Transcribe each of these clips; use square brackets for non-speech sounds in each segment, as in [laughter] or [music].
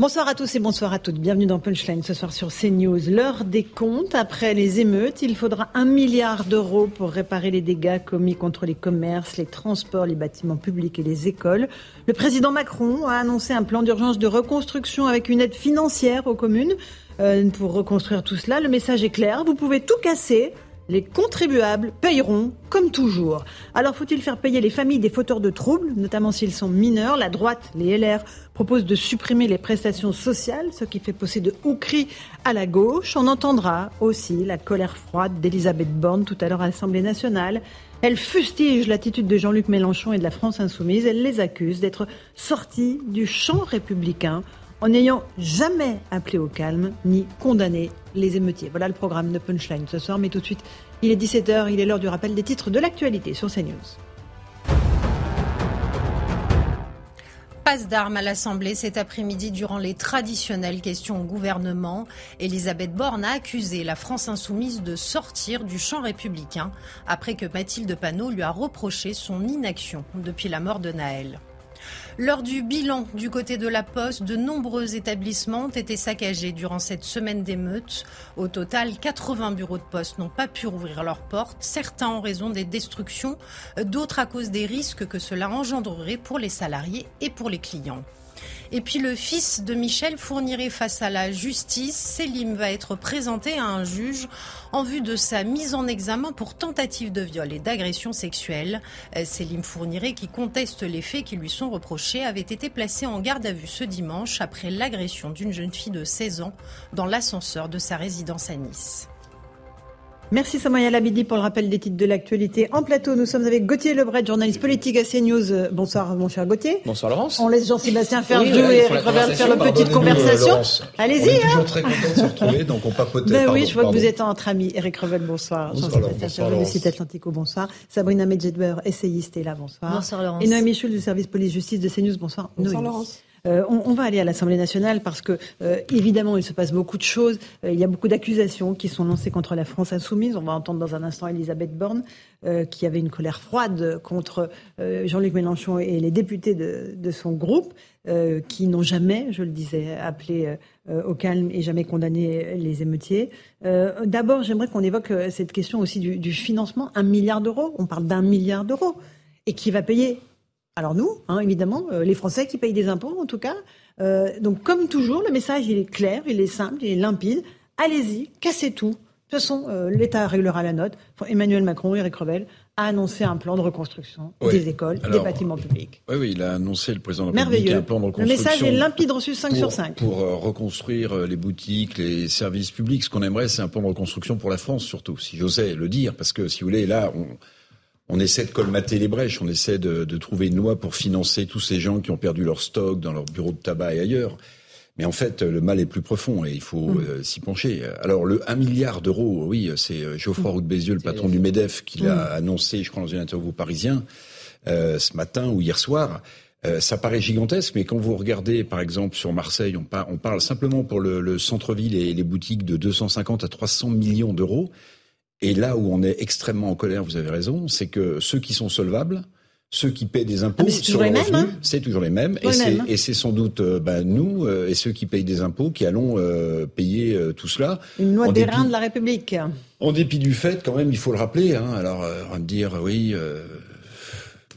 Bonsoir à tous et bonsoir à toutes. Bienvenue dans Punchline ce soir sur CNews. L'heure des comptes. Après les émeutes, il faudra un milliard d'euros pour réparer les dégâts commis contre les commerces, les transports, les bâtiments publics et les écoles. Le président Macron a annoncé un plan d'urgence de reconstruction avec une aide financière aux communes euh, pour reconstruire tout cela. Le message est clair. Vous pouvez tout casser les contribuables payeront comme toujours. Alors faut-il faire payer les familles des fauteurs de troubles, notamment s'ils sont mineurs? La droite, les LR, proposent de supprimer les prestations sociales, ce qui fait pousser de hauts cris à la gauche. On entendra aussi la colère froide d'Elisabeth Borne tout à l'heure à l'Assemblée nationale. Elle fustige l'attitude de Jean-Luc Mélenchon et de la France insoumise. Elle les accuse d'être sortis du champ républicain en n'ayant jamais appelé au calme ni condamné les émeutiers. Voilà le programme de Punchline ce soir, mais tout de suite, il est 17h, il est l'heure du rappel des titres de l'actualité sur CNews. Passe d'armes à l'Assemblée cet après-midi durant les traditionnelles questions au gouvernement. Elisabeth Borne a accusé la France insoumise de sortir du champ républicain après que Mathilde Panot lui a reproché son inaction depuis la mort de Naël. Lors du bilan du côté de la Poste, de nombreux établissements ont été saccagés durant cette semaine d'émeutes. Au total, 80 bureaux de poste n'ont pas pu rouvrir leurs portes, certains en raison des destructions, d'autres à cause des risques que cela engendrerait pour les salariés et pour les clients. Et puis le fils de Michel fournirait face à la justice. Selim va être présenté à un juge en vue de sa mise en examen pour tentative de viol et d'agression sexuelle. Selim Fourniret, qui conteste les faits qui lui sont reprochés, avait été placé en garde à vue ce dimanche après l'agression d'une jeune fille de 16 ans dans l'ascenseur de sa résidence à Nice. Merci Samaya Labidi pour le rappel des titres de l'actualité. En plateau, nous sommes avec Gauthier Lebret, journaliste politique à CNews. Bonsoir mon cher Gauthier. Bonsoir Laurence. On laisse Jean-Sébastien faire le jeu et faire leur petite conversation. Allez-y. On est hein. toujours très content de se retrouver, donc on papotait. Ben pardon, oui, je vois pardon. que vous êtes entre amis. Eric Revel, bonsoir. Bonsoir, Jean-Sébastien Laurence. Ferjou du site Atlantico, bonsoir. Sabrina Medjedber, essayiste, est là, bonsoir. Bonsoir, Laurence. Et Noémie Schul du service police-justice de CNews, bonsoir. Bonsoir, Noémie. Laurence. Euh, on, va aller à l'Assemblée nationale parce que, euh, évidemment, il se passe beaucoup de choses. Euh, il y a beaucoup d'accusations qui sont lancées contre la France insoumise. On va entendre dans un instant Elisabeth Borne, qui avait une colère froide contre Jean-Luc Mélenchon et les députés de, son groupe, qui n'ont jamais, je le disais, appelé au calme et jamais condamné les émeutiers. D'abord, j'aimerais qu'on évoque cette question aussi du financement. Un milliard d'euros, on parle d'un milliard d'euros. Et qui va payer alors nous, hein, évidemment, euh, les Français qui payent des impôts en tout cas. Euh, donc comme toujours, le message il est clair, il est simple, il est limpide. Allez-y, cassez tout. De toute façon, euh, l'État réglera la note. Emmanuel Macron, Eric Revel, a annoncé un plan de reconstruction Oui. des écoles, des Alors, batimments publics. Oui, oui, il a annoncé le président de la République Merveilleux. un plan de Le reconstruction. message est limpide, reçu 5 pour, sur 5. Pour reconstruire les boutiques, les services publics. Ce qu'on aimerait, c'est un plan de reconstruction pour la France, surtout, si j'osais le dire. Parce que, si vous voulez, là, on, on essaie de colmater les brèches, on essaie de, de trouver une loi pour financer tous ces gens qui ont perdu leur stock dans leurs bureaux de tabac et ailleurs. Mais en fait, le mal est plus profond et il faut Mm. euh, s'y pencher. Alors, le 1 milliard d'euros, oui, c'est euh, Geoffroy Roux de Bézieux, le patron du MEDEF, qui l'a Mm. annoncé, je crois, dans une interview parisien, euh, ce matin ou hier soir. Euh, ça paraît gigantesque, mais quand vous regardez, par exemple, sur Marseille, on, par- on parle simplement pour le, le centre-ville et les boutiques de 250 à 300 millions d'euros. Et là où on est extrêmement en colère, vous avez raison, c'est que ceux qui sont solvables, ceux qui paient des impôts Ah, sur les mêmes, revenus, hein c'est toujours les mêmes. Toujours Et les c'est, mêmes, hein. et c'est sans doute euh, ben, nous euh, et ceux qui payent des impôts qui allons euh, payer euh, tout cela. Une loi des dépit- reins de la République. En dépit du fait, quand même, il faut le rappeler. Hein, alors, on va me dire, oui, euh,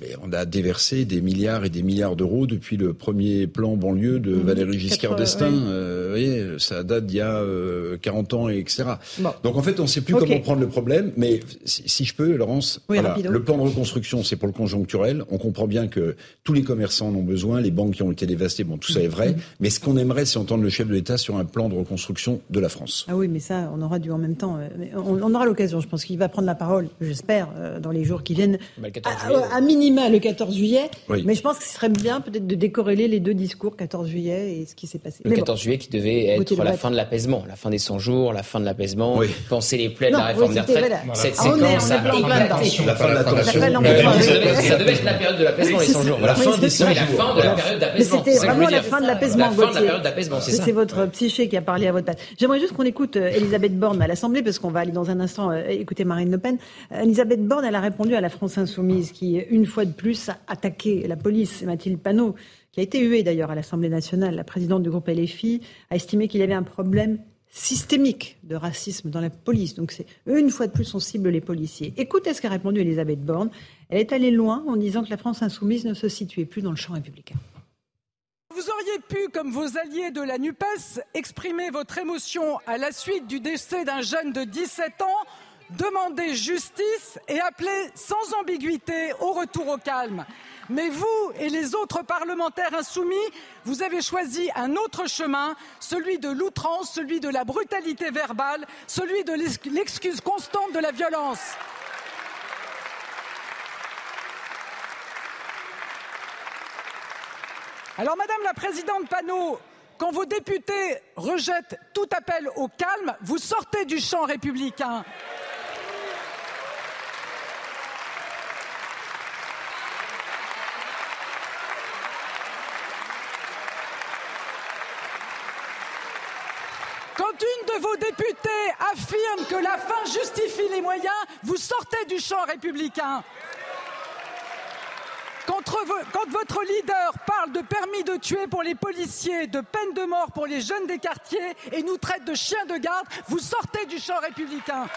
mais on a déversé des milliards et des milliards d'euros depuis le premier plan banlieue de Mmh, Valéry Giscard d'Estaing. ouais. Euh, vous voyez, ça date d'il y a euh, 40 ans, et etc. Bon. Donc en fait, on ne sait plus comment prendre le problème. Mais si, si je peux, Laurence, Oui, voilà, le plan de reconstruction, c'est pour le conjoncturel. On comprend bien que tous les commerçants en ont besoin, les banques qui ont été dévastées, bon, tout ça est Mmh. vrai. Mais ce qu'on aimerait, c'est entendre le chef de l'État sur un plan de reconstruction de la France. Ah oui, mais ça, on aura dû en même temps. On, on aura l'occasion, je pense qu'il va prendre la parole, j'espère, euh, dans les jours qui viennent. Bah, le 14 À, juillet. à minima, minima le 14 juillet, mais je pense que ce serait bien peut-être de décorréler les deux discours, 14 juillet et ce qui s'est passé. Le 14 juillet qui devait être la fin de l'apaisement, la fin des 100 jours, la fin de l'apaisement, penser les plaies de la réforme des retraites. Cette séquence a éclaté. La fin de la tension. Ça devait être la période de l'apaisement, les 100 jours. La fin des 100 jours. La fin de la période d'apaisement. C'était vraiment la fin de l'apaisement, La fin de la période d'apaisement, c'est ça. C'est votre psyché qui a parlé à votre place. J'aimerais juste qu'on écoute euh, Elisabeth Borne à l'Assemblée, parce qu'on va aller dans un instant euh, écouter Marine Le Pen. Euh, Elisabeth Borne, elle a répondu à la France Insoumise, qui, une fois de plus, attaqué la police. Mathilde Panot, qui a été huée d'ailleurs à l'Assemblée nationale, la présidente du groupe LFI, a estimé qu'il y avait un problème systémique de racisme dans la police. Donc c'est une fois de plus on cible les policiers. Écoutez ce qu'a répondu Elisabeth Borne. Elle est allée loin en disant que la France insoumise ne se situait plus dans le champ républicain. Vous auriez pu, comme vos alliés de la NUPES, exprimer votre émotion à la suite du décès d'un jeune de 17 ans, demander justice et appeler sans ambiguïté au retour au calme. Mais vous et les autres parlementaires insoumis, vous avez choisi un autre chemin, celui de l'outrance, celui de la brutalité verbale, celui de l'excuse constante de la violence. Alors, Madame la Présidente Panot, quand vos députés rejettent tout appel au calme, vous sortez du champ républicain. Quand une de vos députées que la fin justifie les moyens, vous sortez du champ républicain. Quand, votre leader parle de permis de tuer pour les policiers, de peine de mort pour les jeunes des quartiers et nous traite de chiens de garde, vous sortez du champ républicain.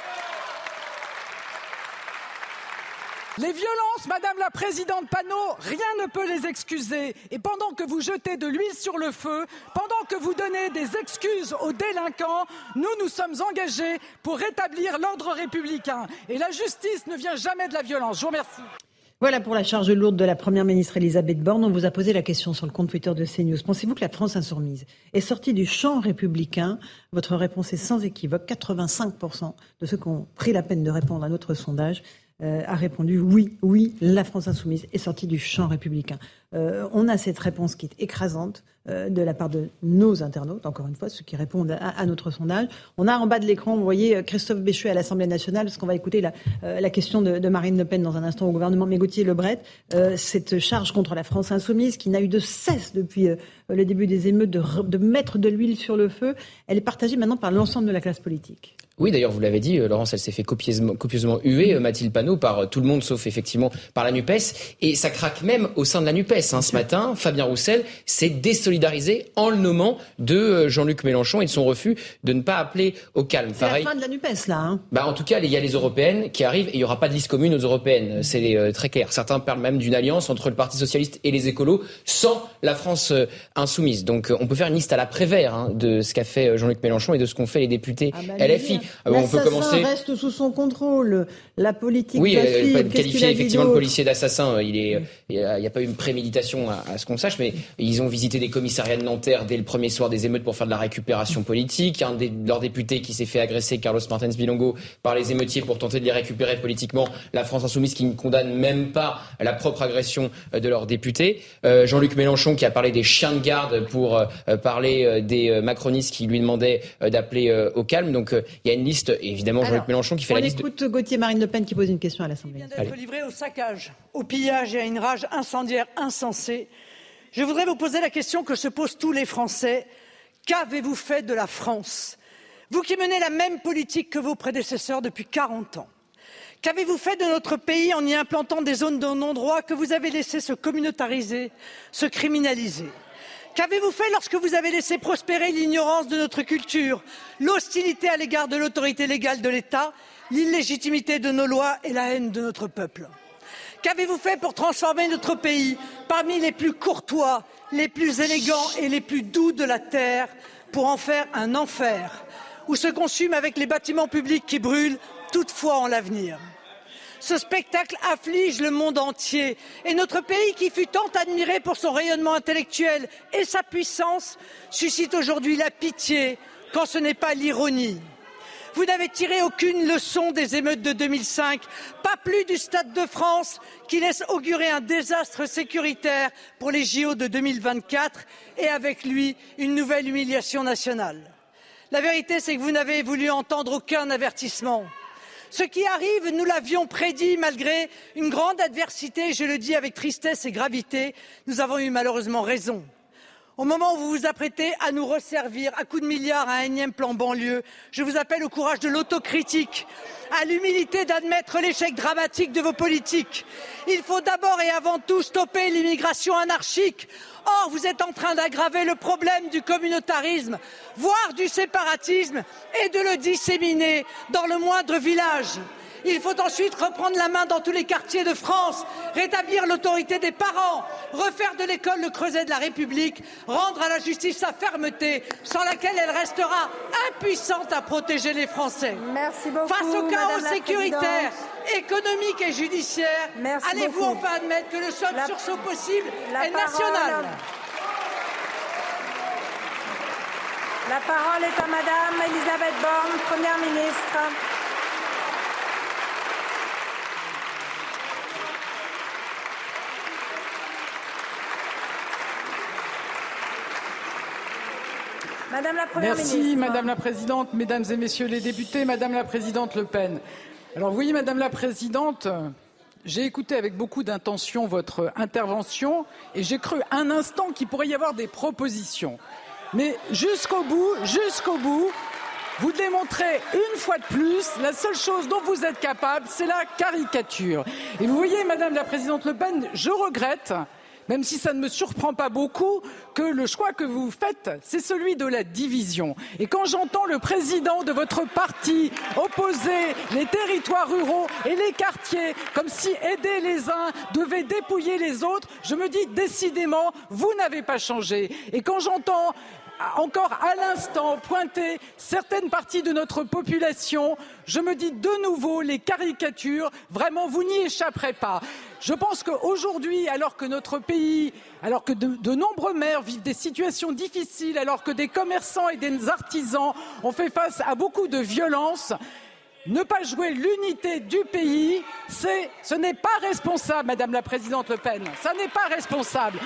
Les violences, Madame la Présidente Panot, rien ne peut les excuser. Et pendant que vous jetez de l'huile sur le feu, pendant que vous donnez des excuses aux délinquants, nous nous sommes engagés pour rétablir l'ordre républicain. Et la justice ne vient jamais de la violence. Je vous remercie. Voilà pour la charge lourde de la Première ministre Elisabeth Borne. On vous a posé la question sur le compte Twitter de CNews. Pensez-vous que la France insoumise est sortie du champ républicain? Votre réponse est sans équivoque. 85% de ceux qui ont pris la peine de répondre à notre sondage euh, a répondu oui, oui, la France insoumise est sortie du champ républicain. Euh, on a cette réponse qui est écrasante euh, de la part de nos internautes, encore une fois, ceux qui répondent à, notre sondage. On a en bas de l'écran, vous voyez Christophe Béchu à l'Assemblée nationale, parce qu'on va écouter la, la question de, Marine Le Pen dans un instant au gouvernement, mais Gauthier Lebret, cette charge contre la France insoumise qui n'a eu de cesse depuis le début des émeutes de, de mettre de l'huile sur le feu, elle est partagée maintenant par l'ensemble de la classe politique. Oui, d'ailleurs, vous l'avez dit, euh, Laurence, elle s'est fait copieusement, copieusement huer, euh, Mathilde Panot, par euh, tout le monde, sauf effectivement par la NUPES. Et ça craque même au sein de la NUPES. Hein. Ce matin, Fabien Roussel s'est désolidarisé en le nommant de Jean-Luc Mélenchon et de son refus de ne pas appeler au calme. C'est la fin de la NUPES, là. Hein. Bah, en tout cas, il y a les européennes qui arrivent et il n'y aura pas de liste commune aux européennes. C'est très clair. Certains parlent même d'une alliance entre le Parti socialiste et les écolos sans la France insoumise. Donc, on peut faire une liste à la Prévert hein, de ce qu'a fait Jean-Luc Mélenchon et de ce qu'ont fait les députés ah bah, LFI. Ah on peut commencer reste sous son contrôle. La politique. Oui, euh, qualifier effectivement le policier d'assassin. Il est, il n'y a, pas eu une préméditation à, ce qu'on sache, mais ils ont visité des commissariats de Nanterre dès le premier soir des émeutes pour faire de la récupération politique. Un de leurs députés qui s'est fait agresser, Carlos Martins Bilongo, par les émeutiers pour tenter de les récupérer politiquement. La France insoumise qui ne condamne même pas la propre agression euh, de leurs députés. Euh, Jean-Luc Mélenchon qui a parlé des chiens de garde pour parler des macronistes qui lui demandaient d'appeler au calme. Donc il y a une liste évidemment Jean-Luc Mélenchon qui fait la liste. On écoute Gauthier Marine Le Pen qui pose une question à l'Assemblée. Il vient d'être livré au saccage, au pillage et à une rage incendiaire insensée. Je voudrais vous poser la question que se posent tous les Français. Qu'avez-vous fait de la France? Vous qui menez la même politique que vos prédécesseurs depuis 40 ans. Qu'avez-vous fait de notre pays en y implantant des zones de non-droit que vous avez laissé se communautariser, se criminaliser? Qu'avez-vous fait lorsque vous avez laissé prospérer l'ignorance de notre culture, l'hostilité à l'égard de l'autorité légale de l'État, l'illégitimité de nos lois et la haine de notre peuple Qu'avez-vous fait pour transformer notre pays parmi les plus courtois, les plus élégants et les plus doux de la terre pour en faire un enfer où se consument avec les bâtiments publics qui brûlent toutefois en l'avenir? Ce spectacle afflige le monde entier et notre pays, qui fut tant admiré pour son rayonnement intellectuel et sa puissance, suscite aujourd'hui la pitié quand ce n'est pas l'ironie. Vous n'avez tiré aucune leçon des émeutes de 2005, pas plus du Stade de France qui laisse augurer un désastre sécuritaire pour les JO de 2024 et avec lui une nouvelle humiliation nationale. La vérité, c'est que vous n'avez voulu entendre aucun avertissement. Ce qui arrive, nous l'avions prédit malgré une grande adversité, je le dis avec tristesse et gravité, nous avons eu malheureusement raison. Au moment où vous vous apprêtez à nous resservir à coups de milliards un énième plan banlieue, je vous appelle au courage de l'autocritique, à l'humilité d'admettre l'échec dramatique de vos politiques. Il faut d'abord et avant tout stopper l'immigration anarchique. Or, vous êtes en train d'aggraver le problème du communautarisme, voire du séparatisme, et de le disséminer dans le moindre village. Il faut ensuite reprendre la main dans tous les quartiers de France, rétablir l'autorité des parents, refaire de l'école le creuset de la République, rendre à la justice sa fermeté, sans laquelle elle restera impuissante à protéger les Français. Merci beaucoup, Face au chaos sécuritaire, économique et judiciaire, allez-vous enfin admettre que le seul sursaut possible est national La parole est à Madame Elisabeth Borne, Première ministre. Madame la Première Merci, Madame la Présidente, Mesdames et Messieurs les députés, Madame la Présidente Le Pen. Alors oui, Madame la Présidente, j'ai écouté avec beaucoup d'intention votre intervention et j'ai cru un instant qu'il pourrait y avoir des propositions. Mais jusqu'au bout, jusqu'au bout, vous démontrez une fois de plus la seule chose dont vous êtes capable, c'est la caricature. Et vous voyez, Madame la Présidente Le Pen, je regrette même si ça ne me surprend pas beaucoup, que le choix que vous faites, c'est celui de la division. Et quand j'entends le président de votre parti opposer les territoires ruraux et les quartiers, comme si aider les uns devait dépouiller les autres, je me dis décidément, vous n'avez pas changé. Et quand j'entends encore à l'instant pointer certaines parties de notre population, je me dis de nouveau les caricatures, vraiment vous n'y échapperez pas. Je pense qu'aujourd'hui, alors que notre pays, alors que de, de, nombreux maires vivent des situations difficiles, alors que des commerçants et des artisans ont fait face à beaucoup de violences, ne pas jouer l'unité du pays, ce n'est pas responsable, Madame la Présidente Le Pen. Ça n'est pas responsable.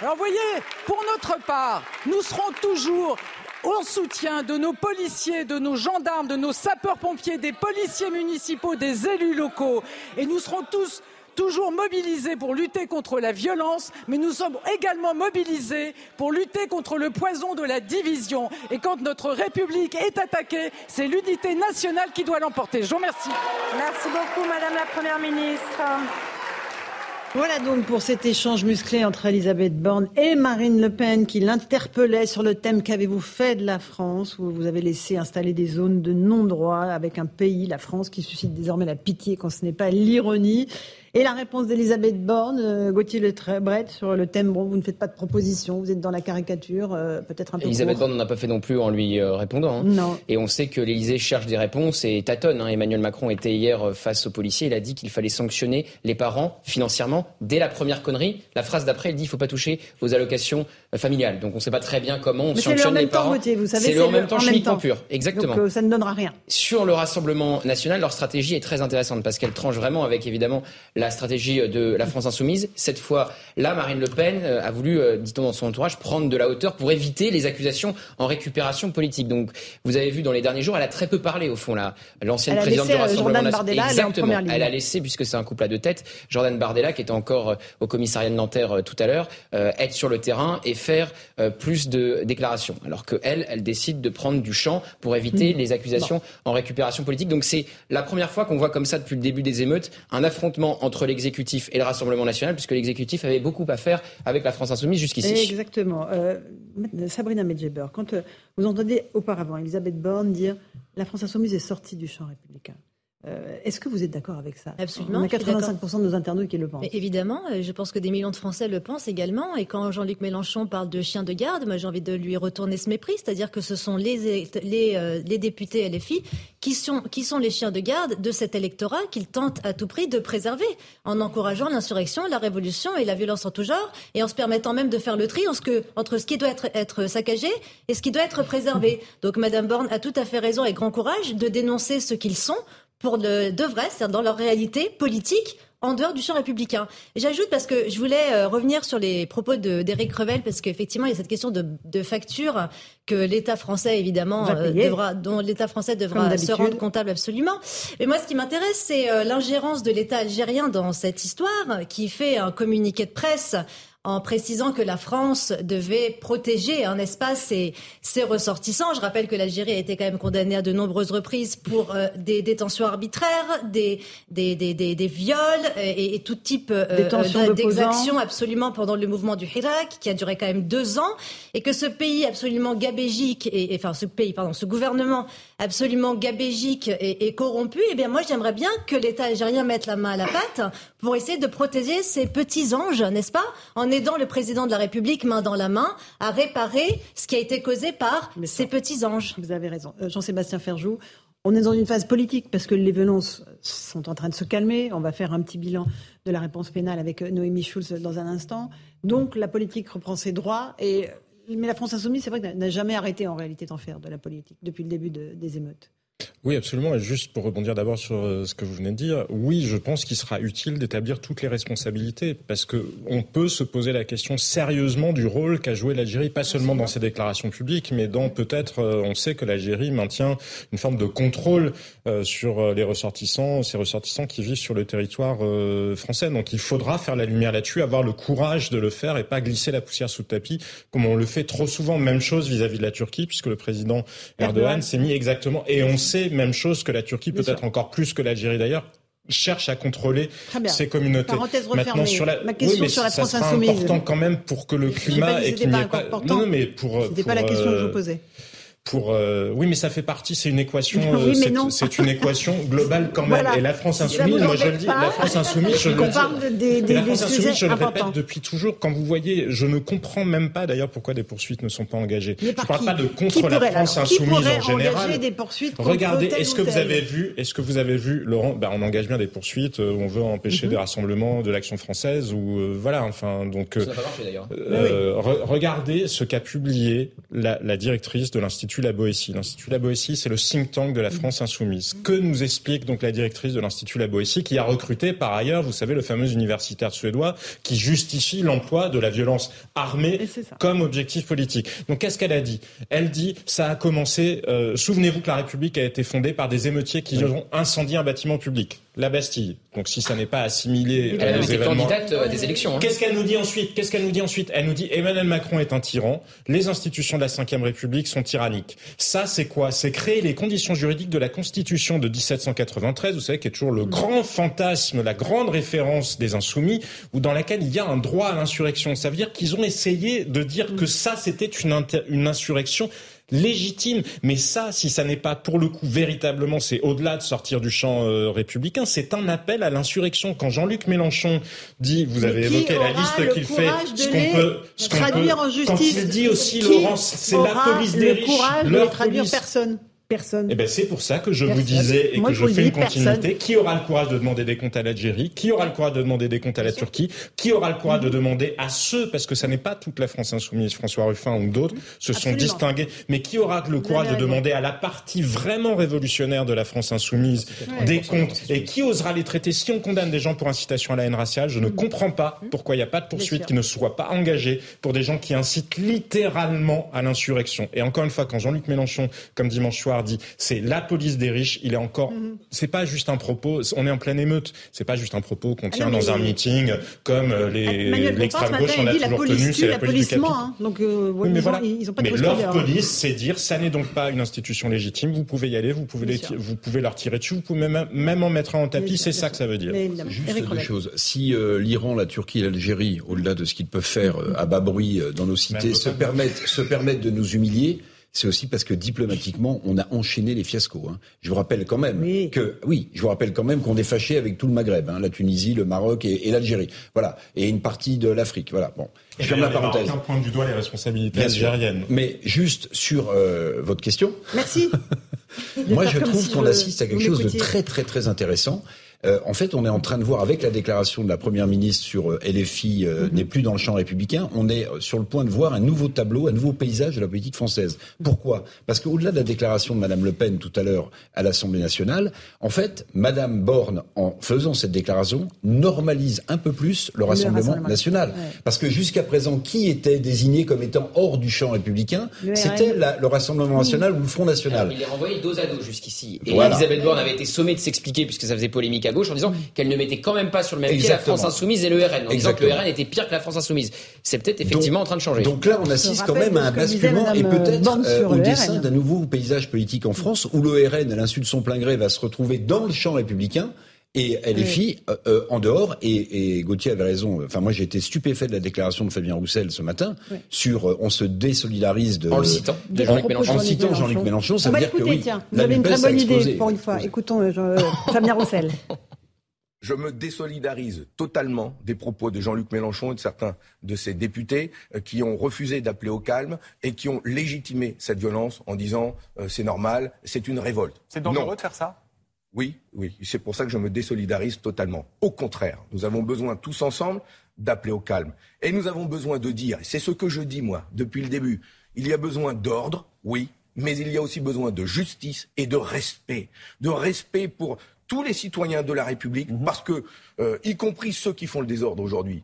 Alors vous voyez, pour notre part, nous serons toujours en soutien de nos policiers, de nos gendarmes, de nos sapeurs-pompiers, des policiers municipaux, des élus locaux. Et nous serons tous toujours mobilisés pour lutter contre la violence, mais nous sommes également mobilisés pour lutter contre le poison de la division. Et quand notre République est attaquée, c'est l'unité nationale qui doit l'emporter. Je vous remercie. Merci beaucoup, Madame la Première ministre. Voilà donc pour cet échange musclé entre Elisabeth Borne et Marine Le Pen qui l'interpellait sur le thème qu'avez-vous fait de la France? Où vous avez laissé installer des zones de non-droit avec un pays, la France, qui suscite désormais la pitié quand ce n'est pas l'ironie. Et la réponse d'Elisabeth Borne, euh, Gauthier Le Trebret, sur le thème bon, vous ne faites pas de proposition, vous êtes dans la caricature, euh, peut-être un peu. Elisabeth Borne n'en a pas fait non plus en lui euh, répondant. Hein. Non. Et on sait que l'Élysée cherche des réponses et tâtonne. Hein. Emmanuel Macron était hier face aux policiers. Il a dit qu'il fallait sanctionner les parents financièrement dès la première connerie. La phrase d'après, il dit qu'il ne faut pas toucher aux allocations familiales. Donc on ne sait pas très bien comment on Mais sanctionne le les parents. C'est le en même temps chimiquement pur. Exactement. Donc euh, ça ne donnera rien. Sur le Rassemblement national, leur stratégie est très intéressante parce qu'elle tranche vraiment avec évidemment la stratégie de la France insoumise. Cette fois, là, Marine Le Pen euh, a voulu, euh, dit-on dans son entourage, prendre de la hauteur pour éviter les accusations en récupération politique. Donc, vous avez vu dans les derniers jours, elle a très peu parlé au fond là, l'ancienne Elle présidente du euh, Rassemblement Jordan national. Elle Exactement. ligne. Elle a laissé, puisque c'est un couple à deux têtes, Jordan Bardella, qui était encore euh, au commissariat de Nanterre euh, tout à l'heure, euh, être sur le terrain et faire euh, plus de déclarations. Alors que elle, elle décide de prendre du champ pour éviter Hmm. les accusations en récupération politique. Donc c'est la première fois qu'on voit comme ça depuis le début des émeutes un affrontement entre l'exécutif et le Rassemblement national, puisque l'exécutif avait beaucoup à faire avec la France insoumise jusqu'ici. Exactement. Euh, Sabrina Medjeber, quand euh, vous entendez auparavant Elisabeth Borne dire la France insoumise est sortie du champ républicain, Euh, est-ce que vous êtes d'accord avec ça? Absolument. On a 85% de nos internautes qui le pensent. évidemment, euh, je pense que des millions de Français le pensent également. Et quand Jean-Luc Mélenchon parle de chiens de garde, moi j'ai envie de lui retourner ce mépris, c'est-à-dire que ce sont les, les, euh, les députés LFI qui sont, qui sont les chiens de garde de cet électorat qu'il tente à tout prix de préserver en encourageant l'insurrection, la révolution et la violence en tout genre et en se permettant même de faire le tri entre ce qui doit être, être saccagé et ce qui doit être préservé. Donc Madame Borne a tout à fait raison et grand courage de dénoncer ce qu'ils sont pour de, de vrai, c'est-à-dire dans leur réalité politique en dehors du champ républicain. J'ajoute parce que je voulais euh, revenir sur les propos d'Éric Revel parce qu'effectivement il y a cette question de, de facture que l'État français évidemment euh, devra, dont l'État français devra se rendre comptable absolument. Mais moi ce qui m'intéresse c'est euh, l'ingérence de l'État algérien dans cette histoire qui fait un communiqué de presse en précisant que la France devait protéger un espace ses, ses ressortissants. Je rappelle que l'Algérie a été quand même condamnée à de nombreuses reprises pour euh, des détentions arbitraires, des, des, des, des, viols et, et, tout type euh, d'exactions absolument pendant le mouvement du Hirak, qui a duré quand même deux ans, et que ce pays absolument gabégique, et, enfin ce pays, pardon, ce gouvernement absolument gabégique et, et corrompu, eh bien moi j'aimerais bien que l'État algérien mette la main à la pâte pour essayer de protéger ces petits anges, n'est-ce pas, en aidant le président de la République main dans la main à réparer ce qui a été causé par ces petits anges. Vous avez raison. Euh, Jean-Sébastien Ferjou, on est dans une phase politique parce que les violences sont en train de se calmer. On va faire un petit bilan de la réponse pénale avec euh, Noémie Schulz dans un instant. Donc la politique reprend ses droits. Et... Mais la France insoumise, c'est vrai qu'elle n'a jamais arrêté en réalité d'en faire de la politique depuis le début des émeutes. Oui, absolument. Et juste pour rebondir d'abord sur euh, ce que vous venez de dire, oui, je pense qu'il sera utile d'établir toutes les responsabilités parce que on peut se poser la question sérieusement du rôle qu'a joué l'Algérie, pas seulement dans ses déclarations publiques, mais dans peut-être, euh, on sait que l'Algérie maintient une forme de contrôle euh, sur les ressortissants, ces ressortissants qui vivent sur le territoire français. Donc il faudra faire la lumière là-dessus, avoir le courage de le faire et pas glisser la poussière sous le tapis comme on le fait trop souvent. Même chose vis-à-vis de la Turquie, puisque le président Erdogan s'est mis exactement et on sait, même chose que la Turquie, peut-être encore plus que l'Algérie d'ailleurs, cherche à contrôler ces communautés. Maintenant sur la, Ma question oui, sur la France ça sera important quand même pour que le climat et qu'il n'y ait pas. Non, mais pour. C'était pas la question que je vous posais pour euh, oui mais ça fait partie c'est une équation [laughs] euh, c'est une équation globale quand même. Et la France insoumise moi je le dis la France [laughs] insoumise je le dis. la France insoumise je le répète depuis toujours quand vous voyez je ne comprends même pas d'ailleurs pourquoi des poursuites ne sont pas engagées. Je ne parle pas de contre la France insoumise en général. des poursuites regardez est-ce que vous avez vu est-ce que vous avez vu Laurent ben, on engage bien des poursuites euh, on veut empêcher mhm. des rassemblements de l'action française ou voilà enfin donc regardez ce qu'a publié la directrice de l'institut l'Institut La Boétie. L'Institut La Boétie, c'est le think tank de la France insoumise. Que nous explique donc la directrice de l'Institut La Boétie, qui a recruté par ailleurs, vous savez, le fameux universitaire suédois, qui justifie l'emploi de la violence armée comme objectif politique. Donc qu'est-ce qu'elle a dit? Elle dit, ça a commencé, euh, souvenez-vous que la République a été fondée par des émeutiers qui ont incendié un bâtiment public la Bastille. Donc si ça n'est pas assimilé elle a été candidate à des élections. Hein. Qu'est-ce qu'elle nous dit ensuite? Qu'est-ce qu'elle nous dit ensuite? Elle nous dit Emmanuel Macron est un tyran, les institutions de la Ve République sont tyranniques. Ça c'est quoi? C'est créer les conditions juridiques de la Constitution de 1793, vous savez qui est toujours le grand fantasme, la grande référence des insoumis, ou dans laquelle il y a un droit à l'insurrection. Ça veut dire qu'ils ont essayé de dire que ça c'était une, une insurrection légitime. Mais ça, si ça n'est pas pour le coup véritablement, c'est au-delà de sortir du champ euh, républicain, c'est un appel à l'insurrection. Quand Jean-Luc Mélenchon dit, vous avez évoqué la liste qu'il fait, ce qu'on peut, ce qu'on peut, en justice, quand il dit aussi, Laurence, c'est la police des riches, leur traduire personne. Personne. Eh ben c'est pour ça que je vous disais et que je, fais une continuité. Qui aura le courage de demander des comptes à l'Algérie? Qui aura le courage de demander des comptes à la Turquie? Qui aura le courage de mhm. demander à ceux, parce que ça n'est pas toute la France insoumise, François Ruffin ou d'autres, se sont distingués, mais qui aura le courage de demander à la partie vraiment révolutionnaire de la France insoumise des comptes et qui osera les traiter si on condamne des gens pour incitation à la haine raciale? Je ne mhm. comprends pas mhm. pourquoi il n'y a pas de poursuite qui ne soit pas engagée pour des gens qui incitent littéralement à l'insurrection. Et encore une fois, quand Jean-Luc Mélenchon, comme dimanche soir, dit c'est la police des riches. Il est encore, mhm. c'est pas juste un propos. On est en pleine émeute. C'est pas juste un propos qu'on tient ah dans un meeting comme euh, les l'extrême gauche on a toujours tenu. C'est la police du. Hein. Donc euh, mais voilà. mais leur police, c'est dire ça n'est donc pas une institution légitime. Vous pouvez y aller. Vous pouvez les, vous pouvez leur tirer dessus. Vous pouvez même même en mettre un en tapis. C'est ça que ça veut dire. Juste deux choses. Si euh, l'Iran, la Turquie, l'Algérie, au-delà de ce qu'ils peuvent faire à bas bruit dans nos cités, se permettent se permettent de nous humilier c'est aussi parce que diplomatiquement, on a enchaîné les fiascos. Hein. Je vous rappelle quand même que, oui, je vous rappelle quand même qu'on est fâché avec tout le Maghreb, hein, la Tunisie, le Maroc et, l'Algérie. Voilà, et une partie de l'Afrique. Voilà. Bon, je ferme la parenthèse. Aucun point du doigt les responsabilités algériennes. Mais juste sur euh, votre question. Merci. [laughs] Moi, je trouve qu'on assiste à quelque chose de très, très, très intéressant. Euh, en fait, on est en train de voir avec la déclaration de la première ministre sur euh, LFI euh, mhm. n'est plus dans le champ républicain, on est sur le point de voir un nouveau tableau, un nouveau paysage de la politique française. Pourquoi? Parce qu'au-delà de la déclaration de Madame Le Pen tout à l'heure à l'Assemblée nationale, en fait, Madame Borne, en faisant cette déclaration, normalise un peu plus le Rassemblement, national. Parce que jusqu'à présent, qui était désigné comme étant hors du champ républicain C'était le Rassemblement national ou le Front national. il est renvoyé dos à dos jusqu'ici. Et Elisabeth Borne avait été sommée de s'expliquer puisque ça faisait polémique à gauche en disant qu'elle ne mettait quand même pas sur le même pied la France insoumise et le RN, en disant que le RN était pire que la France insoumise. C'est peut-être effectivement en train de changer. Donc là, on assiste quand même à un basculement et peut-être euh, au dessin d'un nouveau paysage politique en France où le RN, à l'insu de son plein gré, va se retrouver dans le champ républicain et elle est fille euh, euh, en dehors. Et, et, Gauthier avait raison. Enfin, moi, j'ai été stupéfait de la déclaration de Fabien Roussel ce matin sur on se désolidarise de en le citant de Jean-Luc Mélenchon. En citant Jean-Luc Mélenchon, ça veut dire que oui. Tiens, vous avez une très bonne idée pour une fois. Écoutons [laughs] Fabien Roussel. je me désolidarise totalement des propos de Jean-Luc Mélenchon et de certains de ses députés euh, qui ont refusé d'appeler au calme et qui ont légitimé cette violence en disant euh, c'est normal, c'est une révolte. C'est dangereux de faire ça? Oui, oui. C'est pour ça que je me désolidarise totalement. Au contraire, nous avons besoin tous ensemble d'appeler au calme. Et nous avons besoin de dire, c'est ce que je dis moi depuis le début, il y a besoin d'ordre, oui, mais il y a aussi besoin de justice et de respect. De respect pour tous les citoyens de la République, mhm. parce que, euh, y compris ceux qui font le désordre aujourd'hui,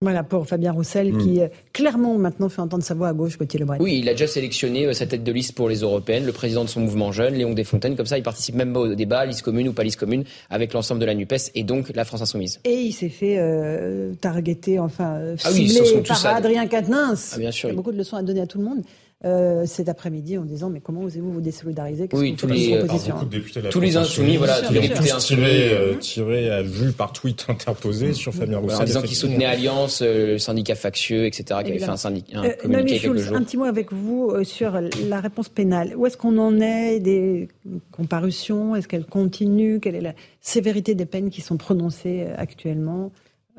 voilà pour Fabien Roussel qui mhm. euh, clairement maintenant fait entendre sa voix à gauche, côté Le Oui, il a déjà sélectionné euh, sa tête de liste pour les européennes, le président de son mouvement jeune, Léon Desfontaines. Comme ça, il participe même au débat, liste commune ou pas liste commune, avec l'ensemble de la NUPES et donc la France Insoumise. Et il s'est fait targeter, enfin, ah ciblé par Adrien Quatennens. Ah, bien sûr. Il y a beaucoup de leçons à donner à tout le monde. Euh, cet après-midi en disant mais comment osez-vous vous désolidariser? Oui, tous les, euh, tous les insoumis, voilà, tous les députés insoumis. Euh, tirés à vue par tweet interposé sur Fabien Roussel. en disant qu'ils soutenaient Alliance, le syndicat factieux, etc., qui avait fait un, syndicat, un communiqué quelques jours. Un petit mot avec vous sur la réponse pénale. Où est-ce qu'on en est des comparutions? Est-ce qu'elle continue? Quelle est la sévérité des peines qui sont prononcées actuellement?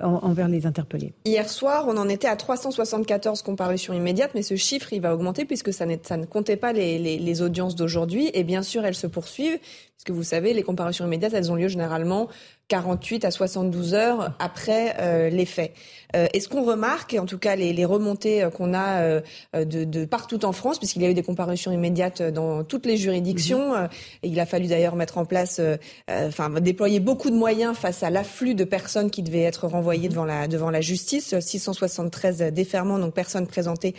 Envers les interpellés. Hier soir, on en était à 374 comparutions immédiates, mais ce chiffre, il va augmenter puisque ça, ça ne comptait pas les, les, les audiences d'aujourd'hui. Et bien sûr, elles se poursuivent, puisque vous savez, les comparutions immédiates, elles ont lieu généralement 48 à 72 heures après euh, les faits. Euh, et ce qu'on remarque, et en tout cas les, les remontées euh, qu'on a euh, de, de, partout en France, puisqu'il y a eu des comparutions immédiates dans toutes les juridictions, mhm. et il a fallu d'ailleurs mettre en place, enfin déployer beaucoup de moyens face à l'afflux de personnes qui devaient être renvoyées devant la, devant la justice, 673 déferments, donc personnes présentées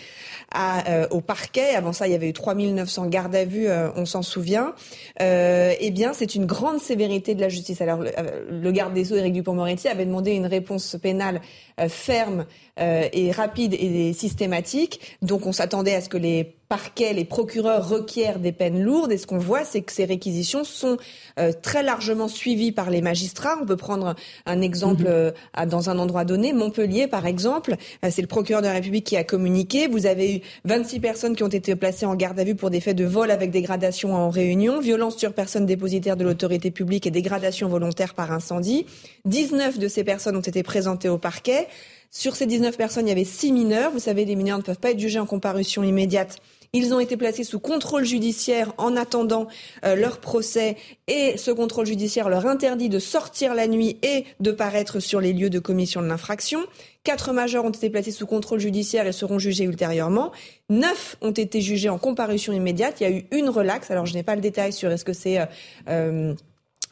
à, au parquet. Avant ça, il y avait eu 3900 gardes à vue, on s'en souvient. eh bien, c'est une grande sévérité de la justice. Alors, le garde des Sceaux, Éric Dupond-Moretti, avait demandé une réponse pénale euh, ferme euh, et rapide et systématique. Donc on s'attendait à ce que les parquets, les procureurs requièrent des peines lourdes. Et ce qu'on voit, c'est que ces réquisitions sont euh, très largement suivies par les magistrats. On peut prendre un exemple mhm. dans un endroit donné, Montpellier par exemple. c'est le procureur de la République qui a communiqué. Vous avez eu 26 personnes qui ont été placées en garde à vue pour des faits de vol avec dégradation en réunion, violence sur personne dépositaire de l'autorité publique et dégradation volontaire par incendie. 19 de ces personnes ont été présentées au parquet. Sur ces 19 personnes, il y avait 6 mineurs. Vous savez, les mineurs ne peuvent pas être jugés en comparution immédiate. Ils ont été placés sous contrôle judiciaire en attendant euh, leur procès et ce contrôle judiciaire leur interdit de sortir la nuit et de paraître sur les lieux de commission de l'infraction. Quatre majeurs ont été placés sous contrôle judiciaire et seront jugés ultérieurement. Neuf ont été jugés en comparution immédiate. Il y a eu une relaxe. Alors je n'ai pas le détail sur est-ce que c'est euh, euh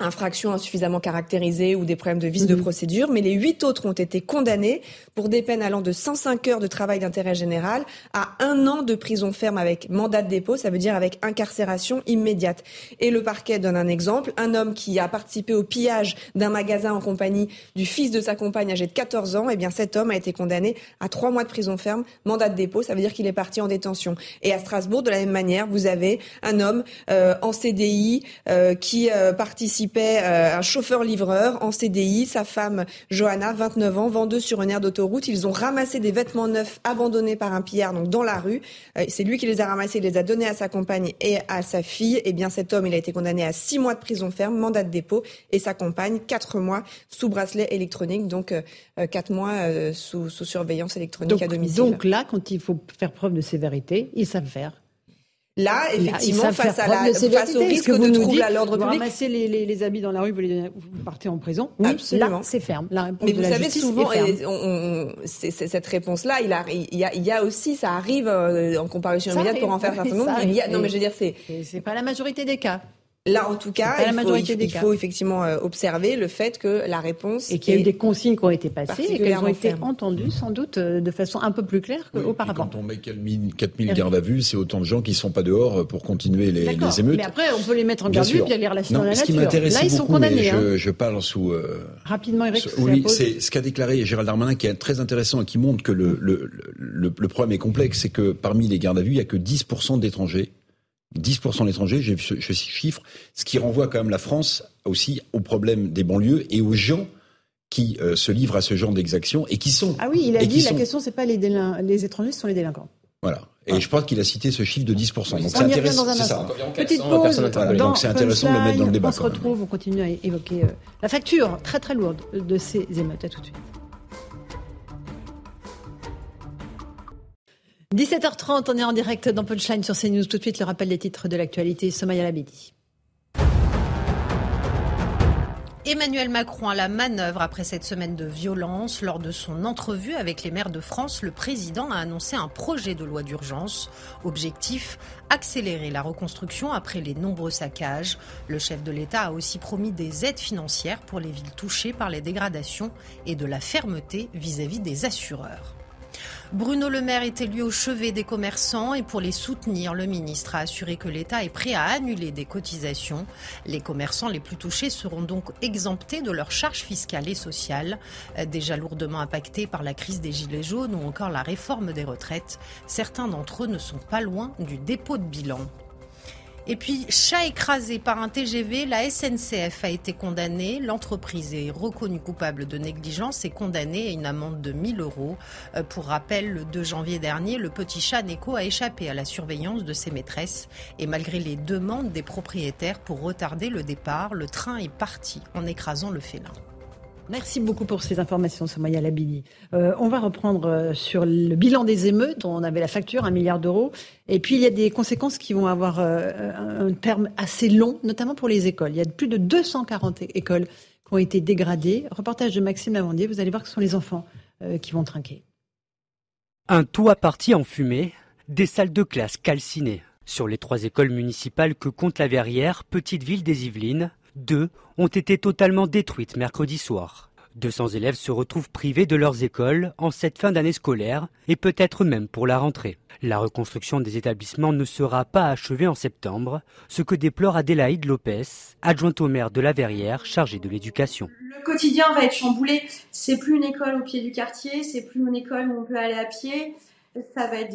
infractions insuffisamment caractérisées ou des problèmes de vice de mhm. procédure, mais les huit autres ont été condamnés pour des peines allant de 105 heures de travail d'intérêt général à un an de prison ferme avec mandat de dépôt, ça veut dire avec incarcération immédiate. Et le parquet donne un exemple, un homme qui a participé au pillage d'un magasin en compagnie du fils de sa compagne âgée de 14 ans, eh bien cet homme a été condamné à trois mois de prison ferme, mandat de dépôt, ça veut dire qu'il est parti en détention. Et à Strasbourg, de la même manière, vous avez un homme euh, en CDI euh, qui euh, participait un chauffeur-livreur en CDI, sa femme Johanna, 29 ans, vendeuse sur une aire d'autoroute. Ils ont ramassé des vêtements neufs abandonnés par un pillard donc dans la rue. C'est lui qui les a ramassés, il les a donnés à sa compagne et à sa fille. Et eh bien cet homme, il a été condamné à six mois de prison ferme, mandat de dépôt, et sa compagne quatre mois sous bracelet électronique, donc quatre mois sous, surveillance électronique à domicile. Donc là, quand il faut faire preuve de sévérité, ils savent faire. Là, effectivement, face, à la, face au risque de trouble à l'ordre public. Vous ramassez les, les, les, habits dans la rue, vous, les, vous partez en prison. Oui, Absolument. c'est ferme. La Mais vous savez, souvent, on, on, cette réponse-là, il, il, y a, il y a aussi, ça arrive euh, en comparution immédiate pour en faire un certain [laughs] nombre. Non, mais je veux dire, c'est. C'est pas la majorité des cas. Là, en tout cas, il faut, il, faut, effectivement euh, observer le fait que la réponse. Et qu'il y a eu des consignes qui ont été passées et qu'elles ont été entendues sans doute euh, de façon un peu plus claire qu'auparavant. quand on met 4000 gardes à vue, c'est autant de gens qui ne sont pas dehors euh, pour continuer les, les, émeutes. Mais après, on peut les mettre en garde à vue et puis les relations dans la ce nature. Qui Là, ils sont condamnés. Hein. Je, je, parle sous. Rapidement, Eric. oui, c'est ce qu'a déclaré Gérald Darmanin qui est très intéressant et qui montre que le, le, le, le problème est complexe. C'est que parmi les gardes à vue, il n'y a que 10% d'étrangers 10% d'étrangers, j'ai ce, ce chiffre, ce qui renvoie quand même la France aussi au problème des banlieues et aux gens qui euh, se livrent à ce genre d'exactions et qui sont. Ah oui, il a dit la question, c'est pas les, les étrangers, ce sont les délinquants. Voilà. Et je crois qu'il a cité ce chiffre de 10%. donc c'est intéressant. Ça. Petite pause. donc c'est intéressant de le mettre dans le débat. On se retrouve, on continue à évoquer euh, la facture très très lourde de ces émeutes. À tout de suite. 17h30, on est en direct dans Punchline sur CNews. Tout de suite, le rappel des titres de l'actualité. Somaya Labidi. Emmanuel Macron à la manœuvre après cette semaine de violence. Lors de son entrevue avec les maires de France, le président a annoncé un projet de loi d'urgence. Objectif accélérer la reconstruction après les nombreux saccages. Le chef de l'État a aussi promis des aides financières pour les villes touchées par les dégradations et de la fermeté vis à -vis des assureurs. Bruno Le Maire est élu au chevet des commerçants et pour les soutenir, le ministre a assuré que l'État est prêt à annuler des cotisations. Les commerçants les plus touchés seront donc exemptés de leurs charges fiscales et sociales, déjà lourdement impactés par la crise des Gilets jaunes ou encore la réforme des retraites. Certains d'entre eux ne sont pas loin du dépôt de bilan. Et puis, chat écrasé par un TGV, la SNCF a été condamnée. L'entreprise est reconnue coupable de négligence et condamnée à une amende de 1000 euros. Euh, pour rappel, le 2 janvier dernier, le petit chat Neko a échappé à la surveillance de ses maîtresses. Et malgré les demandes des propriétaires pour retarder le départ, le train est parti en écrasant le félin. Merci beaucoup pour ces informations, Somaya Labini. Euh, on va reprendre euh, sur le bilan des émeutes. On avait la facture, un milliard d'euros. Et puis, il y a des conséquences qui vont avoir euh, un terme assez long, notamment pour les écoles. Il y a plus de 240 écoles qui ont été dégradées. Reportage de Maxime Lavandier. Vous allez voir que ce sont les enfants qui vont trinquer. Un toit parti en fumée, des salles de classe calcinées. Sur les trois écoles municipales que compte la Verrière, petite ville des Yvelines, deux ont été totalement détruites mercredi soir. 200 élèves se retrouvent privés de leurs écoles en cette fin d'année scolaire et peut-être même pour la rentrée. La reconstruction des établissements ne sera pas achevée en septembre, ce que déplore Adélaïde Lopez, adjointe au maire de la Verrière chargée de l'éducation. Le quotidien va être chamboulé. C'est plus une école au pied du quartier, c'est plus une école où on peut aller à pied. Ça va être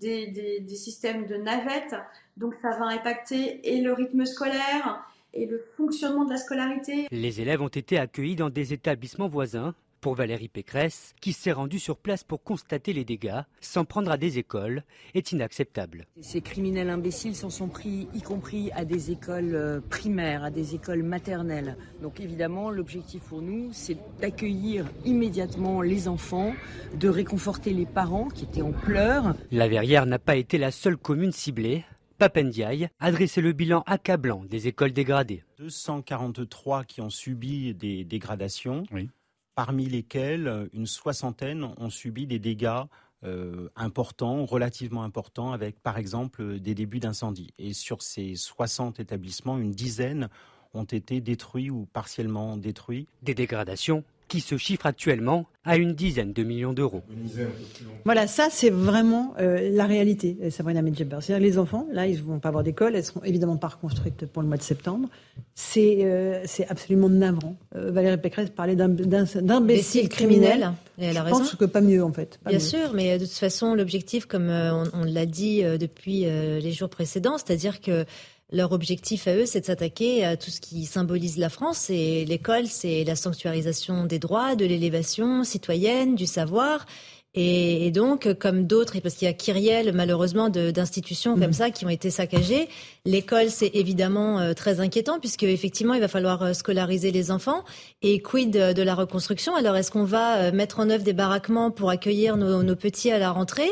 des, des, systèmes de navettes, donc ça va impacter et le rythme scolaire et le fonctionnement de la scolarité. Les élèves ont été accueillis dans des établissements voisins. Pour Valérie Pécresse, qui s'est rendue sur place pour constater les dégâts, sans prendre à des écoles, est inacceptable. Ces criminels imbéciles s'en sont pris, y compris à des écoles euh, primaires, à des écoles maternelles. Donc évidemment, l'objectif pour nous, c'est d'accueillir immédiatement les enfants, de réconforter les parents qui étaient en pleurs. La Verrière n'a pas été la seule commune ciblée. Papendiaï a dressé le bilan accablant des écoles dégradées. 243 qui ont subi des dégradations, parmi lesquelles une soixantaine ont subi des dégâts euh, importants, relativement importants, avec par exemple des débuts d'incendie. Et sur ces 60 établissements, une dizaine ont été détruits ou partiellement détruits. Des dégradations qui se chiffre actuellement à une dizaine de millions d'euros. Voilà, ça c'est vraiment euh, la réalité, euh, Sabrina Medjeber. C'est-à-dire les enfants, là, ils ne vont pas avoir d'école, elles seront évidemment pas reconstruites pour le mois de septembre. C'est euh, absolument navrant. Valérie Pécresse parlait d'imbéciles criminels. Et elle a Je raison. pense que pas mieux en fait. Bien sûr, mais de toute façon, l'objectif, comme on, on l'a dit depuis les jours précédents, c'est-à-dire que leur objectif à eux, c'est de s'attaquer à tout ce qui symbolise la France. Et l'école, c'est la sanctuarisation des droits, de l'élévation citoyenne, du savoir. Et, donc, comme d'autres, parce qu'il y a Kyriel, malheureusement, d'institutions comme mhm. ça qui ont été saccagées, l'école, c'est évidemment euh, très inquiétant, puisque effectivement, il va falloir euh, scolariser les enfants. Et quid de la reconstruction? Alors, est-ce qu'on va euh, mettre en œuvre des baraquements pour accueillir nos, nos petits à la rentrée?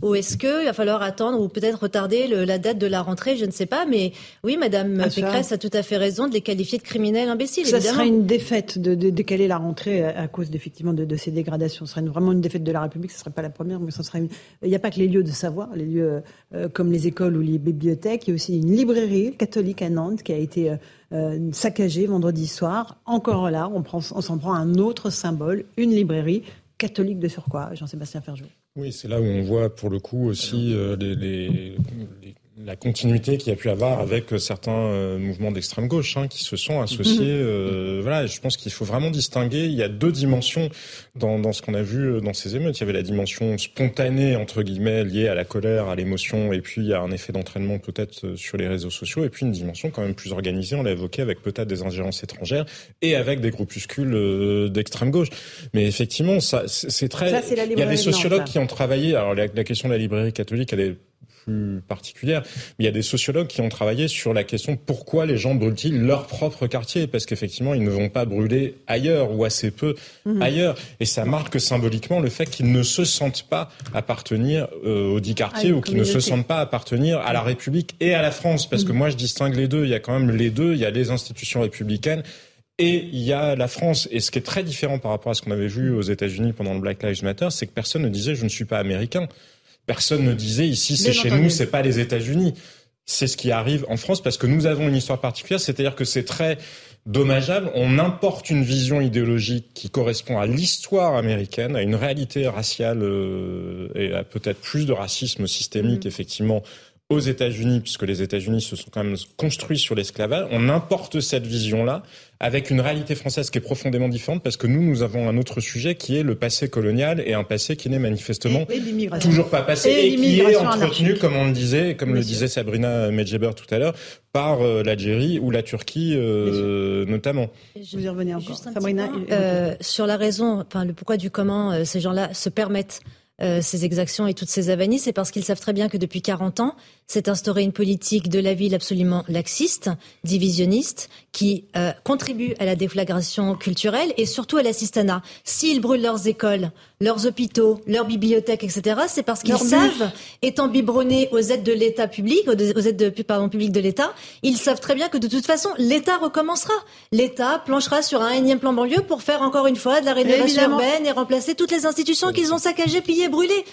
Ou est-ce qu'il va falloir attendre ou peut-être retarder le, la date de la rentrée? Je ne sais pas. Mais oui, Madame ah, Pécresse a tout à fait raison de les qualifier de criminels imbéciles. Ça sera une défaite de, décaler la rentrée à, cause effectivement de, de, ces dégradations. Ce serait vraiment une défaite de la République. Ce ne serait pas la première, mais ce serait. Il n'y a pas que les lieux de savoir, les lieux euh, comme les écoles ou les bibliothèques. Il y a aussi une librairie catholique à Nantes qui a été euh, euh saccagée vendredi soir. Encore là, on, prend, on s'en prend un autre symbole, une librairie catholique de surcroît. Jean-Sébastien Ferjou. Oui, c'est là où on voit pour le coup aussi les, la continuité qu'il y a pu avoir avec certains euh, mouvements d'extrême gauche hein, qui se sont associés. Mhm. Euh, voilà, je pense qu'il faut vraiment distinguer. Il y a deux dimensions dans, dans ce qu'on a vu euh, dans ces émeutes. Il y avait la dimension spontanée entre guillemets liée à la colère, à l'émotion, et puis il y a un effet d'entraînement peut-être sur les réseaux sociaux, et puis une dimension quand même plus organisée. On l'a évoqué avec peut-être des ingérences étrangères et avec des groupuscules d'extrême gauche. Mais effectivement, ça c'est très. Ça, il y a des sociologues qui ont travaillé. Alors la, la question de la librairie catholique, elle est plus particulière. Mais il y a des sociologues qui ont travaillé sur la question pourquoi les gens brûlent-ils leur propre quartier? Parce qu'effectivement, ils ne vont pas brûler ailleurs ou assez peu mhm. ailleurs. Et ça marque symboliquement le fait qu'ils ne se sentent pas appartenir euh, aux dix quartiers ah, ou qu'ils ne se sentent pas appartenir à la République et à la France. Parce que mhm. moi, je distingue les deux. Il y a quand même les deux. Il y a les institutions républicaines et il y a la France. Et ce qui est très différent par rapport à ce qu'on avait vu aux États-Unis pendant le Black Lives Matter, c'est que personne ne disait je ne suis pas américain. Personne ne disait ici c'est chez nous, c'est pas les États-Unis. C'est ce qui arrive en France parce que nous avons une histoire particulière, c'est-à-dire que c'est très dommageable. On importe une vision idéologique qui correspond à l'histoire américaine, à une réalité raciale euh, et à peut-être plus de racisme systémique, mm. effectivement, aux États-Unis, puisque les États-Unis se sont quand même construits sur l'esclavage. On importe cette vision-là avec une réalité française qui est profondément différente parce que nous, nous avons un autre sujet qui est le passé colonial et un passé qui n'est manifestement toujours pas passé et, qui est entretenu, comme on le disait, comme le disait Sabrina Medjeber tout à l'heure, par euh, l'Algérie ou la Turquie euh, notamment. Je vais y revenir encore. Sabrina, euh, sur la raison, enfin le pourquoi du comment ces gens-là se permettent ces exactions et toutes ces avanies, c'est parce qu'ils savent très bien que depuis 40 ans, c'est instauré une politique de la ville absolument laxiste, divisionniste, qui euh, contribue à la déflagration culturelle et surtout à l'assistanat. S'ils brûlent leurs écoles, leurs hôpitaux, leurs bibliothèques, etc., c'est parce qu'ils savent, étant biberonnés aux aides de l'État public, aux aides de, pardon, publiques de l'État, ils savent très bien que de toute façon, l'État recommencera. L'État planchera sur un énième plan banlieue pour faire encore une fois de la rénovation urbaine et remplacer toutes les institutions qu'ils ont saccagées, pillées, brûlées.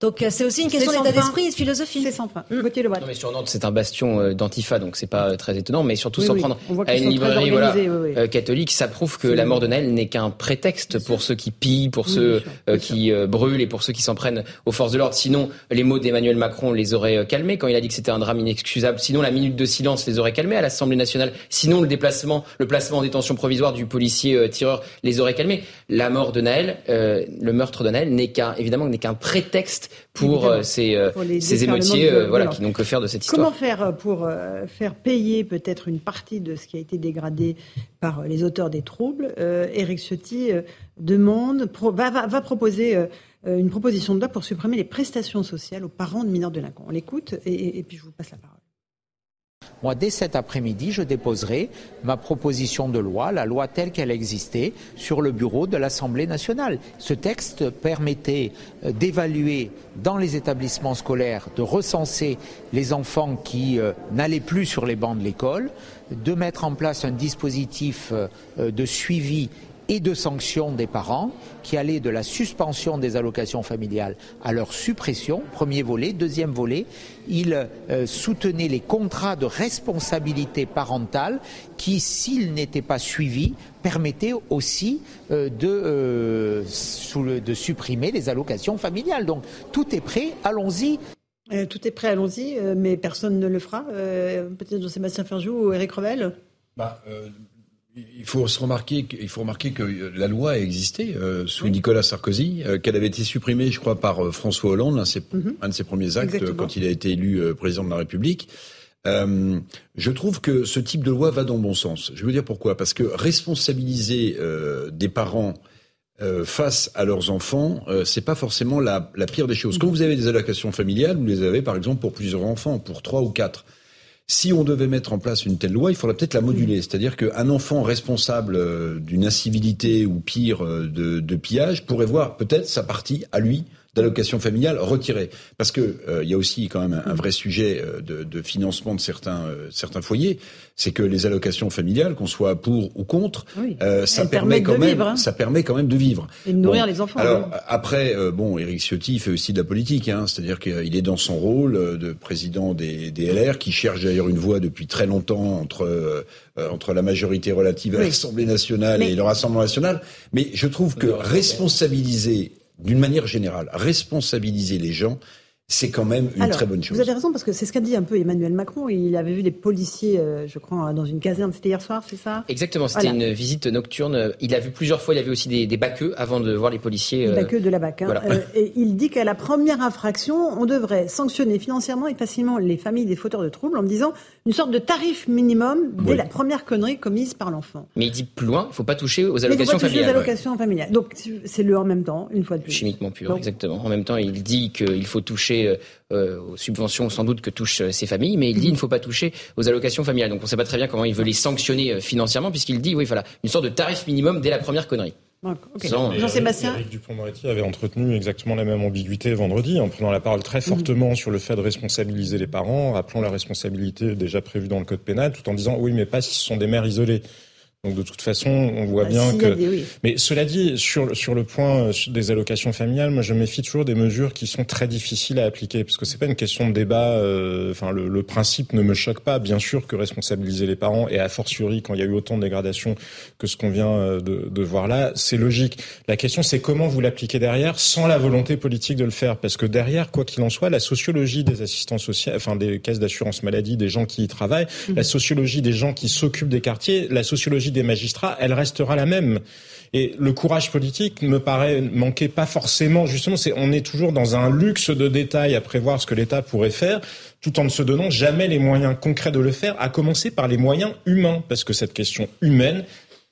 Donc euh, c'est aussi une question d'état d'esprit et de philosophie. C'est sans fin. Mm. Le non, mais sur Nantes, c'est un bastion euh, d'antifa, donc c'est pas euh, très étonnant. Mais surtout s'en prendre à une librairie voilà, catholique, ça prouve que la mort de Naël n'est qu'un prétexte pour ceux qui pillent, pour ceux qui brûlent et pour ceux qui s'en prennent aux forces de l'ordre. Sinon, les mots d'Emmanuel Macron les auraient calmés quand il a dit que c'était un drame inexcusable. Sinon, la minute de silence les aurait calmés à l'Assemblée nationale. Sinon, le déplacement, le placement en détention provisoire du policier tireur les aurait calmés. La mort de Naël, le meurtre de Naël n'est qu'un évidemment n'est qu'un prétexte pour euh, ces, euh, ces émeutiers euh, voilà, qui n'ont que faire de cette histoire. Comment faire pour faire payer peut-être une partie de ce qui a été dégradé par les auteurs des troubles Éric Ciotti demande, va, va, proposer une proposition de loi pour supprimer les prestations sociales aux parents de mineurs délinquants. On l'écoute et puis je vous passe la parole. Moi, dès cet après-midi, je déposerai ma proposition de loi, la loi telle qu'elle existait, sur le bureau de l'Assemblée nationale. Ce texte permettait euh, d'évaluer dans les établissements scolaires, de recenser les enfants qui euh, n'allaient plus sur les bancs de l'école, de mettre en place un dispositif euh, de suivi et de sanctions des parents qui allaient de la suspension des allocations familiales à leur suppression, premier volet. Deuxième volet, il euh, soutenait les contrats de responsabilité parentale qui, s'ils n'étaient pas suivis, permettaient aussi euh, de, euh, de supprimer les allocations familiales. Donc tout est prêt, allons-y. tout est prêt, allons-y, mais personne ne le fera. Peut-être Jean-Sébastien Ferjou ou Eric Revel? Bah, il faut se remarquer, il faut remarquer que la loi a existé euh, sous Nicolas Sarkozy, euh, qu'elle avait été supprimée, je crois, par euh, François Hollande, un, de ses, mhm. premiers actes quand il a été élu président de la République. Euh, je trouve que ce type de loi va dans le bon sens. Je veux dire pourquoi? Parce que responsabiliser euh, des parents euh, face à leurs enfants, euh, c'est pas forcément la, la, pire des choses. Quand vous avez des allocations familiales, vous les avez par exemple pour plusieurs enfants, pour trois ou quatre. Si on devait mettre en place une telle loi, il faudrait peut-être la moduler. C'est-à-dire qu'un enfant responsable euh, d'une incivilité ou pire euh, de, de pillage pourrait voir peut-être sa partie à lui d'allocation familiale retirée. Parce que euh, il y a aussi quand même un, vrai sujet euh, de, de, financement de certains euh, certains foyers, c'est que les allocations familiales, qu'on soit pour ou contre, ça permet quand même vivre, hein. ça permet quand même de vivre et de nourrir les enfants. Alors après, bon, Éric Ciotti fait aussi de la politique, hein, c'est-à-dire qu'il est dans son rôle de président des, des LR, qui cherche d'ailleurs une voie depuis très longtemps entre entre la majorité relative à l'Assemblée nationale et le Rassemblement national. Mais je trouve que responsabiliser d'une manière générale, responsabiliser les gens, c'est quand même une très bonne chose. Vous avez raison, parce que c'est ce qu'a dit un peu Emmanuel Macron. Il avait vu des policiers, euh, je crois, dans une caserne, c'était hier soir, c'est ça? Exactement, c'était une visite nocturne. Il a vu plusieurs fois, il a vu aussi des, des baqueux avant de voir les policiers. Les baqueux de la BAC. Hein. Euh, et il dit qu'à la première infraction, on devrait sanctionner financièrement et facilement les familles des fauteurs de troubles en disant une sorte de tarif minimum dès la première connerie commise par l'enfant. Mais il dit plus loin, il ne faut pas toucher aux allocations faut pas familiales. Toucher aux allocations familiales. Donc c'est le en même temps, une fois de plus. Chimiquement pur, exactement. En même temps, il dit qu'il faut toucher euh, aux subventions sans doute que touchent euh, ces familles, mais il dit qu'il ne faut pas toucher aux allocations familiales. Donc on ne sait pas très bien comment il veut les sanctionner euh, financièrement, puisqu'il dit, oui, voilà, une sorte de tarif minimum dès la première connerie. Jean-Sébastien Eric Dupond-Moretti avait entretenu exactement la même ambiguïté vendredi en prenant la parole très fortement sur le fait de responsabiliser les parents, rappelant la responsabilité déjà prévue dans le code pénal, tout en disant oui, mais pas si ce sont des mères isolées. Donc de toute façon, on voit bah, bien si, que. Oui. Mais cela dit, sur sur le point euh, des allocations familiales, moi je méfie toujours des mesures qui sont très difficiles à appliquer, parce que c'est pas une question de débat. Euh, enfin, le, le, principe ne me choque pas. Bien sûr que responsabiliser les parents et a fortiori quand il y a eu autant de dégradations que ce qu'on vient euh, de, de voir là, c'est logique. La question c'est comment vous l'appliquez derrière, sans la volonté politique de le faire, parce que derrière, quoi qu'il en soit, la sociologie des assistants sociaux, enfin des caisses d'assurance maladie, des gens qui y travaillent, mmh. la sociologie des gens qui s'occupent des quartiers, la sociologie des magistrats, elle restera la même. Et le courage politique me paraît manquer pas forcément. Justement, c'est on est toujours dans un luxe de détails à prévoir ce que l'État pourrait faire, tout en ne se donnant jamais les moyens concrets de le faire. À commencer par les moyens humains, parce que cette question humaine,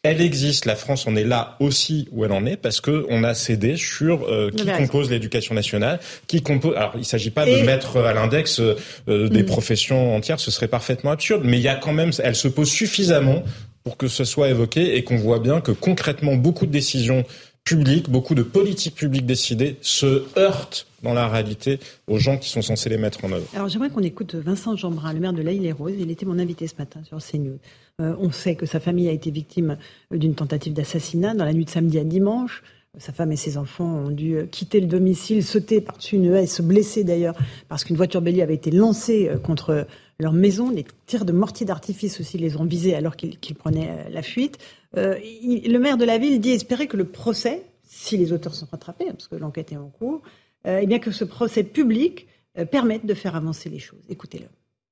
elle existe. La France en est là aussi où elle en est parce que on a cédé sur euh, qui compose l'éducation nationale, qui compose. Alors, il s'agit pas Et... de mettre à l'index euh, des mmh. professions entières, ce serait parfaitement absurde. Mais il y a quand même, elle se pose suffisamment pour que ce soit évoqué et qu'on voit bien que concrètement beaucoup de décisions publiques, beaucoup de politiques publiques décidées se heurtent dans la réalité aux gens qui sont censés les mettre en œuvre. Alors j'aimerais qu'on écoute Vincent Jeanbrun, le maire de l'Aïle et Rose. Il était mon invité ce matin sur CNews. Euh, on sait que sa famille a été victime d'une tentative d'assassinat dans la nuit de samedi à dimanche. Sa femme et ses enfants ont dû quitter le domicile, sauter par-dessus une haie se blesser d'ailleurs parce qu'une voiture bélier avait été lancée contre leur maison. Les tirs de mortier d'artifice aussi les ont visés alors qu'ils qu prenaient la fuite. Euh, le maire de la ville dit espérer que le procès, si les auteurs sont rattrapés, parce que l'enquête est en cours, euh, eh bien que ce procès public euh, permette de faire avancer les choses. Écoutez-le.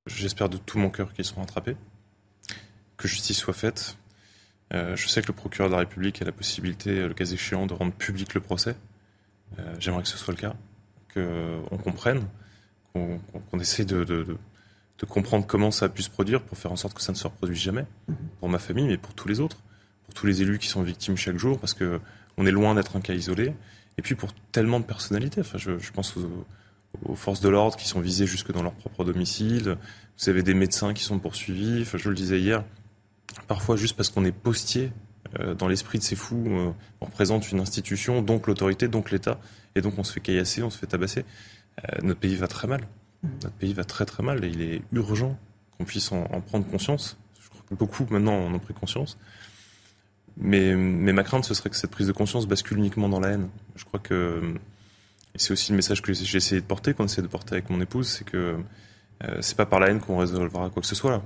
J'espère de tout mon cœur qu'ils seront rattrapés, que justice soit faite. Euh, je sais que le procureur de la République a la possibilité, le cas échéant, de rendre public le procès. J'aimerais que ce soit le cas, qu'on comprenne, qu'on qu essaie de de comprendre comment ça a pu se produire pour faire en sorte que ça ne se reproduise jamais, pour ma famille, mais pour tous les autres, pour tous les élus qui sont victimes chaque jour, parce que on est loin d'être un cas isolé, et puis pour tellement de personnalités. Enfin, je, je pense aux, aux, forces de l'ordre qui sont visées jusque dans leur propre domicile. Vous avez des médecins qui sont poursuivis. Enfin, je le disais hier, parfois juste parce qu'on est postier euh, dans l'esprit de ces fous, euh, on représente une institution, donc l'autorité, donc l'État, et donc on se fait caillasser, on se fait tabasser. Euh, notre pays va très mal. Notre pays va très très mal et il est urgent qu'on puisse en, en, prendre conscience. Je crois que beaucoup maintenant en ont pris conscience. Mais, mais ma crainte, ce serait que cette prise de conscience bascule uniquement dans la haine. Je crois que, c'est aussi le message que j'ai essayé de porter, qu'on essaie de porter avec mon épouse, c'est que euh, c'est pas par la haine qu'on résolvera quoi que ce soit là.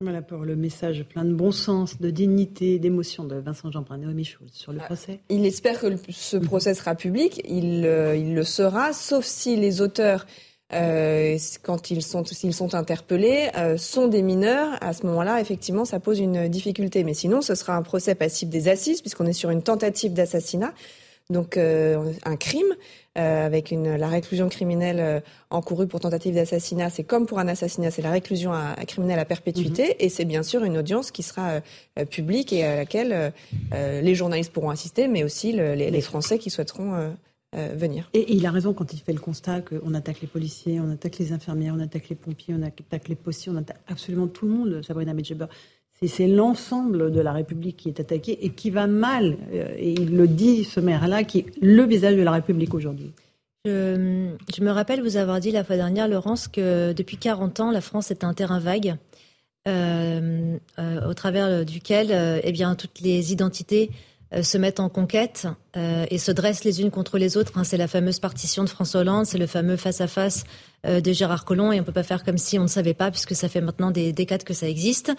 Voilà pour le message plein de bon sens, de dignité, d'émotion de Vincent Jeanbrun, Naomi Schultz sur le ah, procès. Il espère que ce procès sera public. Il, euh, il le sera, sauf si les auteurs euh, quand ils sont, s'ils sont interpellés, euh, sont des mineurs, à ce moment-là, effectivement, ça pose une difficulté. Mais sinon, ce sera un procès passif des assises, puisqu'on est sur une tentative d'assassinat. donc un crime avec une, la réclusion criminelle encourue pour tentative d'assassinat. C'est comme pour un assassinat, c'est la réclusion à, criminelle à perpétuité. Mhm. Et c'est bien sûr une audience qui sera publique et à laquelle les journalistes pourront assister, mais aussi les, les, Français qui souhaiteront euh, venir. Et, il a raison quand il fait le constat qu'on attaque les policiers, on attaque les infirmières, on attaque les pompiers, on attaque les postiers, on attaque absolument tout le monde, Sabrina Medjeber. C'est l'ensemble de la République qui est attaqué et qui va mal. Euh, et il le dit, ce maire-là, qui est le visage de la République aujourd'hui. Je, me rappelle vous avoir dit la fois dernière, Laurence, que depuis 40 ans, la France est un terrain vague, euh, au travers duquel eh bien, toutes les identités euh, se mettent en conquête euh, et se dressent les unes contre les autres. Hein. C'est la fameuse partition de François Hollande, c'est le fameux face-à-vis euh, de Gérard Collomb, et on ne peut pas faire comme si on ne savait pas, puisque ça fait maintenant des décades que ça existe.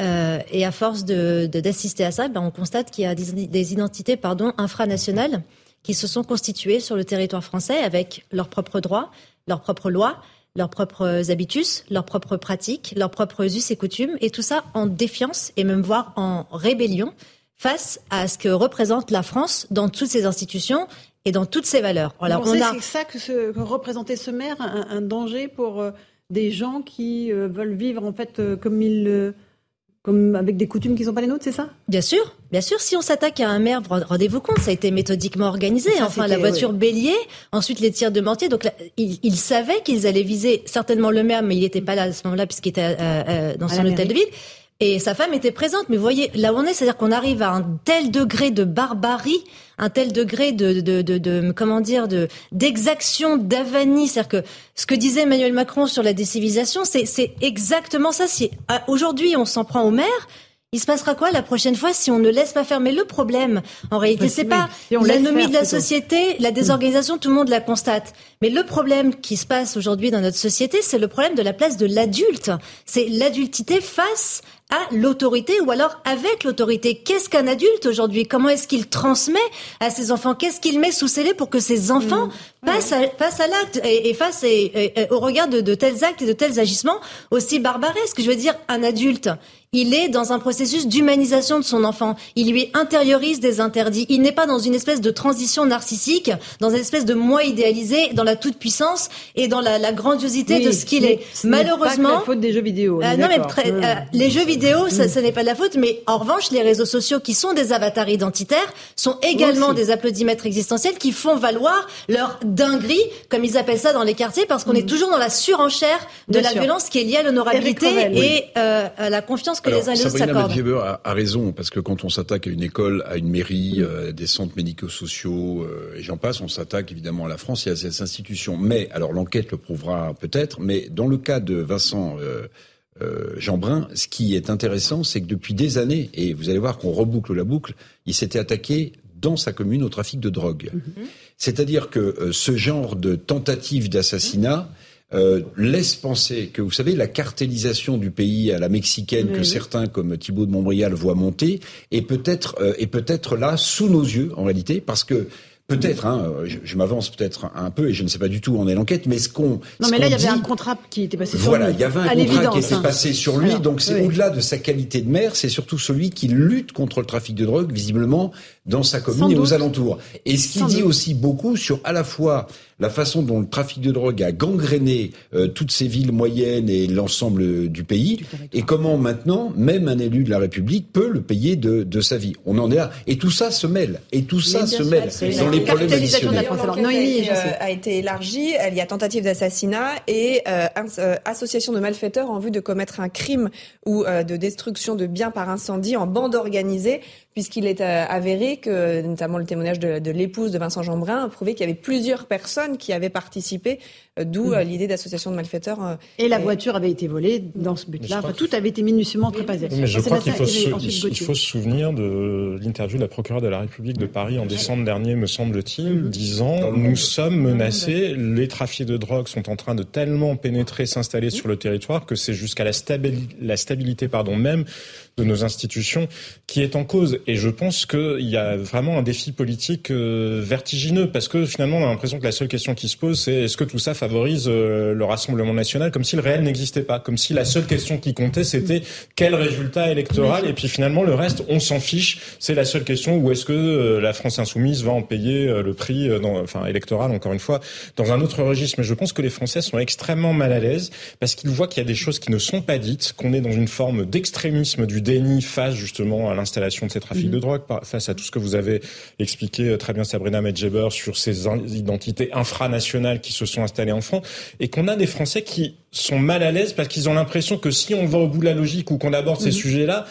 et à force de, d'assister à ça, ben, on constate qu'il y a des, identités pardon, infranationales qui se sont constituées sur le territoire français avec leurs propres droits, leurs propres lois, leurs propres habitus, leurs propres pratiques, leurs propres us et coutumes, et tout ça en défiance et même voire en rébellion face à ce que représente la France dans toutes ses institutions et dans toutes ses valeurs. Alors, on a... C'est ça que, ce, que, représentait ce maire, un, danger pour euh, des gens qui euh, veulent vivre en fait euh, comme ils comme avec des coutumes qui ne sont pas les nôtres, c'est ça? Bien sûr, bien sûr. Si on s'attaque à un maire, rendez-vous compte, ça a été méthodiquement organisé. enfin, la voiture bélier, ensuite les tirs de mortier. Donc, ils, savaient qu'ils allaient viser certainement le maire, mais il n'était pas là à ce moment-là puisqu'il était dans son hôtel de ville. Et sa femme était présente. Mais vous voyez, là où on est, c'est-à-dire qu'on arrive à un tel degré de barbarie, un tel degré de, de, de, de comment dire, de d'exaction, d'avanie. C'est-à-dire que ce que disait Emmanuel Macron sur la décivilisation, c'est, exactement ça. Si aujourd'hui on s'en prend au maire, il se passera quoi la prochaine fois si on ne laisse pas faire Mais le problème, en réalité, c'est pas l'anomie de la société, la désorganisation, tout le monde la constate. Mais le problème qui se passe aujourd'hui dans notre société, c'est le problème de la place de l'adulte. C'est l'adultité face à l'autorité ou alors avec l'autorité. Qu'est-ce qu'un adulte aujourd'hui? Comment est-ce qu'il transmet à ses enfants? Qu'est-ce qu'il met sous scellé pour que ses enfants mmh. passent, à, passent à l'acte et, et face au regard de, de, tels actes et de tels agissements aussi barbaresques? Je veux dire, un adulte, il est dans un processus d'humanisation de son enfant. Il lui intériorise des interdits. Il n'est pas dans une espèce de transition narcissique, dans une espèce de moi idéalisé, dans la toute-puissance et dans la, la grandiosité de ce qu'il est. Malheureusement, pas la faute des jeux vidéo. Euh, non, mais euh, les jeux vidéo, ça, ce n'est pas de la faute. Mais en revanche, les réseaux sociaux, qui sont des avatars identitaires, sont également des applaudimètres existentiels qui font valoir leur dinguerie, comme ils appellent ça dans les quartiers, parce qu'on est mm. toujours dans la surenchère de la violence qui est liée à l'honorabilité et euh, à la confiance que les uns Sabrina a, raison, parce que quand on s'attaque à une école, à une mairie, euh, des centres médico-sociaux, euh, et j'en passe, on s'attaque évidemment à la France et à ces institutions. Mais, alors l'enquête le prouvera peut-être, mais dans le cas de Vincent euh, euh Jeanbrun, ce qui est intéressant, c'est que depuis des années, et vous allez voir qu'on reboucle la boucle, il s'était attaqué dans sa commune au trafic de drogue. Mm-hmm. C'est-à-dire que ce genre de tentative d'assassinat euh, laisse penser que, vous savez, la cartélisation du pays à la mexicaine que certains, comme Thibault de Montbrial, voient monter, est peut-être euh, est peut-être là sous nos yeux en réalité, parce que Peut-être, hein, je, m'avance peut-être un peu et je ne sais pas du tout où en est l'enquête, mais ce qu'on. Non, mais là, il y avait un contrat qui était passé sur lui. Voilà, il y avait un contrat qui était hein. passé sur lui, donc c'est au-delà de sa qualité de maire, c'est surtout celui qui lutte contre le trafic de drogue, visiblement, dans sa commune et aux alentours. Et ce qui dit aussi beaucoup sur à la fois la façon dont le trafic de drogue a gangréné euh, toutes ces villes moyennes et l'ensemble du pays, et comment maintenant, même un élu de la République peut le payer de, de sa vie. On en est là. Et tout ça se mêle. Et tout ça se mêle dans les problèmes additionnels. L'enquête euh, a été élargie. Il y a tentative d'assassinat et euh, association de malfaiteurs en vue de commettre un crime ou de destruction de biens par incendie en bande organisée puisqu'il est euh, avéré que, notamment le témoignage de, l'épouse de Vincent Jeanbrun, a prouvé qu'il y avait plusieurs personnes qui avaient participé, euh, d'où euh, l'idée d'association de malfaiteurs. Et la voiture avait été volée dans ce but-là. tout avait été minutieusement préparé. Mais je crois qu'il faut, se, il faut se souvenir de l'interview de la procureure de la République de Paris en décembre dernier, me semble-t-il, mm-hmm. disant nous sommes menacés, les trafics de drogue sont en train de tellement pénétrer, s'installer sur le territoire que c'est jusqu'à la, stabilité, la stabilité pardon, même de nos institutions qui est en cause. et je pense qu'il y a vraiment un défi politique euh, vertigineux parce que finalement on a l'impression que la seule question qui se pose c'est est-ce que tout ça favorise euh, le Rassemblement national comme si le réel n'existait pas, comme si la seule question qui comptait c'était quel résultat électoral et puis finalement le reste on s'en fiche, c'est la seule question où est-ce que la France insoumise va en payer le prix enfin électoral encore une fois dans un autre registre. Mais je pense que les Français sont extrêmement mal à l'aise parce qu'ils voient qu'il y a des choses qui ne sont pas dites, qu'on est dans une forme d'extrémisme du déni face justement à l'installation de ces trafics mhm. de drogue, face à tout ce que vous avez expliqué euh, très bien Sabrina Medjeber sur ces identités infranationales qui se sont installées en France, et qu'on a des Français qui sont mal à l'aise parce qu'ils ont l'impression que si on va au bout de la logique ou qu'on aborde ces mhm. sujets-là,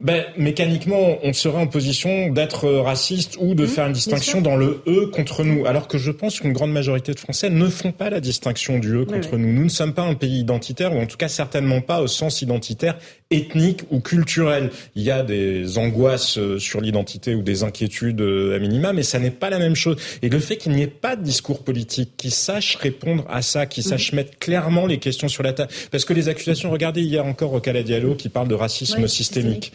ben, mécaniquement, on serait en position d'être raciste ou de mmh, faire une distinction dans le E contre nous. Alors que je pense qu'une grande majorité de Français ne font pas la distinction du E contre nous. Nous ne sommes pas un pays identitaire, ou en tout cas certainement pas au sens identitaire ethnique ou culturel. Il y a des angoisses euh, sur l'identité ou des inquiétudes euh, à minima, mais ça n'est pas la même chose. Et le fait qu'il n'y ait pas de discours politique qui sache répondre à ça, qui sache mmh. mettre clairement les questions sur la table. Parce que les accusations, regardez hier encore au Diallo qui parle de racisme systémique.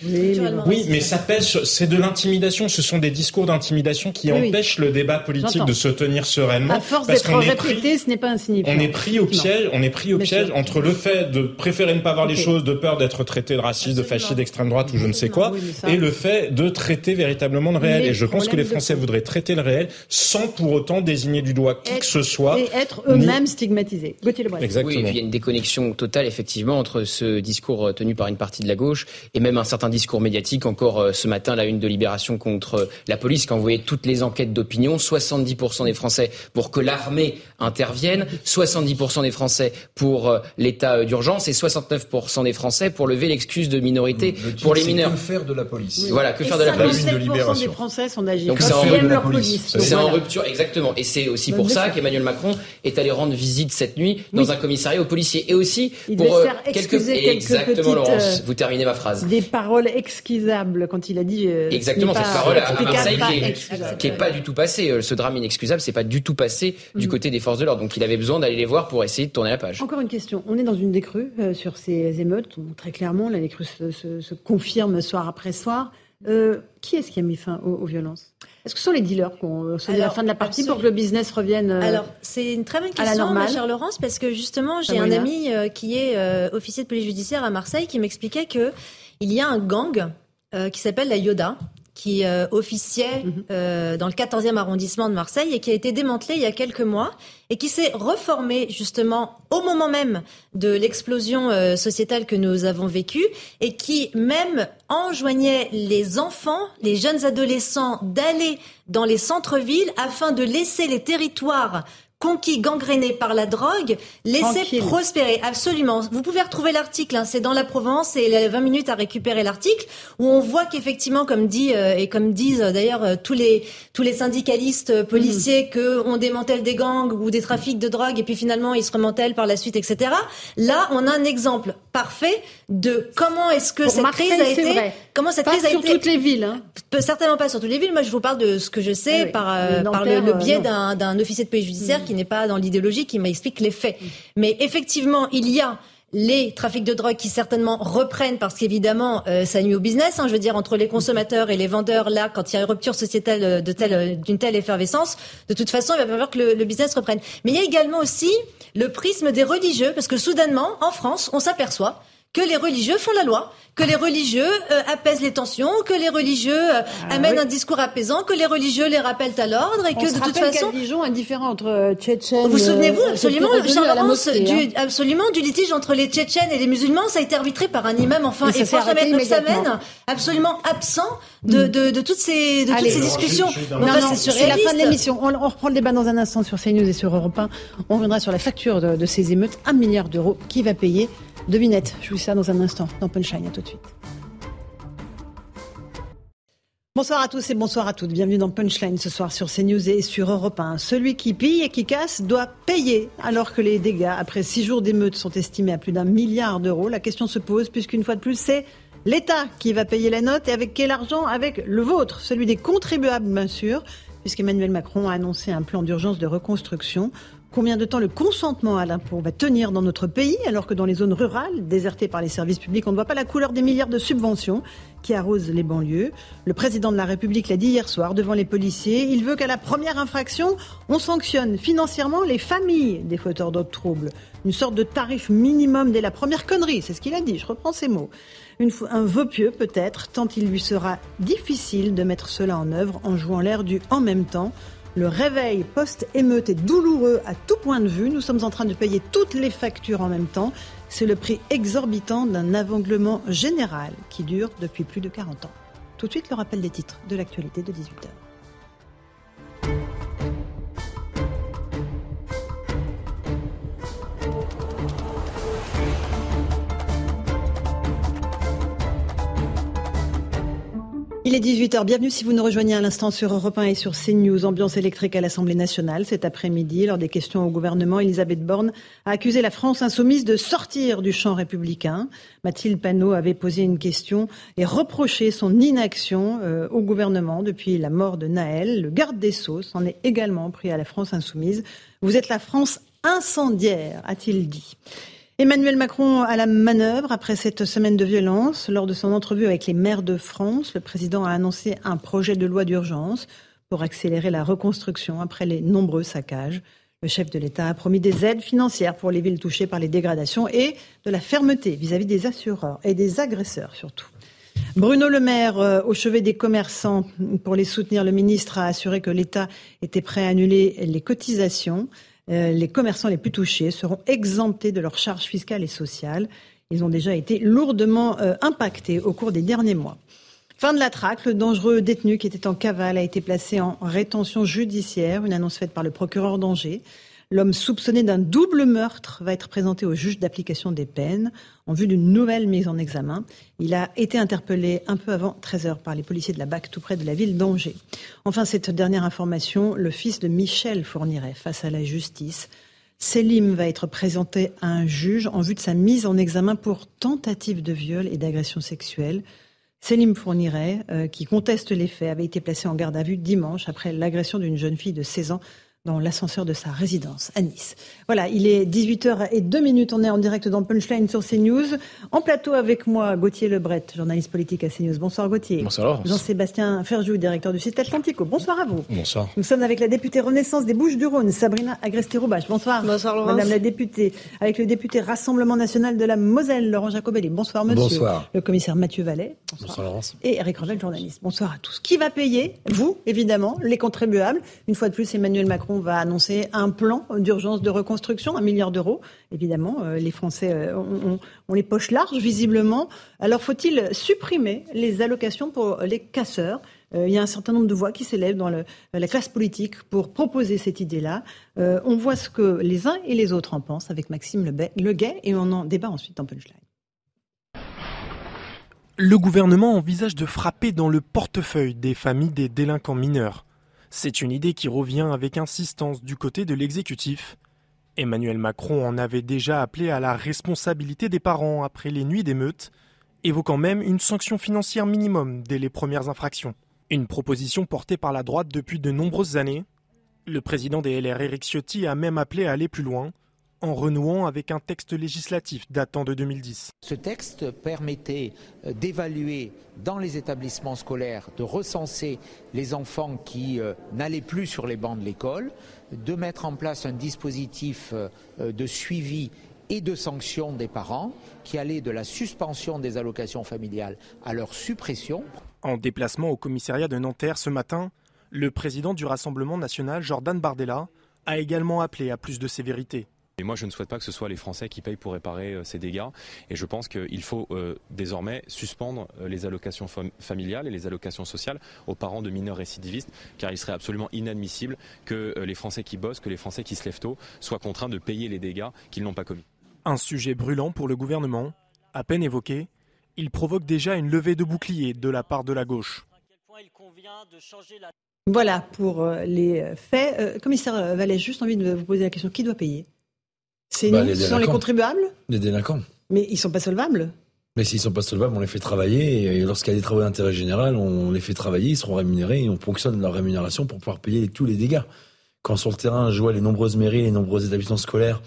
Oui, mais ça pèse, c'est de l'intimidation. Ce sont des discours d'intimidation qui empêchent le débat politique de se tenir sereinement. À force d'être répété, ce n'est pas insignifiant. On est pris au piège, on est pris au piège entre le fait de préférer ne pas voir les choses de peur d'être traité de raciste, de fasciste, d'extrême droite ou je ne sais quoi, et le fait de traiter véritablement le réel. et je pense que les Français voudraient traiter le réel sans pour autant désigner du doigt qui que ce soit. Et être eux-mêmes stigmatisés. Exactement. Oui, et puis il y a une déconnexion totale effectivement entre ce discours tenu par une partie de la gauche et même un certain discours médiatique encore euh, ce matin, la une de Libération contre euh, la police, quand vous voyez toutes les enquêtes d'opinion, 70% des Français pour que l'armée intervienne, 70% des Français pour euh, l'état d'urgence et 69% des Français pour lever l'excuse de minorité pour les mineurs. Que faire de la police Voilà, que faire de la police de Libération. des Français sont d'agir. Donc c'est en, police. C'est en rupture, exactement. Et c'est aussi pour ça qu'Emmanuel Macron est allé rendre visite cette nuit dans un commissariat aux policiers et aussi pour quelques, exactement Laurence. Vous terminez ma phrase. Des paroles inexcusables quand il a dit. Euh, Exactement, cette parole à Marseille qui est, pas du tout passée. Euh, ce drame inexcusable, c'est pas du tout passé du mm. côté des forces de l'ordre. Donc il avait besoin d'aller les voir pour essayer de tourner la page. Encore une question. On est dans une décrue euh, sur ces émeutes. très clairement, la décrue se, confirme soir après soir. qui est-ce qui a mis fin aux, violences? Est-ce que ce sont les dealers qui ont sonné la fin de la partie pour que le business revienne Alors, c'est une très bonne question, ma chère Laurence, parce que justement, j'ai un ami qui est officier de police judiciaire à Marseille qui m'expliquait que il y a un gang euh, qui s'appelle la Yoda qui euh, officiait mhm. euh, dans le 14e arrondissement de Marseille et qui a été démantelé il y a quelques mois et qui s'est reformé justement au moment même de l'explosion sociétale que nous avons vécue et qui même enjoignait les enfants, les jeunes adolescents d'aller dans les centres-villes afin de laisser les territoires conquis, gangrénés par la drogue, laissez prospérer. Absolument. Vous pouvez retrouver l'article, hein, c'est dans la Provence et il y a 20 minutes à récupérer l'article, où on voit qu'effectivement, comme dit euh, et comme disent euh, d'ailleurs euh, tous les tous les syndicalistes policiers, qu'on mm. que on démantèle des gangs ou des trafics de drogue et puis finalement ils se remantèlent par la suite, etc. Là, on a un exemple parfait de comment est-ce que cette crise a été, comment cette crise a sur toutes les villes. Hein. Certainement pas sur toutes les villes. Moi, je vous parle de ce que je sais eh par par le, biais d'un officier de police judiciaire qui n'est pas dans l'idéologie, qui m'explique les faits. Mais effectivement, il y a les trafics de drogue qui certainement reprennent parce qu'évidemment euh, ça nuit au business. Hein, je veux dire entre les consommateurs et les vendeurs là, quand il y a une rupture sociétale euh, de telle euh, d'une telle effervescence, de toute façon il va falloir que le, le, business reprenne. Mais il y a également aussi le prisme des religieux parce que soudainement en France on s'aperçoit que les religieux font la loi, que les religieux euh, apaisent les tensions, que les religieux euh, ah amènent un discours apaisant, que les religieux les rappellent à l'ordre et que de toute façon. Dijon est différent entre euh, Tchétchènes. Vous souvenez-vous absolument, Charles du, hein. absolument du litige entre les Tchétchènes et les musulmans, ça a été arbitré par un imam enfin et, et François Samen, absolument absent de, mm. de, de, toutes ces de toutes ces discussions. c'est la fin de l'émission. On, on, reprend le débat dans un instant sur CNews et sur Europe 1. On reviendra sur la facture de, de ces émeutes, un milliard d'euros. Qui va payer Devinette, je vous ça dans un instant, dans Punchline, à tout de suite. Bonsoir à tous et bonsoir à toutes. Bienvenue dans Punchline ce soir sur CNews et sur Europe 1. Celui qui pille et qui casse doit payer alors que les dégâts après six jours d'émeutes sont estimés à plus d'un milliard d'euros. La question se pose puisqu'une fois de plus c'est l'État qui va payer la note et avec quel argent Avec le vôtre, celui des contribuables bien sûr, puisqu'Emmanuel Macron a annoncé un plan d'urgence de reconstruction Combien de temps le consentement à l'impôt va tenir dans notre pays alors que dans les zones rurales, désertées par les services publics, on ne voit pas la couleur des milliards de subventions qui arrosent les banlieues? Le président de la République l'a dit hier soir devant les policiers. Il veut qu'à la première infraction, on sanctionne financièrement les familles des fauteurs d'autres troubles. Une sorte de tarif minimum dès la première connerie, c'est ce qu'il a dit, je reprends ses mots. Un vœu pieux peut-être, tant il lui sera difficile de mettre cela en œuvre en jouant l'air du en même temps le réveil post-émeute est douloureux à tout point de vue. Nous sommes en train de payer toutes les factures en même temps. C'est le prix exorbitant d'un aveuglement général qui dure depuis plus de 40 ans. Tout de suite, le rappel des titres de l'actualité de 18h. Il est 18h. Bienvenue si vous nous rejoignez à l'instant sur Europe 1 et sur CNews. Ambiance électrique à l'Assemblée nationale cet après-midi. Lors des questions au gouvernement, Elisabeth Borne a accusé la France insoumise de sortir du champ républicain. Mathilde Panot avait posé une question et reproché son inaction euh, au gouvernement depuis la mort de Naël. Le garde des Sceaux s'en est également pris à la France insoumise. Vous êtes la France incendiaire, a-t-il dit. Emmanuel Macron à la manœuvre après cette semaine de violence. Lors de son entrevue avec les maires de France, le président a annoncé un projet de loi d'urgence pour accélérer la reconstruction après les nombreux saccages. Le chef de l'État a promis des aides financières pour les villes touchées par les dégradations et de la fermeté vis-à-vis des assureurs et des agresseurs surtout. Bruno Le Maire, euh, au chevet des commerçants, pour les soutenir, le ministre a assuré que l'État était prêt à annuler les cotisations. Euh, les commerçants les plus touchés seront exemptés de leurs charges fiscales et sociales. Ils ont déjà été lourdement euh, impactés au cours des derniers mois. Fin de la traque, le dangereux détenu qui était en cavale a été placé en rétention judiciaire, une annonce faite par le procureur d'Angers. L'homme soupçonné d'un double meurtre va être présenté au juge d'application des peines en vue d'une nouvelle mise en examen. Il a été interpellé un peu avant 13 heures par les policiers de la BAC tout près de la ville d'Angers. Enfin, cette dernière information, le fils de Michel fournirait face à la justice. Selim va être présenté à un juge en vue de sa mise en examen pour tentative de viol et d'agression sexuelle. Selim Fourniret, euh, qui conteste les faits, avait été placé en garde à vue dimanche après l'agression d'une jeune fille de 16 ans dans l'ascenseur de sa résidence à Nice. Voilà, il est 18h et 2 minutes, on est en direct dans Punchline sur CNews. En plateau avec moi, Gauthier Lebret, journaliste politique à CNews. Bonsoir Gauthier. Bonsoir. Jean-Sébastien Ferjou, directeur du site Atlantico. Bonsoir à vous. Bonsoir. Nous sommes avec la députée Renaissance des Bouches-du-Rhône, Sabrina Agresti-Roubache. Bonsoir. Bonsoir Laurence. Madame la députée. Avec le député Rassemblement National de la Moselle, Laurent Jacobelli. Bonsoir monsieur. Bonsoir. Le commissaire Mathieu Vallet. Bonsoir. Bonsoir Laurence. Et Eric Revel, journaliste. Bonsoir à tous. Qui va payer? Vous, évidemment, les contribuables. Une fois de plus, Emmanuel Macron va annoncer un plan d'urgence de reconstruction, un milliard d'euros. Évidemment, euh, les Français euh, ont, les poches larges, visiblement. Alors, faut-il supprimer les allocations pour les casseurs? Euh, il y a un certain nombre de voix qui s'élèvent dans la classe politique pour proposer cette idée-là. on voit ce que les uns et les autres en pensent avec Maxime Leguet et on en débat ensuite en punchline. Le gouvernement envisage de frapper dans le portefeuille des familles des délinquants mineurs. C'est une idée qui revient avec insistance du côté de l'exécutif. Emmanuel Macron en avait déjà appelé à la responsabilité des parents après les nuits d'émeutes, évoquant même une sanction financière minimum dès les premières infractions. Une proposition portée par la droite depuis de nombreuses années. Le président des LR, Éric Ciotti, a même appelé à aller plus loin, en renouant avec un texte législatif datant de 2010. Ce texte permettait euh, d'évaluer dans les établissements scolaires, de recenser les enfants qui euh, n'allaient plus sur les bancs de l'école, de mettre en place un dispositif euh, de suivi et de sanction des parents qui allait de la suspension des allocations familiales à leur suppression. En déplacement au commissariat de Nanterre ce matin, le président du Rassemblement national, Jordan Bardella, a également appelé à plus de sévérité. Et moi, je ne souhaite pas que ce soit les Français qui payent pour réparer euh, ces dégâts. Et je pense qu'il faut euh, désormais suspendre euh, les allocations familiales et les allocations sociales aux parents de mineurs récidivistes, car il serait absolument inadmissible que les Français qui bossent, que les Français qui se lèvent tôt, soient contraints de payer les dégâts qu'ils n'ont pas commis. Un sujet brûlant pour le gouvernement, à peine évoqué, il provoque déjà une levée de bouclier de la part de la gauche. Voilà pour les faits. commissaire Vallée, juste envie de vous poser la question qui doit payer? C'est bah, nous, ce sont les contribuables Les délinquants. Mais ils ne sont pas solvables mais s'ils ne sont pas solvables, on les fait travailler. Et lorsqu'il y a des travaux d'intérêt général, on les fait travailler, ils seront rémunérés et on fonctionne leur rémunération pour pouvoir payer tous les dégâts. Quand sur le terrain, je vois les nombreuses mairies, les nombreux établissements scolaires,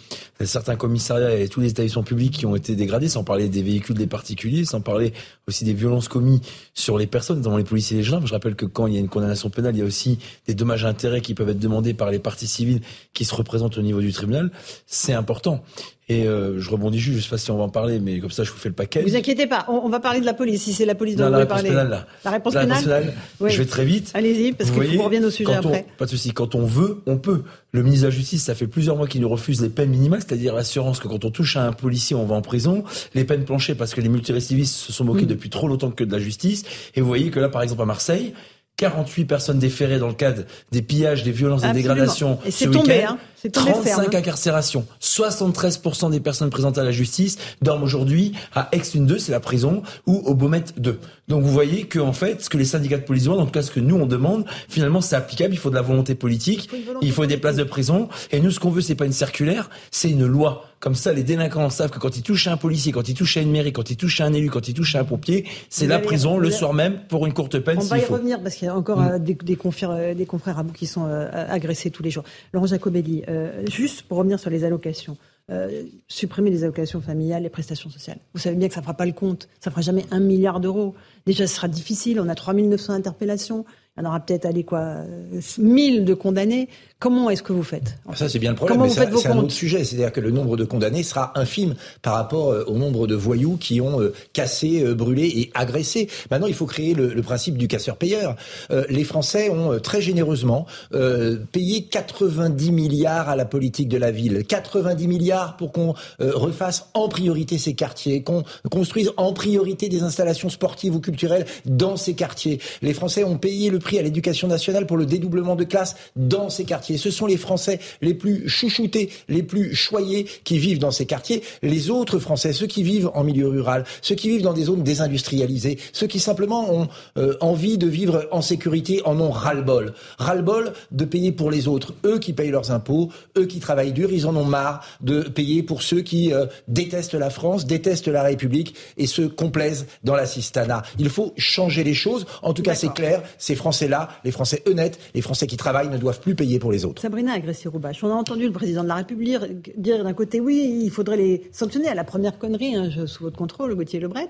certains commissariats et tous les établissements publics qui ont été dégradés, sans parler des véhicules des particuliers, sans parler aussi des violences commises sur les personnes, notamment les policiers et les gendarmes. Je rappelle que quand il y a une condamnation pénale, il y a aussi des dommages à intérêts qui peuvent être demandés par les parties civiles qui se représentent au niveau du tribunal. C'est important. Et euh, je rebondis juste, je sais pas si on va en parler, mais comme ça, je vous fais le paquet. Vous inquiétez pas, on, va parler de la police, si c'est la police dont vous voulez parler. Pénale, La réponse la pénale, pénale oui. Je vais très vite. Allez-y, parce qu'il faut qu'on revienne au sujet après. pas de souci. Quand on veut, on peut. Le ministre de la Justice, ça fait plusieurs mois qu'il nous refuse les peines minimales, c'est-à-dire l'assurance que quand on touche à un policier, on va en prison. Les peines planchées, parce que les multirécidivistes se sont moqués mm. depuis trop longtemps que de la justice. Et vous voyez que là, par exemple, à Marseille, 48 personnes déférées dans le cadre des pillages, des violences, des dégradations. Et c'est tombé, hein. 35 incarcérations. 73% des personnes présentées à la justice dorment aujourd'hui à Aix 2, c'est la prison, ou au Beaumet 2. Donc vous voyez que en fait, ce que les syndicats de police demandent, en tout cas ce que nous on demande, finalement c'est applicable. Il faut de la volonté politique, il faut, des places de prison. Et nous, ce qu'on veut, c'est pas une circulaire, c'est une loi. Comme ça, les délinquants savent que quand ils touchent à un policier, quand ils touchent à une mairie, quand ils touchent à un élu, quand ils touchent à un pompier, c'est la prison le soir même pour une courte peine. On va y revenir parce qu'il y a encore mm. euh, des, des, confrères, euh, des confrères à vous qui sont euh, agressés tous les jours. Laurent Jacobelli, juste pour revenir sur les allocations. Supprimer les allocations familiales, les prestations sociales. Vous savez bien que ça ne fera pas le compte, ça ne fera jamais un milliard d'euros. Déjà, ce sera difficile, on a 3900 interpellations, en aura peut-être, allez quoi, 1000 de condamnés. Comment est-ce que vous faites Ça, c'est bien le problème. Comment mais c'est un autre sujet. C'est-à-dire que le nombre de condamnés sera infime par rapport euh, au nombre de voyous qui ont euh, cassé, euh, brûlé et agressé. Maintenant, il faut créer le, le principe du casseur-payeur. les Français ont très généreusement payé 90 milliards à la politique de la ville. 90 milliards pour qu'on refasse en priorité ces quartiers, qu'on construise en priorité des installations sportives ou culturelles dans ces quartiers. Les Français ont payé le prix à l'éducation nationale pour le dédoublement de classes dans ces quartiers. Ce sont les Français les plus chouchoutés, les plus choyés qui vivent dans ces quartiers. Les autres Français, ceux qui vivent en milieu rural, ceux qui vivent dans des zones désindustrialisées, ceux qui simplement ont euh, envie de vivre en sécurité, en ont ras-le-bol. Ras-le-bol de payer pour les autres. Eux qui payent leurs impôts, eux qui travaillent dur, ils en ont marre de payer pour ceux qui euh, détestent la France, détestent la République et se complaisent dans la cistana. Il faut changer les choses. En tout cas, c'est clair, ces Français-là, les Français honnêtes, les Français qui travaillent ne doivent plus payer pour les autres. Sabrina Agresti-Roubache, on a entendu le président de la République dire d'un côté oui, il faudrait les sanctionner à la première connerie, hein, sous votre contrôle, Gauthier Lebret.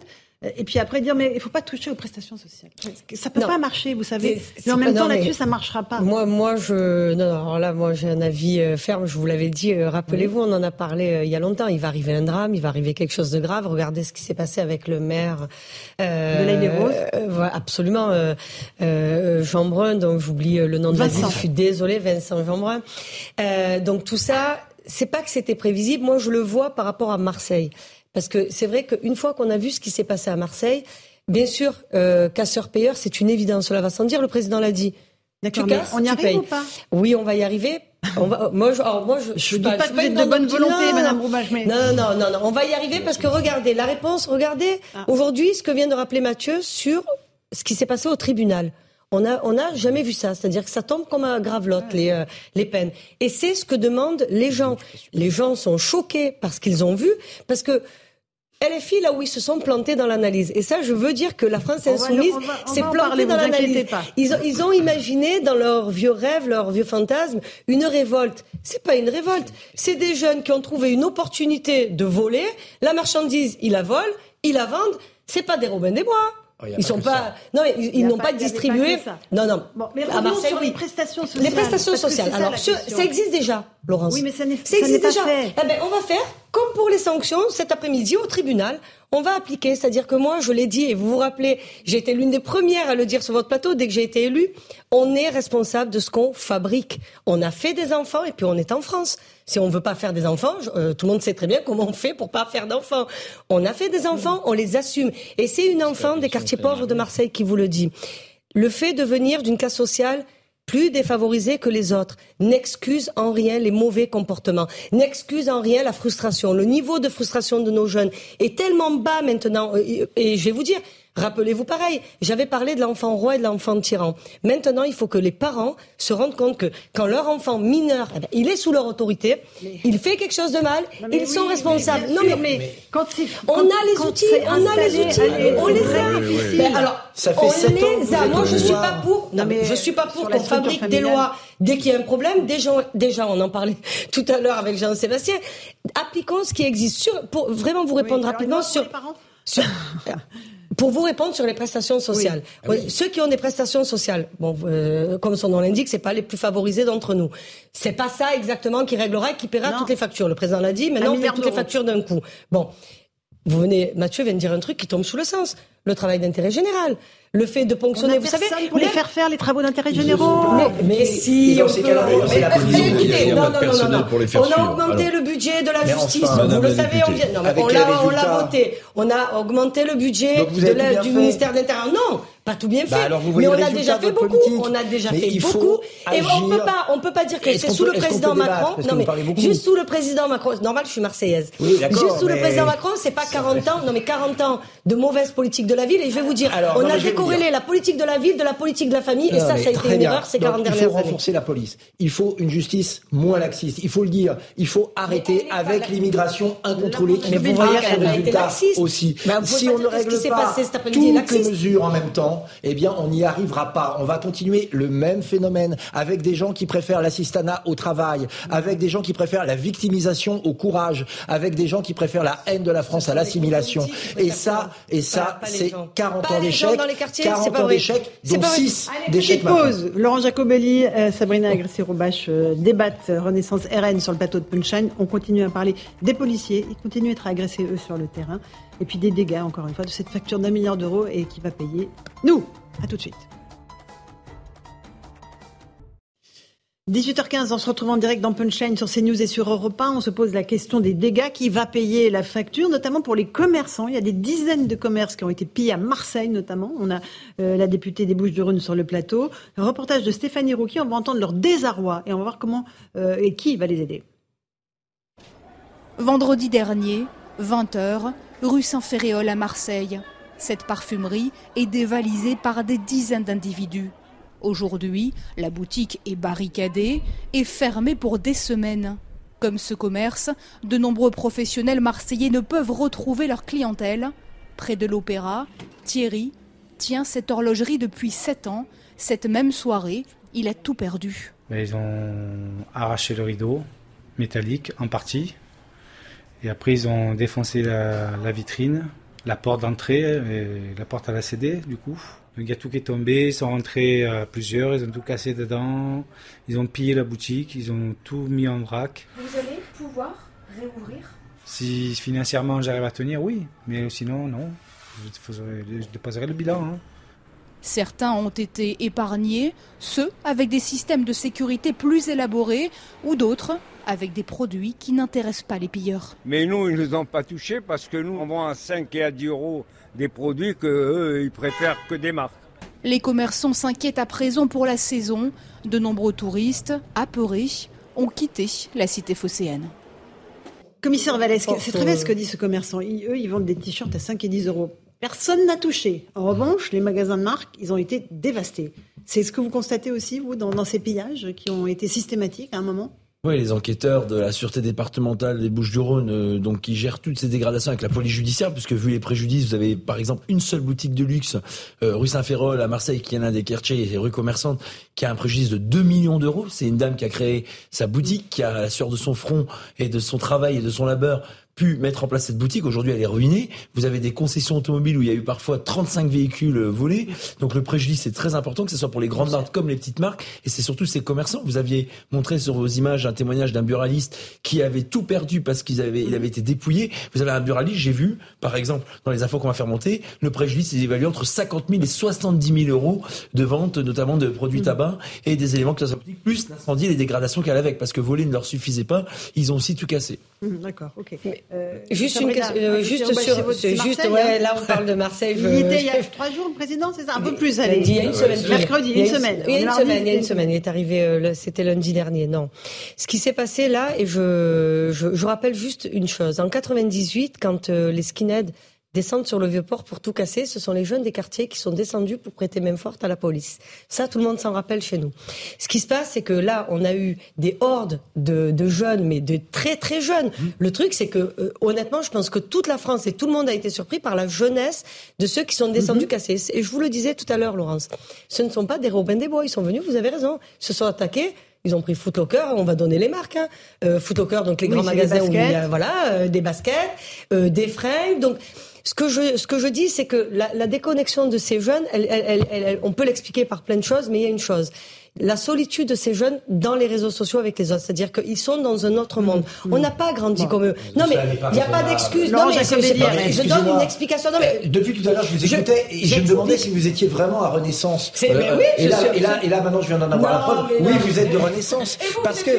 Et puis après dire mais il faut pas toucher aux prestations sociales. Ça peut pas marcher, vous savez. Mais en même temps là-dessus ça marchera pas. Moi moi je non, non alors là moi j'ai un avis euh, ferme. Je vous l'avais dit. Euh, rappelez-vous, on en a parlé euh, il y a longtemps. Il va arriver un drame, il va arriver quelque chose de grave. Regardez ce qui s'est passé avec le maire euh, de absolument. Jean Brun, donc j'oublie le nom de la ville. Je suis désolée, Vincent Jean Brun. donc tout ça, c'est pas que c'était prévisible. Moi je le vois par rapport à Marseille. Parce que c'est vrai qu'une fois qu'on a vu ce qui s'est passé à Marseille, bien sûr, euh, casseur-payeur, c'est une évidence. Cela va sans dire, le président l'a dit. D'accord, mais on y arrive ou pas? Oui, on va y arriver. On va, moi, je, moi, je, je, dis pas, que vous êtes de bonne volonté, Madame Roubache, mais... Non, non, non, non, on va y arriver parce que regardez, la réponse, regardez, ah. aujourd'hui, ce que vient de rappeler Mathieu sur ce qui s'est passé au tribunal. On n'a on a jamais vu ça, c'est-à-dire que ça tombe comme un gravelotte les euh, les peines. Et c'est ce que demandent les gens. Les gens sont choqués parce qu'ils ont vu, parce que LFI, là où ils se sont plantés dans l'analyse. Et ça, je veux dire que la France insoumise s'est plantée dans l'analyse. Ils ont, ils ont imaginé dans leurs vieux rêves, leurs vieux fantasmes, une révolte. C'est pas une révolte. C'est des jeunes qui ont trouvé une opportunité de voler. La marchandise, ils la volent, ils la vendent. C'est pas des Robins des Bois. Oh, ils sont pas, non, ils, n'ont pas, distribué. non, non. Bon, mais à Marseille, sur les prestations sociales. Les prestations sociales. Alors, ça, existe déjà, Laurence. Oui, mais ça, ça existe déjà. Fait. Eh ben, on va faire comme pour les sanctions cet après-midi au tribunal on va appliquer. C'est-à-dire que moi, je l'ai dit, et vous vous rappelez, j'ai été l'une des premières à le dire sur votre plateau dès que j'ai été élue, on est responsable de ce qu'on fabrique. On a fait des enfants et puis on est en France. Si on veut pas faire des enfants, euh, tout le monde sait très bien comment on fait pour pas faire d'enfants. On a fait des enfants, on les assume. Et c'est une enfant des quartiers pauvres de Marseille qui vous le dit. Le fait de venir d'une classe sociale plus défavorisés que les autres, n'excuse en rien les mauvais comportements, n'excuse en rien la frustration. Le niveau de frustration de nos jeunes est tellement bas maintenant, et je vais vous dire, Rappelez-vous pareil, j'avais parlé de l'enfant roi et de l'enfant tyran. Maintenant, il faut que les parents se rendent compte que quand leur enfant mineur, eh ben, il est sous leur autorité, il fait quelque chose de mal, ils sont responsables. non mais, quand on a les outils, on a les outils, on les a. alors, ça fait on les a. Moi, je suis pas pour. Non mais je suis pas pour qu'on fabrique des lois dès qu'il y a un problème. Déjà, déjà, on en parlait [laughs] tout à l'heure avec Jean-Sébastien. Appliquons ce qui existe. Sur, pour vraiment vous répondre rapidement sur. sur [laughs] pour vous répondre sur les prestations sociales, ah ceux qui ont des prestations sociales, bon, euh, comme son nom l'indique, c'est pas les plus favorisés d'entre nous. C'est pas ça exactement qui réglera et qui paiera toutes les factures. Le président l'a dit, maintenant on paie toutes les factures d'un coup. Bon, vous venez, Mathieu vient de dire un truc qui tombe sous le sens. Le travail d'intérêt général le fait de ponctionner, vous savez, pour les faire faire les travaux d'intérêt généraux. Mais, si, on peut... non, non, non, on a augmenté le budget de la justice. vous le savez, on vient. Non, on l'a voté. On a augmenté le budget du ministère de l'Intérieur. Non, pas tout bien bah, fait. mais on a déjà fait beaucoup. On a déjà fait beaucoup. Et on peut pas, on peut pas dire que c'est sous le président Macron. Non mais juste sous le président Macron. Normal, je suis marseillaise. Juste sous le président Macron, c'est pas 40 ans. Non mais 40 ans de mauvaise politique de la ville. Et je vais vous dire, on a décorrélé la politique de la ville de la politique de la famille. Et ça, ça a été une erreur ces 40 dernières années. Il faut renforcer la police. Il faut une justice moins laxiste. Il faut le dire. Il faut arrêter avec l'immigration incontrôlée qui vous voyez le résultat aussi. Si on ne règle pas toutes les mesures en même temps, eh bien, on n'y arrivera pas. On va continuer le même phénomène avec des gens qui préfèrent l'assistanat au travail, avec des gens qui préfèrent la victimisation au courage, avec des gens qui préfèrent la haine de la France à l'assimilation. Et ça, et ça, c'est 40 ans d'échec, 40 ans d'échec, dont 6 d'échecs. pause. Laurent Jacobelli, euh, Sabrina Agressé-Roubache euh, débattent Renaissance RN sur le plateau de Punchline. On continue à parler des policiers. Ils continuent à être agressés, eux, sur le terrain. Et puis des dégâts, encore une fois, de cette facture d'un milliard d'euros et qui va payer nous. À tout de suite. 18h15, on se retrouve en direct dans Punchline sur CNews et sur Europe 1. On se pose la question des dégâts. Qui va payer la facture, notamment pour les commerçants? Il y a des dizaines de commerces qui ont été pillés à Marseille, notamment. On a euh, la députée des Bouches-du-Rhône sur le plateau. Reportage de Stéphanie Rouki. On va entendre leur désarroi et on va voir comment euh, et qui va les aider. Vendredi dernier, 20h, rue Saint-Ferréol à Marseille. Cette parfumerie est dévalisée par des dizaines d'individus. Aujourd'hui, la boutique est barricadée et fermée pour des semaines. Comme ce commerce, de nombreux professionnels marseillais ne peuvent retrouver leur clientèle. Près de l'opéra, Thierry tient cette horlogerie depuis 7 ans. Cette même soirée, il a tout perdu. Ils ont arraché le rideau métallique en partie. Et après, ils ont défoncé la, vitrine, la porte d'entrée, la porte à la CD, du coup. Donc il y a tout qui est tombé, ils sont rentrés à plusieurs, ils ont tout cassé dedans, ils ont pillé la boutique, ils ont tout mis en vrac. Vous allez pouvoir réouvrir? Si financièrement j'arrive à tenir, oui, mais sinon, non. Je déposerai le bilan. Hein. Certains ont été épargnés, ceux avec des systèmes de sécurité plus élaborés, ou d'autres avec des produits qui n'intéressent pas les pilleurs. Mais nous, ils ne nous ont pas touchés parce que nous, on vend à 5 et à 10 euros des produits qu'eux, ils préfèrent que des marques. Les commerçants s'inquiètent à présent pour la saison. De nombreux touristes, apeurés, ont quitté la cité phocéenne. Commissaire Valesque, c'est très bien ce que dit ce commerçant. eux, ils vendent des t-shirts à 5 et 10 euros. Personne n'a touché. En revanche, les magasins de marque, ils ont été dévastés. C'est ce que vous constatez aussi, vous, dans ces pillages qui ont été systématiques à un moment? Oui, les enquêteurs de la sûreté départementale des Bouches-du-Rhône, euh, donc qui gèrent toutes ces dégradations avec la police judiciaire, puisque vu les préjudices, vous avez par exemple une seule boutique de luxe, euh, rue Saint-Férol à Marseille, qui est l'un des quartiers et rue commerçante, qui a un préjudice de 2 millions d'euros. C'est une dame qui a créé sa boutique, qui a la sueur de son front et de son travail et de son labeur pu mettre en place cette boutique. Aujourd'hui, elle est ruinée. Vous avez des concessions automobiles où il y a eu parfois 35 véhicules euh, volés. Donc le préjudice est très important, que ce soit pour les grandes marques comme les petites marques. Et c'est surtout ces commerçants. Vous aviez montré sur vos images un témoignage d'un buraliste qui avait tout perdu parce qu'il avait, il avait été dépouillé. Vous avez un buraliste, j'ai vu, par exemple, dans les infos qu'on va faire monter, le préjudice est évalué entre 50 000 et 70 000 euros de vente, notamment de produits tabac et des éléments que boutique, plus l'incendie et les dégradations qu'elle avait avec. Parce que voler ne leur suffisait pas. Ils ont aussi tout cassé. Mmh, d'accord, ok. Euh, juste une question, euh, juste sur, juste, ouais, hein. là on parle de Marseille. Il était il y a trois jours le président, c'est ça, un peu plus. Allez. Il y a une semaine. Mercredi, une semaine. Il y a une semaine. Il y a une semaine. Il est arrivé, euh, c'était lundi dernier. Non. Ce qui s'est passé là, et je, je, je rappelle juste une chose. En 98, quand les skinheads descendent sur le vieux port pour tout casser. Ce sont les jeunes des quartiers qui sont descendus pour prêter main forte à la police. Ça, tout le monde s'en rappelle chez nous. Ce qui se passe, c'est que là, on a eu des hordes de, de jeunes, mais de très très jeunes. Mmh. Le truc, c'est que euh, honnêtement, je pense que toute la France et tout le monde a été surpris par la jeunesse de ceux qui sont descendus mmh. casser. Et je vous le disais tout à l'heure, Laurence, ce ne sont pas des Robins des Bois. Ils sont venus, vous avez raison, ils se sont attaqués ils ont pris Footlocker, on va donner les marques. Hein. Euh, Footlocker, donc les grands magasins où il y a voilà, euh, des baskets, euh, des fringues. Donc ce que je, ce que je dis, c'est que la, la, déconnexion de ces jeunes, elle, elle, elle, on peut l'expliquer par plein de choses, mais il y a une chose la solitude de ces jeunes dans les réseaux sociaux avec les autres. C'est-à-dire qu'ils sont dans un autre monde. Mmh. On n'a pas grandi comme eux. Non, mais il n'y a pas d'excuse. Non, mais je donne une explication. Non, mais... Euh, depuis tout à l'heure, je vous écoutais et je me demandais si vous étiez vraiment à Renaissance. Euh, oui, et, là, et, là, et là, maintenant, je viens d'en avoir la preuve. Oui, vous êtes de Renaissance. Parce que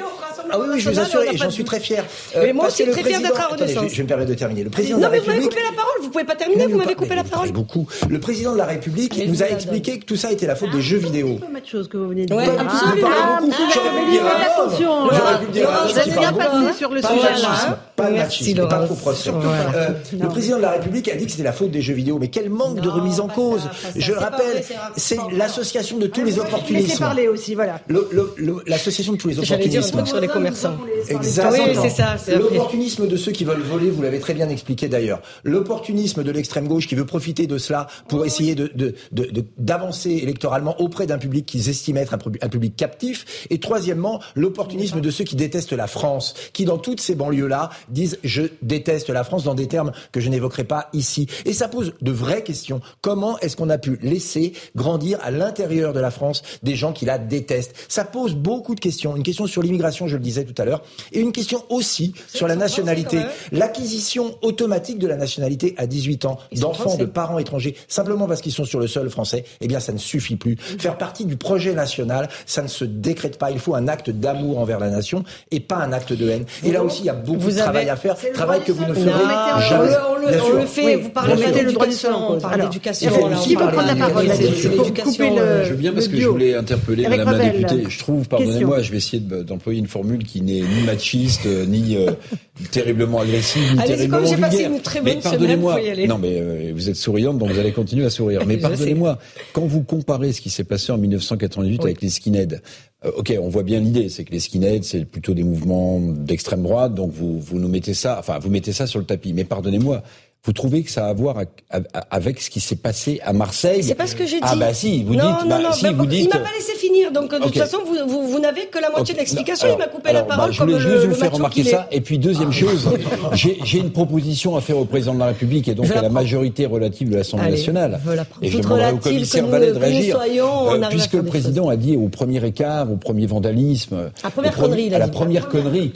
ah oui, oui, je vous assure, et j'en suis très fier. Euh, mais moi aussi, très fier d'être à Renaissance. Je, me permets de terminer. Le président non, de mais vous m'avez coupé la parole. Vous pouvez pas terminer. Vous m'avez coupé la parole. beaucoup. Le président de la République nous a expliqué que tout ça était la faute des jeux vidéo. chose que vous venez de dire. J'aurais pu dire attention. J'aurais pu dire Vous avez bien passé sur le sujet là. Pas de machisme, pas trop proche. Euh, le président de la République a dit que c'était la faute des jeux vidéo. Mais quel manque de remise en cause. Je le rappelle, c'est l'association de tous les opportunismes. Laissez parler aussi, voilà. L'association de tous les opportunismes. Commerçants. Exactement. Oui, c'est ça. L'opportunisme de ceux qui veulent voler, vous l'avez très bien expliqué d'ailleurs. L'opportunisme de l'extrême gauche qui veut profiter de cela pour essayer de d'avancer électoralement auprès d'un public qu'ils estimaient être un public captif. Et troisièmement, l'opportunisme de ceux qui détestent la France, qui dans toutes ces banlieues-là disent je déteste la France dans des termes que je n'évoquerai pas ici. Et ça pose de vraies questions. Comment est-ce qu'on a pu laisser grandir à l'intérieur de la France des gens qui la détestent? Ça pose beaucoup de questions. Une question sur l'immigration, je le disais tout à l'heure, et une question aussi sur la nationalité. L'acquisition automatique de la nationalité à 18 ans d'enfants de parents étrangers, simplement parce qu'ils sont sur le sol français, eh bien ça ne suffit plus. Faire partie du projet national, ça ne se décrète pas. Il faut un acte d'amour envers la nation et pas un acte de haine. Et là aussi, il y a beaucoup de travail à faire, travail que vous ne ferez jamais. On le fait, vous parlez de sol, on parle d'éducation. Qui veut prendre la parole C'est l'éducation. Je veux bien parce que je voulais interpeller Madame la députée. Je trouve, pardonnez-moi, je vais essayer d'employer une formule qui n'est ni machiste, euh, ni euh, terriblement agressive, ni terriblement vulgaire. Passé une très bonne mais pardonnez-moi. Non, mais euh, vous êtes souriante, donc vous allez continuer à sourire. Mais pardonnez-moi, quand vous comparez ce qui s'est passé en 1988 avec les skinheads, ok, on voit bien l'idée, c'est que les skinheads, c'est plutôt des mouvements d'extrême droite, donc vous, vous nous mettez ça, enfin, vous mettez ça sur le tapis. Mais pardonnez-moi, vous trouvez que ça a à voir avec ce qui s'est passé à Marseille C'est pas ce que j'ai ah, dit. Ah bah si, vous dites. Non, bah, non, si, vous dites... Il m'a pas laissé finir, donc de toute façon, vous, vous, vous n'avez que la moitié de l'explication. Il m'a coupé la parole bah, je comme voulais le, juste vous faire remarquer ça. Et puis deuxième ah. chose, j'ai une proposition à faire au président de la République et donc à la majorité relative de l'Assemblée nationale. Et je demanderai au commissaire Vallet de réagir, euh, puisque le président a dit au premier écart, au premier vandalisme, à la première connerie,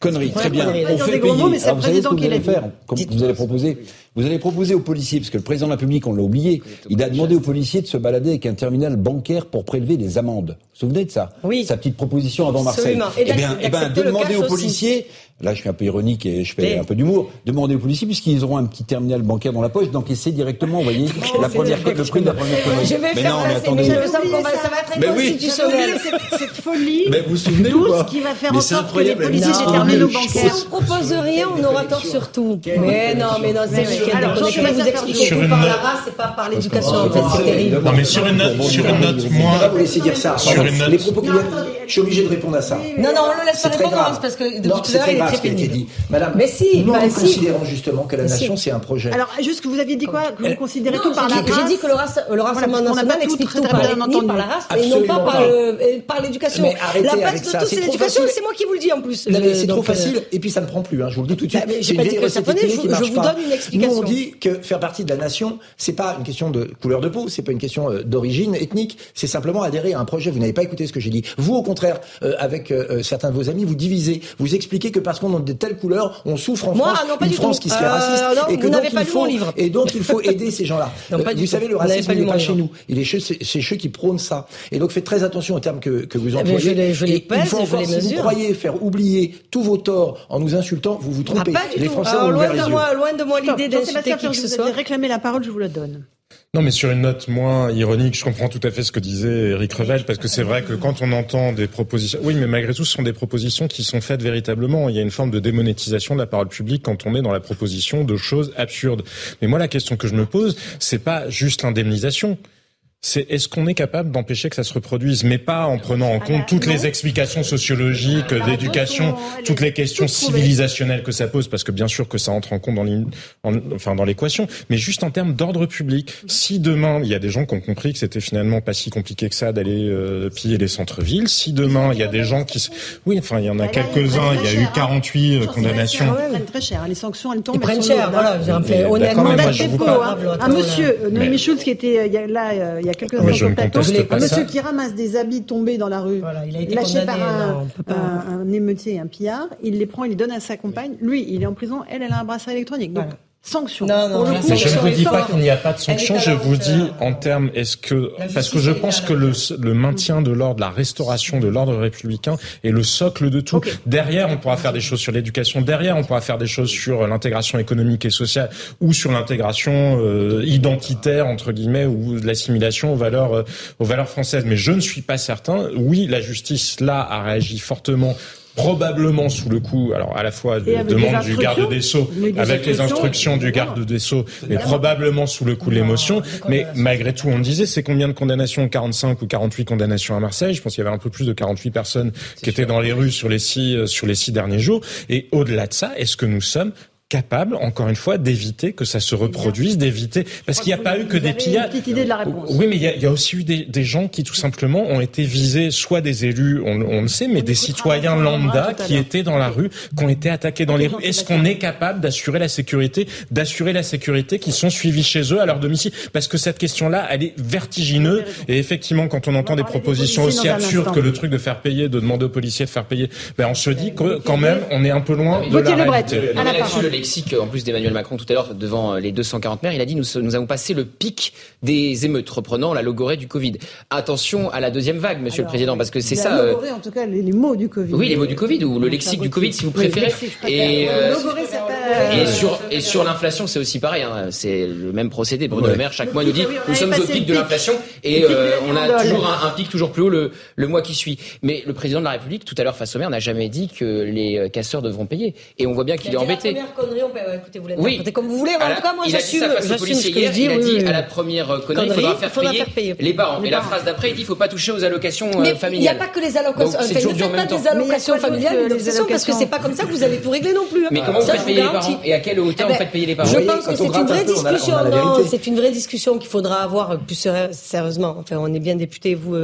connerie, connerie, très bien. On fait payer. Vous savez ce que vous allez faire Vous allez proposer vous allez proposer aux policiers, parce que le président de la République, on l'a oublié, il a demandé aux policiers de se balader avec un terminal bancaire pour prélever des amendes. Vous vous souvenez de ça Oui. Sa petite proposition avant Marseille. Eh bien, eh ben, demandez aux policiers là je suis un peu ironique et je fais un peu d'humour, demander aux policiers, puisqu'ils auront un petit terminal bancaire dans la poche, d'encaisser directement, vous voyez, [laughs] la première, le prix de la première connerie. Je vais mais faire non, mais attendez. Je ça va être mais oui. Cette, cette folie. Mais vous vous souvenez ou pas qui va faire en sorte que les policiers des terminaux bancaires. Si on propose rien, on aura tort sur tout. Mais non, mais non, c'est je vais vous expliquer tout par la race et pas par l'éducation. En fait, c'est terrible. Non, mais sur une note, sur une note, moi. vous laisser dire ça. Sur. Les propos je suis obligé de répondre à ça. Non, non, on le laisse pas répondre, parce que depuis tout à l'heure, il est très pénible. Madame, mais si, nous, bah nous si. considérons justement que la nation, c'est un projet. Alors, juste que vous aviez dit quoi Que vous considérez tout par la race J'ai dit que le, rassemblement national explique tout par la race, et non pas par, l'éducation. La base de tout, c'est l'éducation, c'est moi qui vous le dis en plus. C'est trop facile, et puis ça ne prend plus, je vous le dis tout de suite. J'ai pas dit que ça prenait, je vous donne une explication. Nous, on dit que faire partie de la nation, c'est pas une question de couleur de peau, c'est pas une question d'origine ethnique, c'est simplement adhérer à un projet. Vous n'avez pas écouté ce que j'ai dit. Vous, au contraire, avec certains de vos amis, vous divisez, vous expliquez que parce qu'on a de telles couleurs, on souffre en France, une France qui serait raciste, et que donc il faut et donc il faut aider ces gens-là. Vous savez, le racisme n'est pas chez nous, il est chez ceux qui prônent ça. Et donc faites très attention aux termes que, que vous employez. Je les pèse, je les mesure. Si vous croyez faire oublier tous vos torts en nous insultant, vous vous trompez. Ah, pas du les tout. Français Alors, ont loin les de moi, loin de moi l'idée d'insulter qui que ce soit. Vous avez réclamé la parole, je vous la donne. Non, mais sur une note moins ironique, je comprends tout à fait ce que disait Eric Revel, parce que c'est vrai que quand on entend des propositions, oui, mais malgré tout, ce sont des propositions qui sont faites véritablement. Il y a une forme de démonétisation de la parole publique quand on est dans la proposition de choses absurdes. Mais moi, la question que je me pose, c'est pas juste l'indemnisation c'est est-ce qu'on est capable d'empêcher que ça se reproduise, mais pas en prenant en ah compte bah, toutes les explications sociologiques, ah, d'éducation, toutes les questions civilisationnelles que ça pose, parce que bien sûr que ça entre en compte dans enfin dans l'équation, mais juste en termes d'ordre public. Si demain il y a des gens qui ont compris que c'était finalement pas si compliqué que ça d'aller euh, piller les centres-villes, si demain il y a des gens qui, oui, enfin il y en a quelques-uns, il y a eu 48 hein. condamnations. Ils prennent très cher, hein. les sanctions elles tombent. Ils prennent cher, voilà. Honnêtement, un monsieur, Noémie Schulz qui était euh, là euh, y a quelques années sur Un monsieur qui ramasse des habits tombés dans la rue, lâchés par un, émeutier et un pillard, il les prend, il les donne à sa compagne. Lui, il est en prison, elle, elle a un bracelet électronique. Donc, sanction. Non, non, je ne vous dis pas qu'il n'y a pas de sanction. Je vous dis en termes, est-ce que parce que je pense que le, le maintien de l'ordre, la restauration de l'ordre républicain est le socle de tout. Derrière, on pourra faire des choses sur l'éducation. Derrière, on pourra faire des choses sur l'intégration économique et sociale ou sur l'intégration euh, identitaire entre guillemets ou l'assimilation aux valeurs euh, aux valeurs françaises. Mais je ne suis pas certain. Oui, la justice là a réagi fortement probablement sous le coup, alors à la fois de demande du garde des Sceaux, avec les instructions du garde des Sceaux, mais probablement sous le coup de l'émotion. Mais malgré tout, on disait, c'est combien de condamnations? 45 ou 48 condamnations à Marseille? Je pense qu'il y avait un peu plus de 48 personnes qui étaient dans les rues sur les six, euh, sur les six derniers jours. Et au-delà de ça, est-ce que nous sommes capable, encore une fois, d'éviter que ça se reproduise, d'éviter parce qu'il n'y a pas eu que des pillages. Une petite idée de la réponse. Oui, mais il y a, il y a aussi eu des, des, gens qui tout simplement ont été visés, soit des élus, on, on le sait, mais des citoyens lambda qui étaient dans la rue, qui ont été attaqués dans les rues. Est-ce qu'on est capable d'assurer la sécurité, d'assurer la sécurité qui sont suivis chez eux à leur domicile? Parce que cette question-là, elle est vertigineuse. Et effectivement, quand on entend des propositions aussi absurdes que le truc de faire payer, de demander aux policiers de faire payer, ben on se dit que quand même, on est un peu loin de la réalité lexique, en plus d'Emmanuel Macron tout à l'heure devant les 240 maires, il a dit nous, nous avons passé le pic des émeutes, reprenant la logorée du Covid. Attention à la deuxième vague, Monsieur le Président, parce que c'est ça. Euh... Logorée, en tout cas, les, mots du Covid. Oui, les mots du Covid ou le lexique du Covid, si vous préférez. et, euh, et sur et sur l'inflation, c'est aussi pareil. Hein. C'est le même procédé. Bruno Le Maire chaque mois nous dit nous sommes au pic de l'inflation et euh, on a toujours un, un, pic toujours plus haut le, le mois qui suit. Mais le président de la République, tout à l'heure face au maire, n'a jamais dit que les euh, casseurs devront payer. Et on voit bien qu'il est embêté écoutez, vous oui. comme vous voulez. En tout cas, moi, j'assume ce que je dis. Il a dit à la première connerie, il faudra faire, payer, les parents. Et la phrase d'après, il dit il ne faut pas toucher aux allocations familiales. Mais il n'y a pas que les allocations. Enfin, ne faites pas des allocations familiales une obsession parce que c'est pas comme ça que vous allez tout régler non plus. Mais comment vous faites payer les parents Et à quelle hauteur vous faites payer les parents Je pense que c'est une vraie discussion. Non, c'est une vraie discussion qu'il faudra avoir plus sérieusement. Enfin, on est bien députés, vous,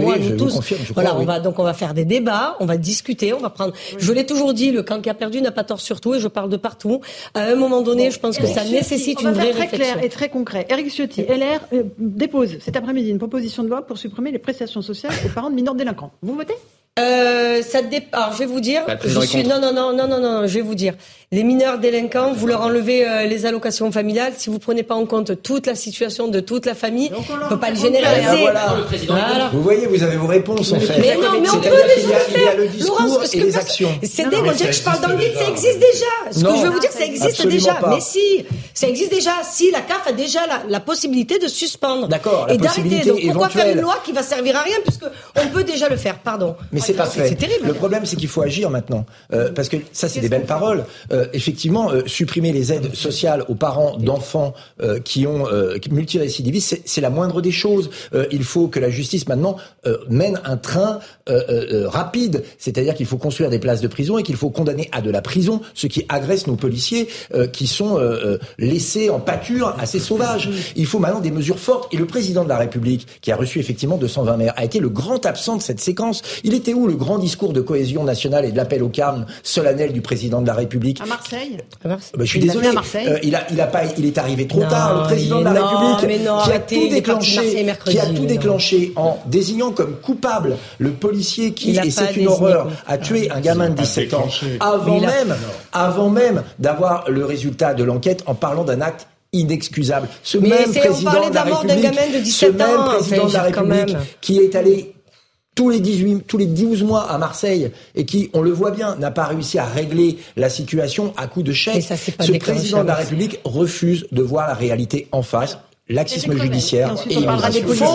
moi, nous tous. Voilà, on va donc on va faire des débats, on va discuter, on va prendre. Je l'ai toujours dit, le camp qui a perdu n'a pas tort sur tout, et je parle de partout. À un moment donné, je pense que ça nécessite une vraie très clair et très concret. Eric Ciotti, LR euh, dépose cet après-midi une proposition de loi pour supprimer les prestations sociales aux parents de mineurs délinquants. Vous votez? Euh, ça Alors, je vais vous dire. Je suis... Non, non, non, non, non, non. Je vais vous dire. Les mineurs délinquants, vous leur enlevez euh, les allocations familiales. Si vous prenez pas en compte toute la situation de toute la famille, on ne peut pas le généraliser. voilà. Vous voyez, vous avez vos réponses en fait. Mais non, mais on peut déjà le faire. le discours et les actions. C'est dingue. On dirait que je parle dans le vide. Ça existe déjà. Ce que je veux vous dire, ça existe déjà. Mais si, ça existe déjà. Si la CAF a déjà la, possibilité de suspendre. D'accord. Et d'arrêter. Donc pourquoi faire une loi qui va servir à rien puisque on peut déjà le faire. Pardon. Mais c'est pas fait. C'est terrible. Le problème, c'est qu'il faut agir maintenant, euh, parce que ça, c'est des belles paroles. Euh, effectivement, euh, supprimer les aides sociales aux parents d'enfants euh, qui ont euh, multirécidivistes, c'est la moindre des choses. il faut que la justice maintenant mène un train rapide, c'est-à-dire qu'il faut construire des places de prison et qu'il faut condamner à de la prison ceux qui agressent nos policiers, qui sont laissés en pâture à ces sauvages. Il faut maintenant des mesures fortes. Et le président de la République, qui a reçu effectivement 220 maires, a été le grand absent de cette séquence. Il était où le grand discours de cohésion nationale et de l'appel au calme solennel du président de la République? À Marseille. Bah, je suis désolé. Euh, il a, il a pas, il est arrivé trop tard. Le président de la République qui a tout déclenché, qui a tout déclenché en désignant comme coupable le policier qui, et c'est une horreur, a tué un gamin de 17 ans avant même, avant même d'avoir le résultat de l'enquête en parlant d'un acte inexcusable. Ce même président de la République, ce même président de la République qui est allé tous les 18, tous les 12 mois à Marseille et qui, on le voit bien, n'a pas réussi à régler la situation à coup de chèque. Ce président de la République refuse de voir la réalité en face laxisme judiciaire et, on parlera des policiers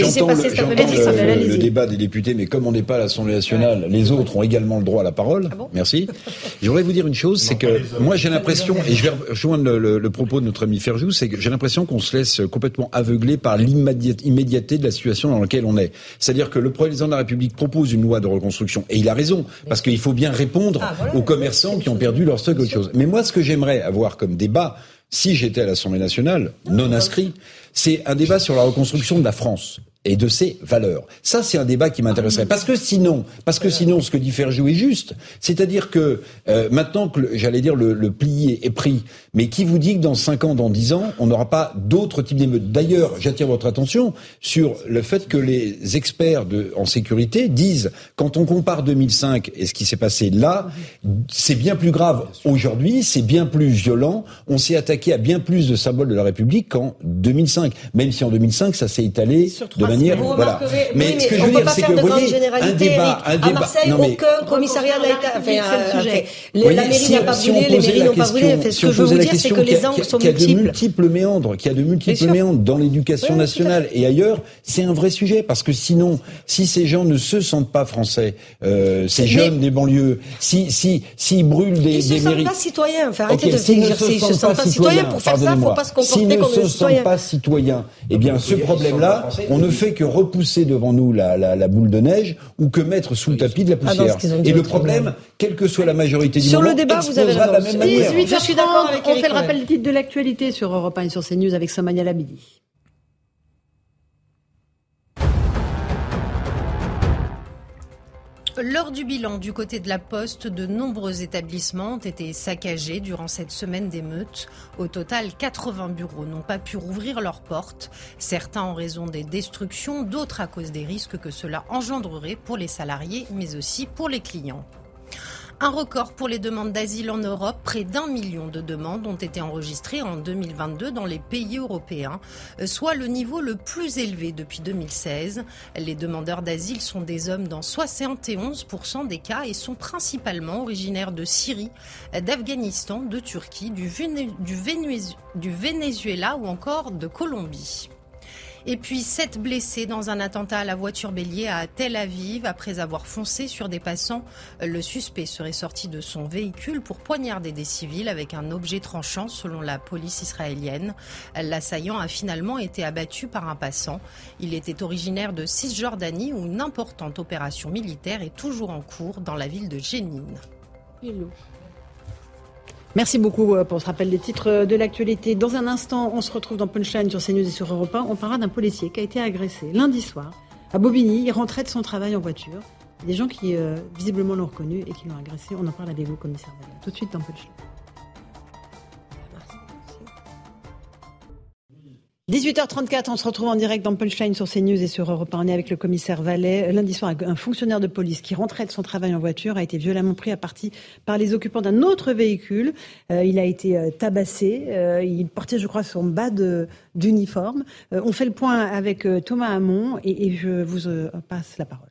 J'entends le, le, débat des députés, mais comme on n'est pas à l'Assemblée nationale, les autres ont également le droit à la parole. Ah Merci. [laughs] Je voudrais vous dire une chose, c'est que moi j'ai l'impression, et je vais rejoindre le, propos de notre ami Ferjou, c'est que j'ai l'impression qu'on se laisse complètement aveugler par l'immédiateté de la situation dans laquelle on est. C'est-à-dire que le président de la République propose une loi de reconstruction, et il a raison, parce qu'il faut bien répondre ah, aux commerçants qui ont perdu leur stock autre chose. Mais moi, ce que j'aimerais avoir comme débat, si j'étais à l'Assemblée nationale, non inscrit, c'est un débat sur la reconstruction de la France et de ses valeurs. Ça, c'est un débat qui m'intéresserait. Parce que sinon, parce que sinon, ce que dit Ferjou est juste. C'est-à-dire que euh, maintenant que, j'allais dire, le, le, plié est pris, mais qui vous dit que dans 5 ans, dans 10 ans, on n'aura pas d'autres types d'émeutes? D'ailleurs, j'attire votre attention sur le fait que les experts de, en sécurité disent, quand on compare 2005 et ce qui s'est passé là, c'est bien plus grave aujourd'hui, c'est bien plus violent, on s'est attaqué à bien plus de symboles de la République qu'en 2005. Même si en 2005, ça s'est étalé de voilà. Mais, ce que je veux dire, c'est que vous voyez, un débat, un débat. À Marseille, aucun commissariat n'a été. Enfin, la mairie n'a pas brûlé, les mairies n'ont pas brûlé. Ce que je veux vous dire, c'est que les angles sont multiples. Qu'il y a de multiples méandres, qu'il y a de multiples méandres dans l'éducation nationale et ailleurs, c'est un vrai sujet parce que sinon, si ces gens ne se sentent pas français, euh, ces jeunes des banlieues, si si s'ils brûlent des, des mairies, ils se sentent pas citoyens. Enfin, arrêtez de dire s'ils se sentent pas citoyens. Pour faire ça, faut pas se comporter comme des citoyens. S'ils ne se sentent pas citoyens, eh bien, ce problème-là, on ne fait que repousser devant nous la, la, la, boule de neige ou que mettre sous le tapis de la ah poussière. et le problème, quelle que soit la majorité du sur moment, le débat, vous avez raison. la même manière. je suis d'accord avec On fait le rappel des titres de l'actualité sur Europe 1 et sur CNews avec Samania Labidi. Lors du bilan du côté de la Poste, de nombreux établissements ont été saccagés durant cette semaine d'émeutes. Au total, 80 bureaux n'ont pas pu rouvrir leurs portes, certains en raison des destructions, d'autres à cause des risques que cela engendrerait pour les salariés, mais aussi pour les clients. Un record pour les demandes d'asile en Europe. Près d'un million de demandes ont été enregistrées en 2022 dans les pays européens, soit le niveau le plus élevé depuis 2016. Les demandeurs d'asile sont des hommes dans 71% des cas et sont principalement originaires de Syrie, d'Afghanistan, de Turquie, du, Venezuela ou encore de Colombie. Et puis sept blessés dans un attentat à la voiture bélier à Tel Aviv après avoir foncé sur des passants. Le suspect serait sorti de son véhicule pour poignarder des civils avec un objet tranchant selon la police israélienne. L'assaillant a finalement été abattu par un passant. Il était originaire de Cisjordanie où une importante opération militaire est toujours en cours dans la ville de Jénine. Merci beaucoup euh, pour ce rappel des titres euh, de l'actualité. Dans un instant, on se retrouve dans Punchline sur CNews et sur Europe 1. On parlera d'un policier qui a été agressé lundi soir à Bobigny. Il rentrait de son travail en voiture. Des gens qui euh, visiblement l'ont reconnu et qui l'ont agressé. On en parle avec vous, commissaire Tout de suite dans Punchline. 18h34, on se retrouve en direct dans Punchline sur CNews et sur Europe 1. On est avec le commissaire Vallet. Lundi soir, un fonctionnaire de police qui rentrait de son travail en voiture a été violemment pris à partie par les occupants d'un autre véhicule. Euh, il a été euh, tabassé. Euh, il portait, je crois, son bas d'uniforme. on fait le point avec Thomas Hamon et, et je vous passe la parole.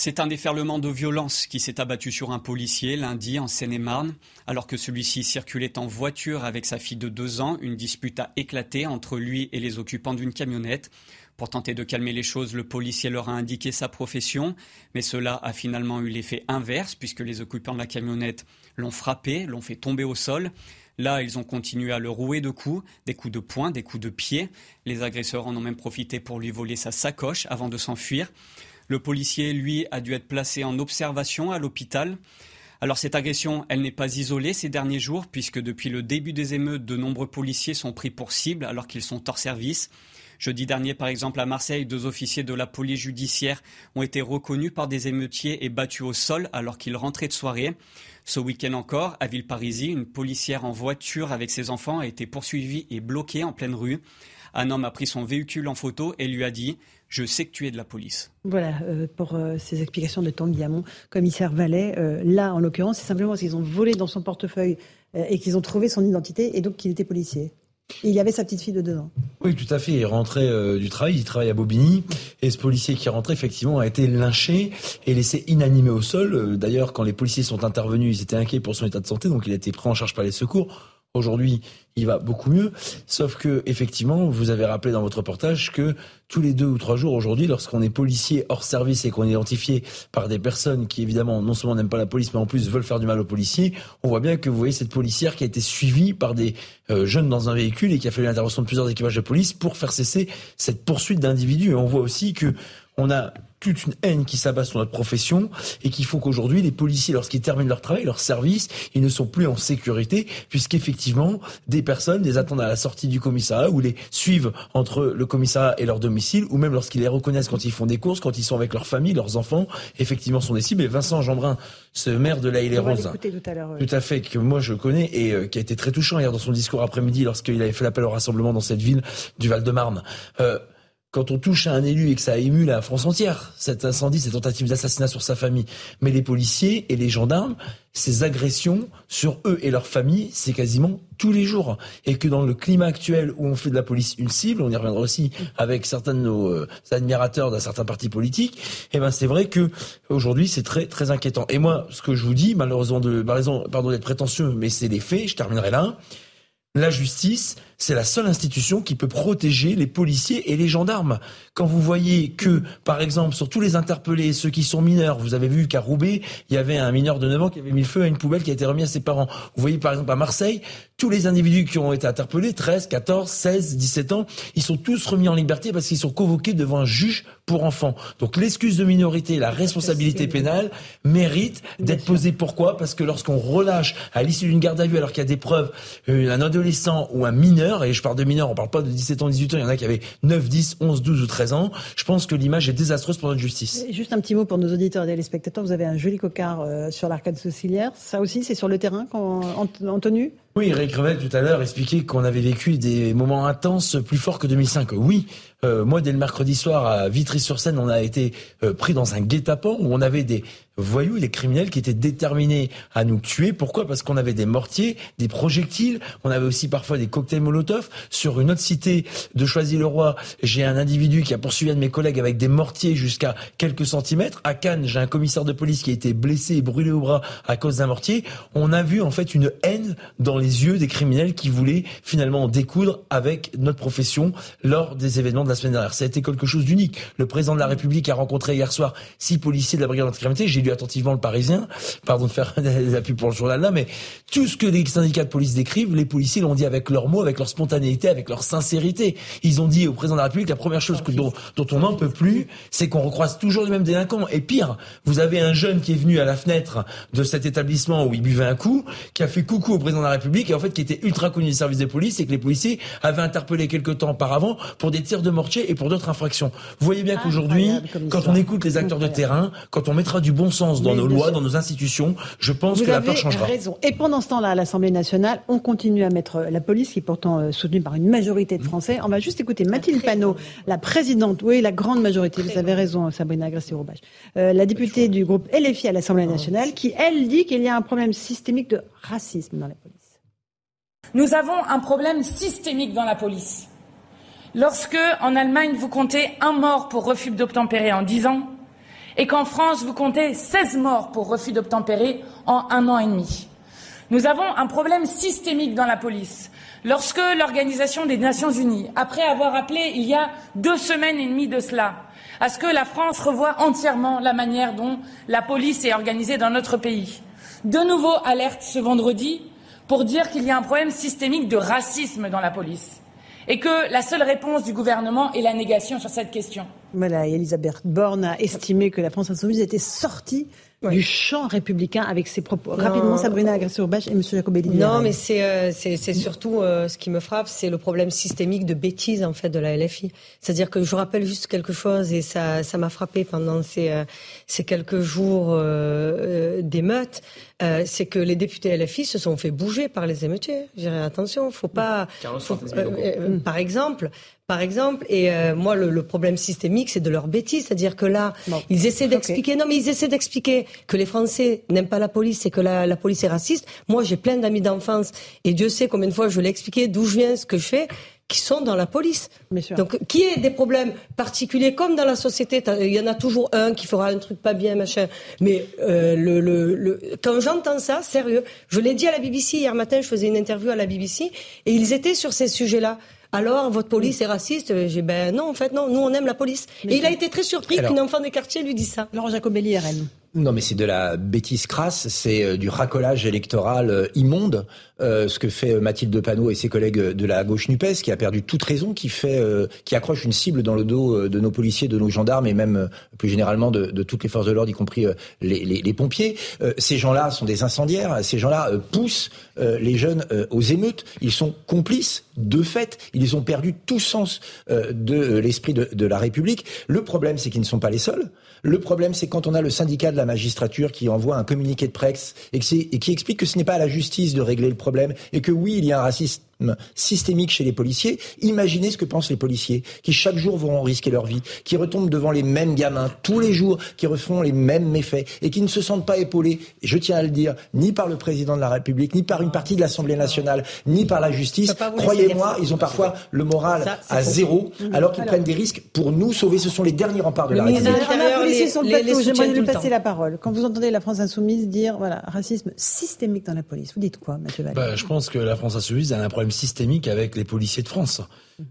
C'est un déferlement de violence qui s'est abattu sur un policier lundi en Seine-et-Marne. Alors que celui-ci circulait en voiture avec sa fille de deux ans, une dispute a éclaté entre lui et les occupants d'une camionnette. Pour tenter de calmer les choses, le policier leur a indiqué sa profession, mais cela a finalement eu l'effet inverse puisque les occupants de la camionnette l'ont frappé, l'ont fait tomber au sol. Là, ils ont continué à le rouer de coups, des coups de poing, des coups de pied. Les agresseurs en ont même profité pour lui voler sa sacoche avant de s'enfuir. Le policier, lui, a dû être placé en observation à l'hôpital. Alors cette agression, elle n'est pas isolée ces derniers jours, puisque depuis le début des émeutes, de nombreux policiers sont pris pour cible alors qu'ils sont hors service. Jeudi dernier, par exemple, à Marseille, deux officiers de la police judiciaire ont été reconnus par des émeutiers et battus au sol alors qu'ils rentraient de soirée. Ce week-end encore, à Villeparisis, une policière en voiture avec ses enfants a été poursuivie et bloquée en pleine rue. Un homme a pris son véhicule en photo et lui a dit je sais que tu es de la police. Voilà, euh, pour euh, ces explications de Tanguy Hamon, commissaire Vallet. Euh, là, en l'occurrence, c'est simplement parce qu'ils ont volé dans son portefeuille et qu'ils ont trouvé son identité et donc qu'il était policier. il y avait sa petite fille de deux ans. Oui, tout à fait. Il rentrait du travail, il travaille à Bobigny. Et ce policier qui rentrait, effectivement, a été lynché et laissé inanimé au sol. D'ailleurs, quand les policiers sont intervenus, ils étaient inquiets pour son état de santé, donc il a été pris en charge par les secours. Aujourd'hui, il va beaucoup mieux. Sauf que, effectivement, vous avez rappelé dans votre reportage que tous les deux ou trois jours aujourd'hui, lorsqu'on est policier hors service et qu'on est identifié par des personnes qui, évidemment, non seulement n'aiment pas la police, mais en plus veulent faire du mal aux policiers, on voit bien que vous voyez cette policière qui a été suivie par des euh, jeunes dans un véhicule et qui a fallu l'intervention de plusieurs équipages de police pour faire cesser cette poursuite d'individus. Et on voit aussi que on a toute une haine qui s'abat sur notre profession et qu'il faut qu'aujourd'hui les policiers, lorsqu'ils terminent leur travail, leur service, ils ne sont plus en sécurité puisqu'effectivement des personnes les attendent à la sortie du commissariat ou les suivent entre le commissariat et leur domicile ou même lorsqu'ils les reconnaissent quand ils font des courses, quand ils sont avec leur famille, leurs enfants, effectivement sont des cibles. Et Vincent Jeanbrun, ce maire de la île Rose, tout à, tout à fait que moi je connais et euh, qui a été très touchant hier dans son discours après-midi lorsqu'il avait fait l'appel au rassemblement dans cette ville du Val-de-Marne. Euh, quand on touche à un élu et que ça émue la France entière, cet incendie, cette tentative d'assassinat sur sa famille. Mais les policiers et les gendarmes, ces agressions sur eux et leur famille, c'est quasiment tous les jours. Et que dans le climat actuel où on fait de la police une cible, on y reviendra aussi avec certains de nos euh, admirateurs d'un certain parti politique, eh ben c'est vrai que aujourd'hui c'est très très inquiétant. Et moi, ce que je vous dis, malheureusement de, pardon d'être prétentieux, mais c'est les faits, je terminerai là. La justice, c'est la seule institution qui peut protéger les policiers et les gendarmes. Quand vous voyez que, par exemple, sur tous les interpellés, ceux qui sont mineurs, vous avez vu qu'à Roubaix, il y avait un mineur de 9 ans qui avait mis le feu à une poubelle qui a été remis à ses parents. Vous voyez, par exemple, à Marseille, tous les individus qui ont été interpellés, 13, 14, 16, 17 ans, ils sont tous remis en liberté parce qu'ils sont convoqués devant un juge pour enfants. Donc l'excuse de minorité, la responsabilité pénale mérite d'être posée. Pourquoi? Parce que lorsqu'on relâche à l'issue d'une garde à vue alors qu'il y a des preuves, euh, un adolescent ou un mineur, et je parle de mineur, on parle pas de 17 ans, 18 ans, il y en a qui avaient 9, 10, 11, 12 ou 13 ans, je pense que l'image est désastreuse pour notre justice. juste un petit mot pour nos auditeurs et les spectateurs, vous avez un joli cocard euh, sur l'arcade sourcilière, ça aussi c'est sur le terrain en, en tenue oui, Eric Revel tout à l'heure expliquait qu'on avait vécu des moments intenses plus forts que 2005. Oui, euh, moi dès le mercredi soir à Vitry-sur-Seine, on a été euh, pris dans un guet-apens où on avait des voyous, des criminels qui étaient déterminés à nous tuer. Pourquoi? Parce qu'on avait des mortiers, des projectiles, on avait aussi parfois des cocktails Molotov. Sur une autre cité de Choisy-le-Roi, j'ai un individu qui a poursuivi un de mes collègues avec des mortiers jusqu'à quelques centimètres. À Cannes, j'ai un commissaire de police qui a été blessé et brûlé au bras à cause d'un mortier. On a vu en fait une haine dans les yeux des criminels qui voulaient finalement découdre avec notre profession lors des événements de la semaine dernière. Ça a été quelque chose d'unique. Le président de la République a rencontré hier soir six policiers de la brigade anticriminalité. J'ai lu attentivement le Parisien. Pardon de faire [laughs] la pub pour le journal là, mais tout ce que les syndicats de police décrivent, les policiers l'ont dit avec leurs mots, avec leur spontanéité, avec leur sincérité. Ils ont dit au président de la République la première chose que, dont, dont on n'en peut plus, c'est qu'on recroise toujours les mêmes délinquants. Et pire, vous avez un jeune qui est venu à la fenêtre de cet établissement où il buvait un coup, qui a fait coucou au président de la République et en fait qui était ultra connu des services de police et que les policiers avaient interpellé quelque temps auparavant pour des tirs de mortier et pour d'autres infractions. Vous voyez bien qu'aujourd'hui, quand on écoute les acteurs de terrain, quand on mettra du bon sens dans nos lois, dans nos institutions, je pense que la peur changera. Raison. Et pendant ce temps-là, à l'Assemblée nationale, on continue à mettre la police, qui est pourtant euh, soutenue par une majorité de Français. On va juste écouter Mathilde Panot, la présidente, oui, la grande majorité, vous avez raison, Sabrina Agresti-Roubache, euh, la députée du groupe LFI à l'Assemblée nationale, qui, elle, dit qu'il y a un problème systémique de racisme dans la police. Nous avons un problème systémique dans la police. Lorsque, en Allemagne, vous comptez un mort pour refus d'obtempérer en dix ans, et qu'en France, vous comptez 16 morts pour refus d'obtempérer en un an et demi. Nous avons un problème systémique dans la police. Lorsque l'Organisation des Nations Unies, après avoir appelé il y a deux semaines et demie de cela, à ce que la France revoie entièrement la manière dont la police est organisée dans notre pays, de nouveau alerte ce vendredi pour dire qu'il y a un problème systémique de racisme dans la police et que la seule réponse du gouvernement est la négation sur cette question. Voilà, Elisabeth Borne a estimé que la France insoumise était sortie du champ républicain avec ses propos. Rapidement, Sabrina Agressé-Urbach et M. Jacobelli. Non, mais c'est euh, c'est surtout euh, ce qui me frappe, c'est le problème systémique de bêtise en fait de la LFI. C'est-à-dire que je vous rappelle juste quelque chose et ça ça m'a frappé pendant ces euh, ces quelques jours d'émeutes, c'est que les députés LFI se sont fait bouger par les émeutiers. Je dirais attention, faut pas. par exemple, par exemple. Et euh, moi, le, problème systémique, c'est de leur bêtise. C'est-à-dire que là, ils essaient d'expliquer. Non, mais ils essaient d'expliquer que les Français n'aiment pas la police et que la, la police est raciste. Moi, j'ai plein d'amis d'enfance et Dieu sait combien de fois je l'ai expliqué, d'où je viens, ce que je fais qui sont dans la police. Donc, qui ait des problèmes particuliers, comme dans la société, il y en a toujours un qui fera un truc pas bien, machin. Mais euh, le, le, le, quand j'entends ça, sérieux, je l'ai dit à la BBC hier matin, je faisais une interview à la BBC, et ils étaient sur ces sujets-là. Alors, votre police est raciste J'ai ben non, en fait, non, nous on aime la police. et il a été très surpris qu'une enfant des quartiers lui dise ça. Laurent Jacobelli, RN. Non, mais c'est de la bêtise crasse, c'est euh, du racolage électoral euh, immonde, euh, ce que fait Mathilde Panot et ses collègues de la gauche Nupes, qui a perdu toute raison, qui fait, qui accroche une cible dans le dos de nos policiers, de nos gendarmes et même plus généralement de, toutes les forces de l'ordre, y compris les, pompiers. ces gens-là sont des incendiaires, ces gens-là poussent les jeunes aux émeutes, ils sont complices de fait, ils ont perdu tout sens de l'esprit de la République. Le problème, c'est qu'ils ne sont pas les seuls. Le problème, c'est quand on a le syndicat de la magistrature qui envoie un communiqué de presse et, qui explique que ce n'est pas à la justice de régler le problème et que oui, il y a un racisme systémique chez les policiers. Imaginez ce que pensent les policiers qui chaque jour vont risquer leur vie, qui retombent devant les mêmes gamins tous les jours, qui refont les mêmes méfaits et qui ne se sentent pas épaulés, je tiens à le dire, ni par le président de la République, ni par une partie de l'Assemblée nationale, ni par la justice. Croyez-moi, ils ont parfois le moral à zéro, mmh. alors qu'ils prennent des risques pour nous sauver. Ce sont les derniers remparts de la République. J'aimerais lui passer la parole. Quand vous entendez la France insoumise dire voilà racisme systémique dans la police, vous dites quoi, Mathieu bah, Je pense que la France insoumise a un problème systémique avec les policiers de France.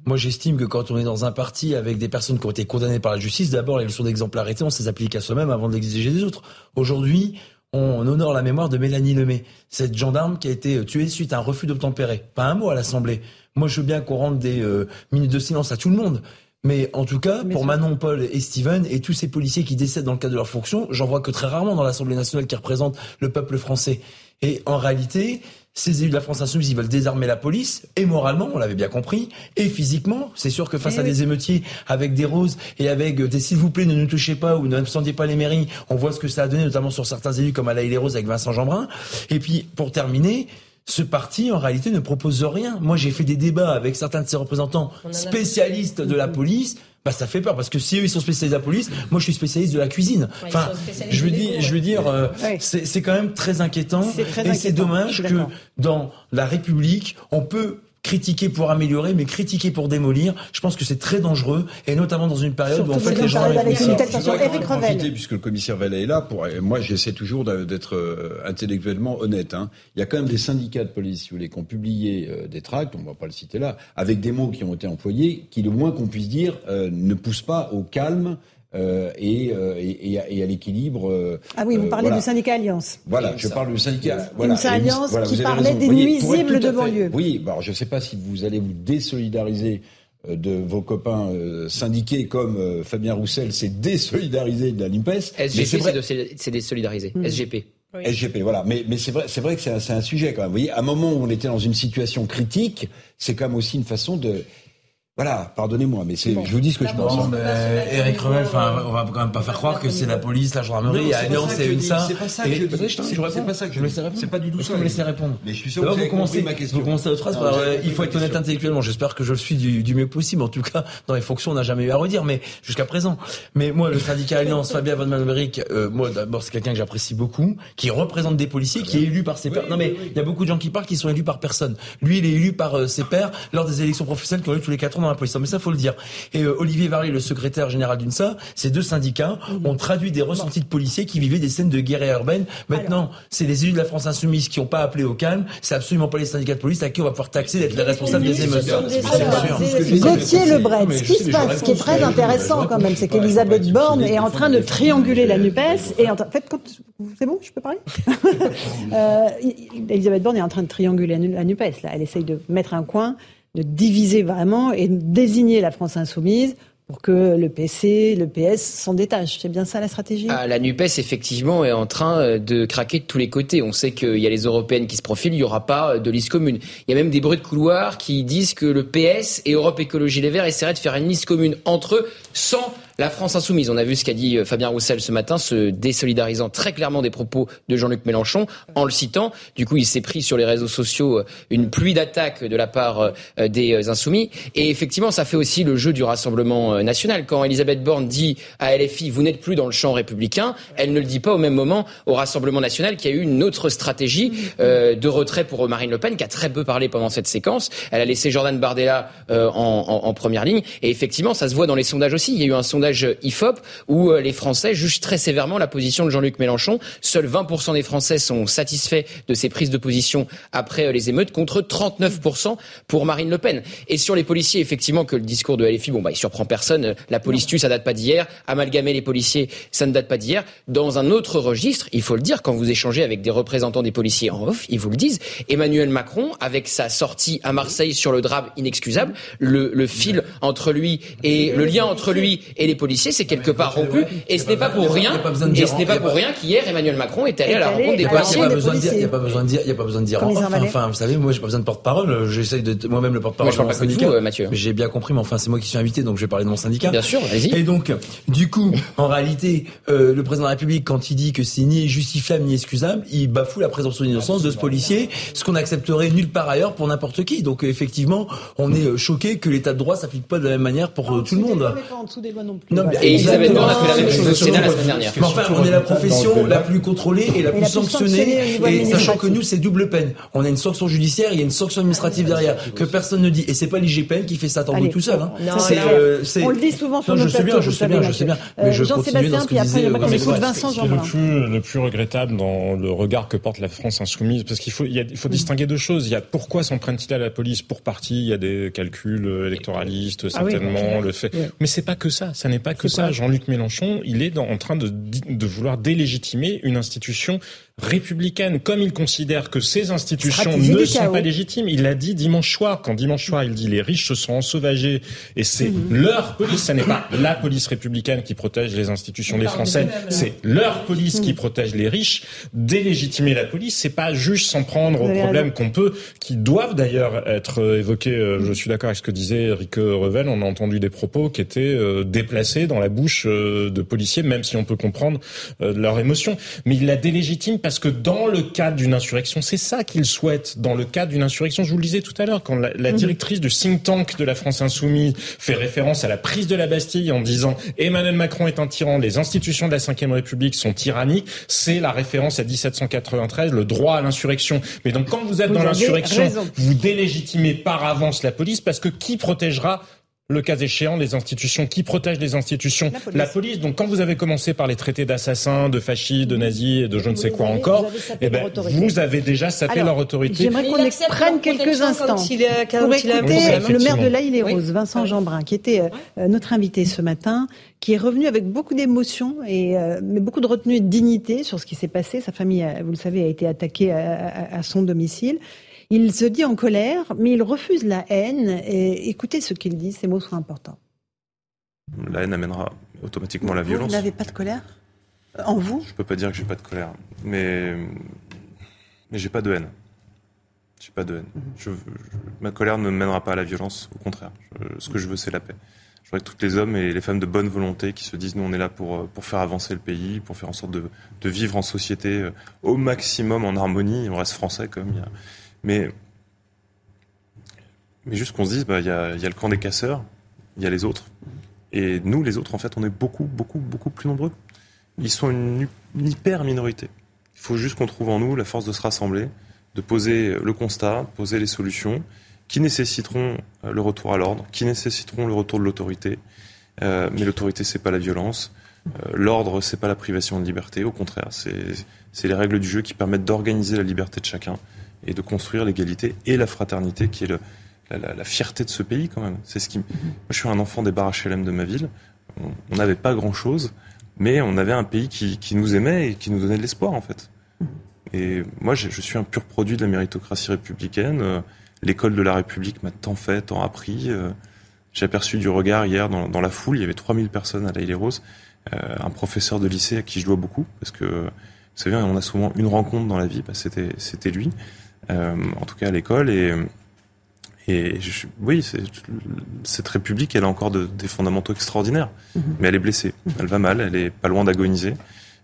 Moi, j'estime que quand on est dans un parti avec des personnes qui ont été condamnées par la justice, d'abord, les leçons d'exemplarité, on se applique à soi-même avant d'exiger des autres. Aujourd'hui, on honore la mémoire de Mélanie Lemay, cette gendarme qui a été tuée suite à un refus d'obtempérer. Pas un mot à l'Assemblée. Moi, je veux bien qu'on rende des euh, minutes de silence à tout le monde. Mais en tout cas, pour Manon, Paul et Steven et tous ces policiers qui décèdent dans le cadre de leur fonction, j'en vois que très rarement dans l'Assemblée nationale qui représente le peuple français. Et en réalité, ces élus de la France insoumise, ils veulent désarmer la police, et moralement, on l'avait bien compris, et physiquement. C'est sûr que face eh à des émeutiers avec des roses et avec des s'il vous plaît, ne nous touchez pas ou ne sentez pas les mairies, on voit ce que ça a donné, notamment sur certains élus comme Alain les Roses avec Vincent Jeanbrun. Et puis, pour terminer, ce parti, en réalité, ne propose rien. Moi, j'ai fait des débats avec certains de ses représentants spécialistes de la police. Bah, ça fait peur parce que si eux ils sont spécialistes de la police, moi je suis spécialiste de la cuisine. enfin, je veux dire, je veux dire, euh, c'est quand même très inquiétant et c'est dommage que dans la République, on peut critiquer pour améliorer, mais critiquer pour démolir, je pense que c'est très dangereux, et notamment dans une période où en fait les gens... profiter, puisque le commissaire Vallet est là, pour, moi j'essaie toujours d'être euh, intellectuellement honnête. Hein. Il y a quand même des syndicats de police, si vous voulez, qui ont publié euh, des tracts, on ne va pas le citer là, avec des mots qui ont été employés, qui le moins qu'on puisse dire euh, ne poussent pas au calme euh, et, euh, et, et, à, l'équilibre. Euh, ah oui, vous parlez du syndicat Alliance. Voilà, je parle du syndicat. Voilà, une Alliance qui parlait des nuisibles de banlieue. Oui, bah, je ne sais pas si vous allez vous désolidariser de vos copains syndiqués comme Fabien Roussel s'est désolidarisé de la NIPES. SGP, c'est désolidariser. Hmm. SGP. SGP, voilà. Mais, mais c'est vrai, c'est vrai que c'est un, un, sujet quand même. Vous voyez, à un moment où on était dans une situation critique, c'est quand même aussi une façon de voilà, pardonnez-moi, mais c'est, je vous dis ce que je pense. Bon, Eric Revel, enfin, on va quand même pas faire croire que c'est la police, la gendarmerie, Alliance c'est une ça. C'est pas ça que je dis. C'est pas ça que je laisse répondre. C'est pas du tout ça. Je me laisser répondre. Mais je suis sûr que vous commencez ma question. Vous commencez votre phrase il faut être honnête intellectuellement. J'espère que je le suis du, mieux possible. En tout cas, dans les fonctions, on n'a jamais eu à redire, mais jusqu'à présent. Mais moi, le syndicat Alliance, Fabien Von Manverick, euh, moi, d'abord, c'est quelqu'un que j'apprécie beaucoup, qui représente des policiers, qui est élu par ses pairs. Non, mais il y a beaucoup de gens qui parlent qui sont élus par personne. Lui, il est élu par euh, ses pairs lors des élections professionnelles qui ont eu tous les quatre ans dans la police. Mais ça, faut le dire. Et euh, Olivier Varley, le secrétaire général d'UNSA, ces deux syndicats ont traduit des ressentis de policiers qui vivaient des scènes de guerre urbaine. Maintenant, c'est les élus de la France insoumise qui n'ont pas appelé au calme. C'est absolument pas les syndicats de police à qui on va pouvoir taxer d'être les responsables des émeutes. Gauthier Lebret, ce qui se passe, ce qui est très intéressant quand même, c'est qu'Elisabeth Borne est en train de trianguler la NUPES et en fait, c'est bon, je peux parler [laughs] euh, Elisabeth Borne est en train de trianguler la NUPES. Là, elle essaye de mettre un coin de diviser vraiment et de désigner la France insoumise pour que le PC, le PS s'en détachent. C'est bien ça la stratégie? Ah, La NUPES, effectivement, est en train euh, de craquer de tous les côtés. On sait qu'il y a les européennes qui se profilent, il n'y aura pas euh, de liste commune. Il y a même des bruits de couloir qui disent que le PS et Europe Écologie Les Verts essaieraient de faire une liste commune entre eux sans La France insoumise, on a vu ce qu'a dit Fabien Roussel ce matin, se désolidarisant très clairement des propos de Jean-Luc Mélenchon en le citant. Du coup, il s'est pris sur les réseaux sociaux une pluie d'attaques de la part des insoumis. Et effectivement, ça fait aussi le jeu du Rassemblement national. Quand Elisabeth Borne dit à LFI, vous n'êtes plus dans le champ républicain, elle ne le dit pas au même moment au Rassemblement national qui a eu une autre stratégie euh, de retrait pour Marine Le Pen, qui a très peu parlé pendant cette séquence. Elle a laissé Jordan Bardella euh, en, en, première ligne. Et effectivement, ça se voit dans les sondages aussi. Il y a eu un sondage IFOP où euh, les Français jugent très sévèrement la position de Jean-Luc Mélenchon. Seuls 20% des Français sont satisfaits de ses prises de position après les émeutes, contre 39% pour Marine Le Pen. Et sur les policiers, effectivement, que le discours de LFI, bon, bah, il surprend personne. La police tue, ça date pas d'hier. Amalgamer les policiers, ça ne date pas d'hier. Dans un autre registre, il faut le dire, quand vous échangez avec des représentants des policiers en off, ils vous le disent, Emmanuel Macron, avec sa sortie à Marseille sur le drame inexcusable, le, le fil entre lui et le lien entre lui et les policiers, c'est quelque part rompu. Et ce n'est pas pour rien, et ce n'est pas pour rien qu'hier Emmanuel Macron est allé à la rencontre des policiers. Il n'y a pas besoin de dire, il n'y a pas besoin de dire. Enfin, vous savez, moi, j'ai pas besoin de porte-parole. J'essaye de moi-même le porte-parole de mon syndicat. Vous, Mathieu. J'ai bien compris, mais enfin, c'est moi qui suis invité, donc je vais parler de mon syndicat. Bien sûr, vas-y. Et donc, du coup, en réalité, euh, le président de la République, quand il dit que c'est ni justifiable ni excusable, il bafoue la présomption d'innocence de ce policier, ce qu'on accepterait nulle part ailleurs pour n'importe qui. Donc effectivement, on est euh, choqué que l'état de droit s'applique pas de la même manière pour euh, tout le monde. Non, et Elisabeth Borne a fait la même chose au Sénat la semaine dernière. Mais enfin, on est la profession la plus contrôlée et la plus sanctionnée, et sachant que nous, c'est double peine. On a une sanction judiciaire, il y a une sanction administrative derrière que personne ne dit. Et c'est pas l'IGPN qui fait ça tant tout seul. Hein. On le dit souvent sur je sais bien, je sais bien, je sais bien. Mais je continue dans ce que disait Vincent Jean le plus, le plus regrettable dans le regard que porte la France insoumise, parce qu'il faut, il, faut distinguer deux choses. Il y a pourquoi s'en prennent-ils à la police Pour partie, il y a des calculs électoralistes, ah certainement, le fait. Mais c'est pas que ça. Ça n'est pas que ça. Jean-Luc Mélenchon, il est en train de, de vouloir délégitimer une institution républicaine, comme il considère que ces institutions ne sont pas légitimes. Il l'a dit dimanche soir, quand dimanche soir il dit les riches se sont ensauvagés et c'est mhm. leur police, ce n'est pas la police républicaine qui protège les institutions des Français, c'est leur police qui mhm. protège les riches. Délégitimer la police, c'est pas juste s'en prendre aux problèmes qu'on peut, qui doivent d'ailleurs être euh, évoqués. Euh, je suis d'accord avec ce que disait Eric Revel. On a entendu des propos qui étaient euh, déplacés dans la bouche de policiers, même si on peut comprendre leur émotion. Mais il la délégitime parce que dans le cadre d'une insurrection, c'est ça qu'il souhaite. Dans le cadre d'une insurrection, je vous le disais tout à l'heure, quand la, mhm. directrice du think tank de la France insoumise fait référence à la prise de la Bastille en disant Emmanuel Macron est un tyran, les institutions de la Ve République sont tyranniques, c'est la référence à 1793, le droit à l'insurrection. Mais donc quand vous êtes dans l'insurrection, vous délégitimez par avance la police parce que qui protégera le cas échéant, les institutions qui protègent les institutions, la police. Donc, quand vous avez commencé par les traités d'assassins, de fascistes, de nazis et de je ne sais quoi encore, vous avez, eh ben, vous avez déjà sapé leur autorité. J'aimerais qu'on prenne quelques instants pour écouter le maire de La les Roses, Vincent Jeanbrun, qui était euh, notre invité ce matin, qui est revenu avec beaucoup d'émotion et euh, mais beaucoup de retenue et de dignité sur ce qui s'est passé. Sa famille, vous le savez, a été attaquée à son domicile. Il se dit en colère, mais il refuse la haine. Et écoutez ce qu'il dit, ces mots sont importants. La haine amènera automatiquement la violence. Vous n'avez pas de colère? En vous? Je peux pas dire que j'ai pas de colère, mais mais j'ai pas de haine. J'ai pas de haine. Mhm. ma colère ne mènera pas à la violence, au contraire. ce que je veux, c'est la paix. Je voudrais que tous les hommes et les femmes de bonne volonté qui se disent nous on est là pour, pour faire avancer le pays, pour faire en sorte de, de vivre en société euh, au maximum en harmonie. On reste français comme il y a, mais, juste qu'on se dise, bah, il y, a, y a le camp des casseurs, il y a les autres. Et nous, les autres, en fait, on est beaucoup, beaucoup, beaucoup plus nombreux. Ils sont une, hyper minorité. Il faut juste qu'on trouve en nous la force de se rassembler, de poser le constat, poser les solutions qui nécessiteront euh, le retour à l'ordre, qui nécessiteront le retour de l'autorité. Euh, mais l'autorité, c'est pas la violence. Euh, l'ordre, c'est pas la privation de liberté. Au contraire, c'est les règles du jeu qui permettent d'organiser la liberté de chacun et de construire l'égalité et la fraternité qui est la, fierté de ce pays quand même. C'est ce qui. Moi, je suis un enfant des bars HLM de ma ville. On n'avait pas grand chose, mais on avait un pays qui, nous aimait et qui nous donnait de l'espoir en fait. Et moi, je, suis un pur produit de la méritocratie républicaine. Euh, l'école de la République m'a tant fait, tant appris. Euh, j'ai aperçu du regard hier dans, la foule, il y avait 3000 personnes à la les Roses, euh, un professeur de lycée à qui je dois beaucoup, parce que, vous savez, on a souvent une rencontre dans la vie, bah, c'était lui. Euh, en tout cas à l'école. Et, Et je, oui, cette République, elle a encore des fondamentaux extraordinaires, mhm. mais elle est blessée. Elle va mal, elle est pas loin d'agoniser.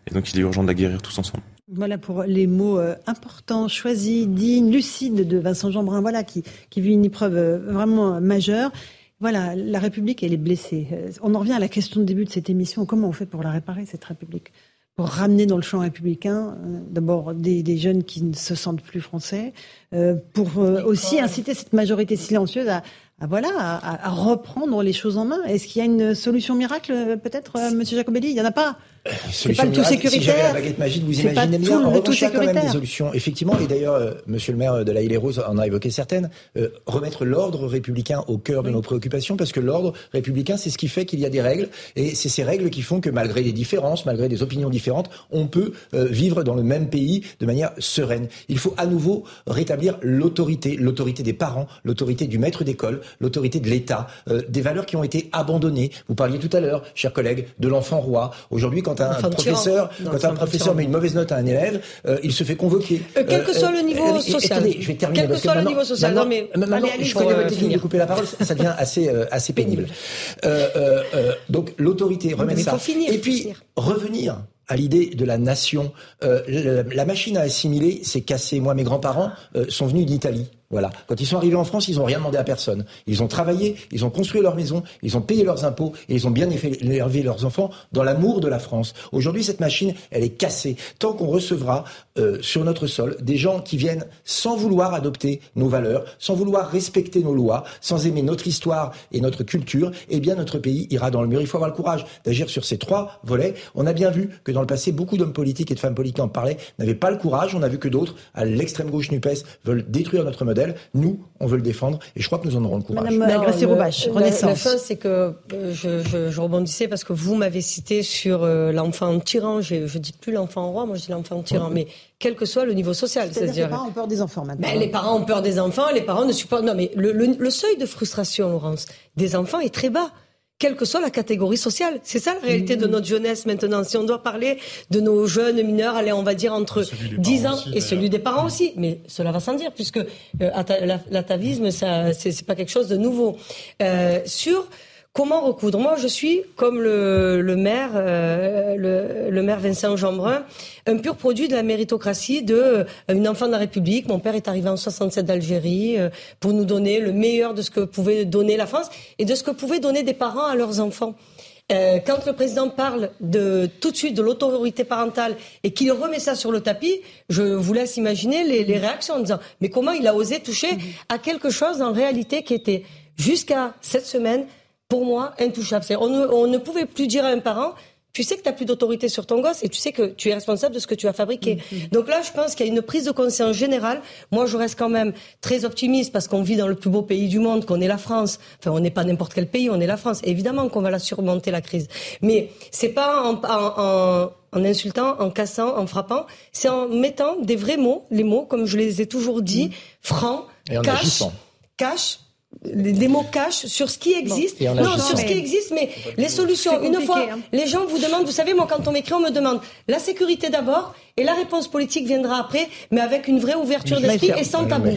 Et donc, il est urgent de la guérir tous ensemble. Voilà pour les mots euh, importants, choisis, dignes, lucides de Vincent Jeanbrun, voilà, qui, qui vit une épreuve euh, vraiment majeure. Voilà, la République, elle est blessée. On en revient à la question de début de cette émission. Comment on fait pour la réparer, cette République? Pour ramener dans le champ républicain, d'abord, des, des, jeunes qui ne se sentent plus français, pour aussi inciter cette majorité silencieuse à, à voilà, à, à, reprendre les choses en main. Est-ce qu'il y a une solution miracle, peut-être, Monsieur Jacobelli Il n'y en a pas c'est pas le tout sécuritaire. Si j'avais la baguette magique, vous imaginez bien. En revanche, il y a quand même des solutions. Effectivement, et d'ailleurs, euh, Monsieur le maire de la Île-et-Rose en a évoqué certaines. Euh, remettre l'ordre républicain au cœur de nos préoccupations, parce que l'ordre républicain, c'est ce qui fait qu'il y a des règles, et c'est ces règles qui font que malgré des différences, malgré des opinions différentes, on peut euh, vivre dans le même pays de manière sereine. Il faut à nouveau rétablir l'autorité, l'autorité des parents, l'autorité du maître d'école, l'autorité de l'État, des valeurs qui ont été abandonnées. Vous parliez tout à l'heure, chers collègues, de l'enfant roi. Aujourd'hui, quand quand un professeur, quand un professeur met une mauvaise note à un élève, euh, il se fait convoquer. Euh, quel que euh, soit le niveau social. Attendez, je vais terminer. Quel que soit le niveau social. non, mais maintenant, je connais votre technique de couper la parole, ça devient assez, assez [laughs] pénible. donc, l'autorité, remettre ça. Et puis, revenir à l'idée de la nation. la machine à assimiler s'est cassée. Moi, mes grands-parents sont venus d'Italie. Voilà. Quand ils sont arrivés en France, ils n'ont rien demandé à personne. Ils ont travaillé, ils ont construit leur maison, ils ont payé leurs impôts et ils ont bien élevé leurs enfants dans l'amour de la France. Aujourd'hui, cette machine, elle est cassée. Tant qu'on recevra euh, sur notre sol des gens qui viennent sans vouloir adopter nos valeurs, sans vouloir respecter nos lois, sans aimer notre histoire et notre culture, eh bien notre pays ira dans le mur. Il faut avoir le courage d'agir sur ces trois volets. On a bien vu que dans le passé, beaucoup d'hommes politiques et de femmes politiques en parlaient, n'avaient pas le courage. On a vu que d'autres, à l'extrême gauche NUPES, veulent détruire notre modèle. Nous, on veut le défendre et je crois que nous en aurons le courage. Madame Gracie Roubache, Renaissance. La, fin, c'est que euh, je, rebondissais parce que vous m'avez cité sur euh, l'enfant tyran. Je, je dis plus l'enfant roi, moi je dis l'enfant tyran. Mais quel que soit le niveau social. C'est-à-dire les parents ont peur des enfants maintenant. Ben, les parents ont peur des enfants, les parents ne supportent. Non, mais le seuil de frustration, Laurence, des enfants est très bas quelle que soit la catégorie sociale. C'est ça la réalité de mm. notre jeunesse maintenant. Si on doit parler de nos jeunes mineurs, allez, on va dire entre 10 ans et celui des parents aussi. Mais cela va sans dire, puisque euh, l'atavisme, ça, c'est pas quelque chose de nouveau. Euh, sur Comment recoudre Moi, je suis, comme le, maire, euh, le, maire Vincent Jeanbrun, un pur produit de la méritocratie de euh, une enfant de la République. Mon père est arrivé en 67 d'Algérie euh, pour nous donner le meilleur de ce que pouvait donner la France et de ce que pouvaient donner des parents à leurs enfants. quand le président parle de tout de suite de l'autorité parentale et qu'il remet ça sur le tapis, je vous laisse imaginer les, les réactions en disant mais comment il a osé toucher à quelque chose en réalité qui était jusqu'à cette semaine pour moi, intouchable. On ne, on ne pouvait plus dire à un parent, tu sais que tu n'as plus d'autorité sur ton gosse et tu sais que tu es responsable de ce que tu as fabriqué. Mm-hmm. Donc là, je pense qu'il y a une prise de conscience générale. Moi, je reste quand même très optimiste parce qu'on vit dans le plus beau pays du monde, qu'on est la France. Enfin, on n'est pas n'importe quel pays, on est la France. Évidemment qu'on va la surmonter, la crise. Mais c'est pas en, en, en, insultant, en cassant, en frappant. C'est en mettant des vrais mots, les mots, comme je les ai toujours dit, mm. francs, cash, cash, des mots cachent sur ce qui existe. non, sur ce qui existe, mais les solutions. Une fois, hein. les gens vous demandent, vous savez, moi, quand on m'écrit, on me demande la sécurité d'abord et la réponse politique viendra après, mais avec une vraie ouverture d'esprit et sans tabou.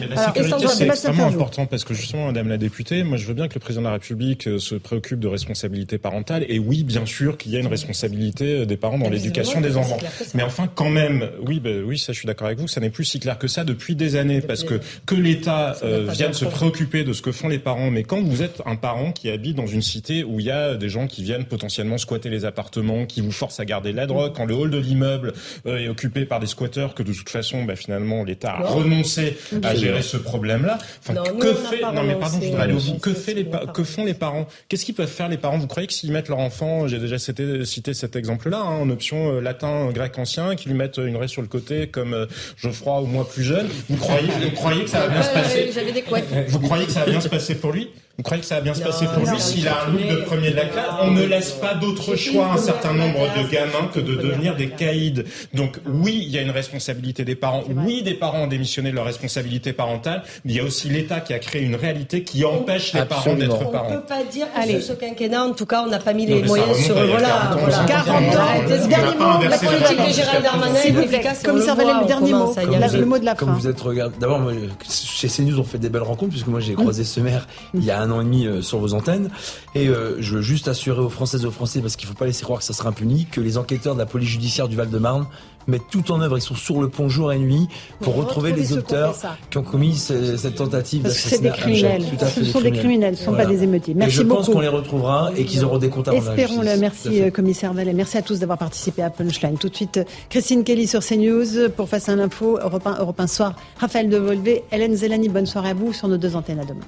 C'est extrêmement important parce que justement, Madame la députée, moi je veux bien que le président de la République euh, se préoccupe de responsabilité parentale. Et oui, bien sûr qu'il y a une responsabilité euh, des parents dans l'éducation des enfants. Mais enfin, quand même, oui, ben, oui, ça je suis d'accord avec vous, ça n'est plus si clair que ça depuis des années. Parce que que l'État euh, vienne se préoccuper de ce que font les parents, mais quand vous êtes un parent qui habite dans une cité où il y a des gens qui viennent potentiellement squatter les appartements, qui vous forcent à garder de la drogue, quand le hall de l'immeuble est occupé par des squatteurs que de toute façon, bah, finalement, l'État a renoncé à gérer ce problème-là. Enfin, que fait Non, mais pardon, je voudrais aller au bout. Que fait les que font les parents? Qu'est-ce qu'ils peuvent faire les parents? Vous croyez que s'ils mettent leur enfant, j'ai déjà cité, cité cet exemple-là, hein, en option euh, latin, grec ancien, qu'ils lui mettent une raie sur le côté comme euh, Geoffroy ou moi plus jeune, vous croyez, vous croyez que ça va bien se passer? J'avais des couettes. Vous croyez que ça va bien se passé pour lui vous croyez que ça va bien se passer pour lui s'il a un look de premier de la classe? On ne laisse pas d'autre choix à un certain nombre de gamins que de devenir des caïds. Donc oui, il y a une responsabilité des parents. Oui, des parents ont démissionné de leur responsabilité parentale. Mais il y a aussi l'État qui a créé une réalité qui empêche les parents d'être parents. On ne peut pas dire que sur ce quinquennat, en tout cas, on n'a pas mis les moyens sur... Voilà, 40 ans. Dernier mot, la politique de Gérald Darmanin est efficace. Commissaire Vallet, le dernier mot, le mot de la fin. Comme vous êtes regardé... D'abord, chez CNews, on fait des belles rencontres, puisque moi j'ai croisé ce maire il y a un an et demi euh, sur vos antennes. Et euh, je veux juste assurer aux Françaises et aux Français, parce qu'il ne faut pas laisser croire que ça sera impuni, que les enquêteurs de la police judiciaire du Val-de-Marne mettent tout en œuvre. Ils sont sur le pont jour et nuit pour, retrouver, les auteurs qui ont commis cette tentative d'assassinat. Des criminels. ce sont des criminels, ce ne sont pas des émeutiers. Merci et je beaucoup. pense qu'on les retrouvera et qu'ils auront des comptes à rendre Espérons-le. Merci, euh, commissaire Vallet. Merci à tous d'avoir participé à Punchline. Tout de suite, Christine Kelly sur CNews pour Face à l'info, Europe 1, Europe 1 Soir. Raphaël Devolvé, Hélène Zelani, bonne soirée à vous sur nos deux antennes à demain.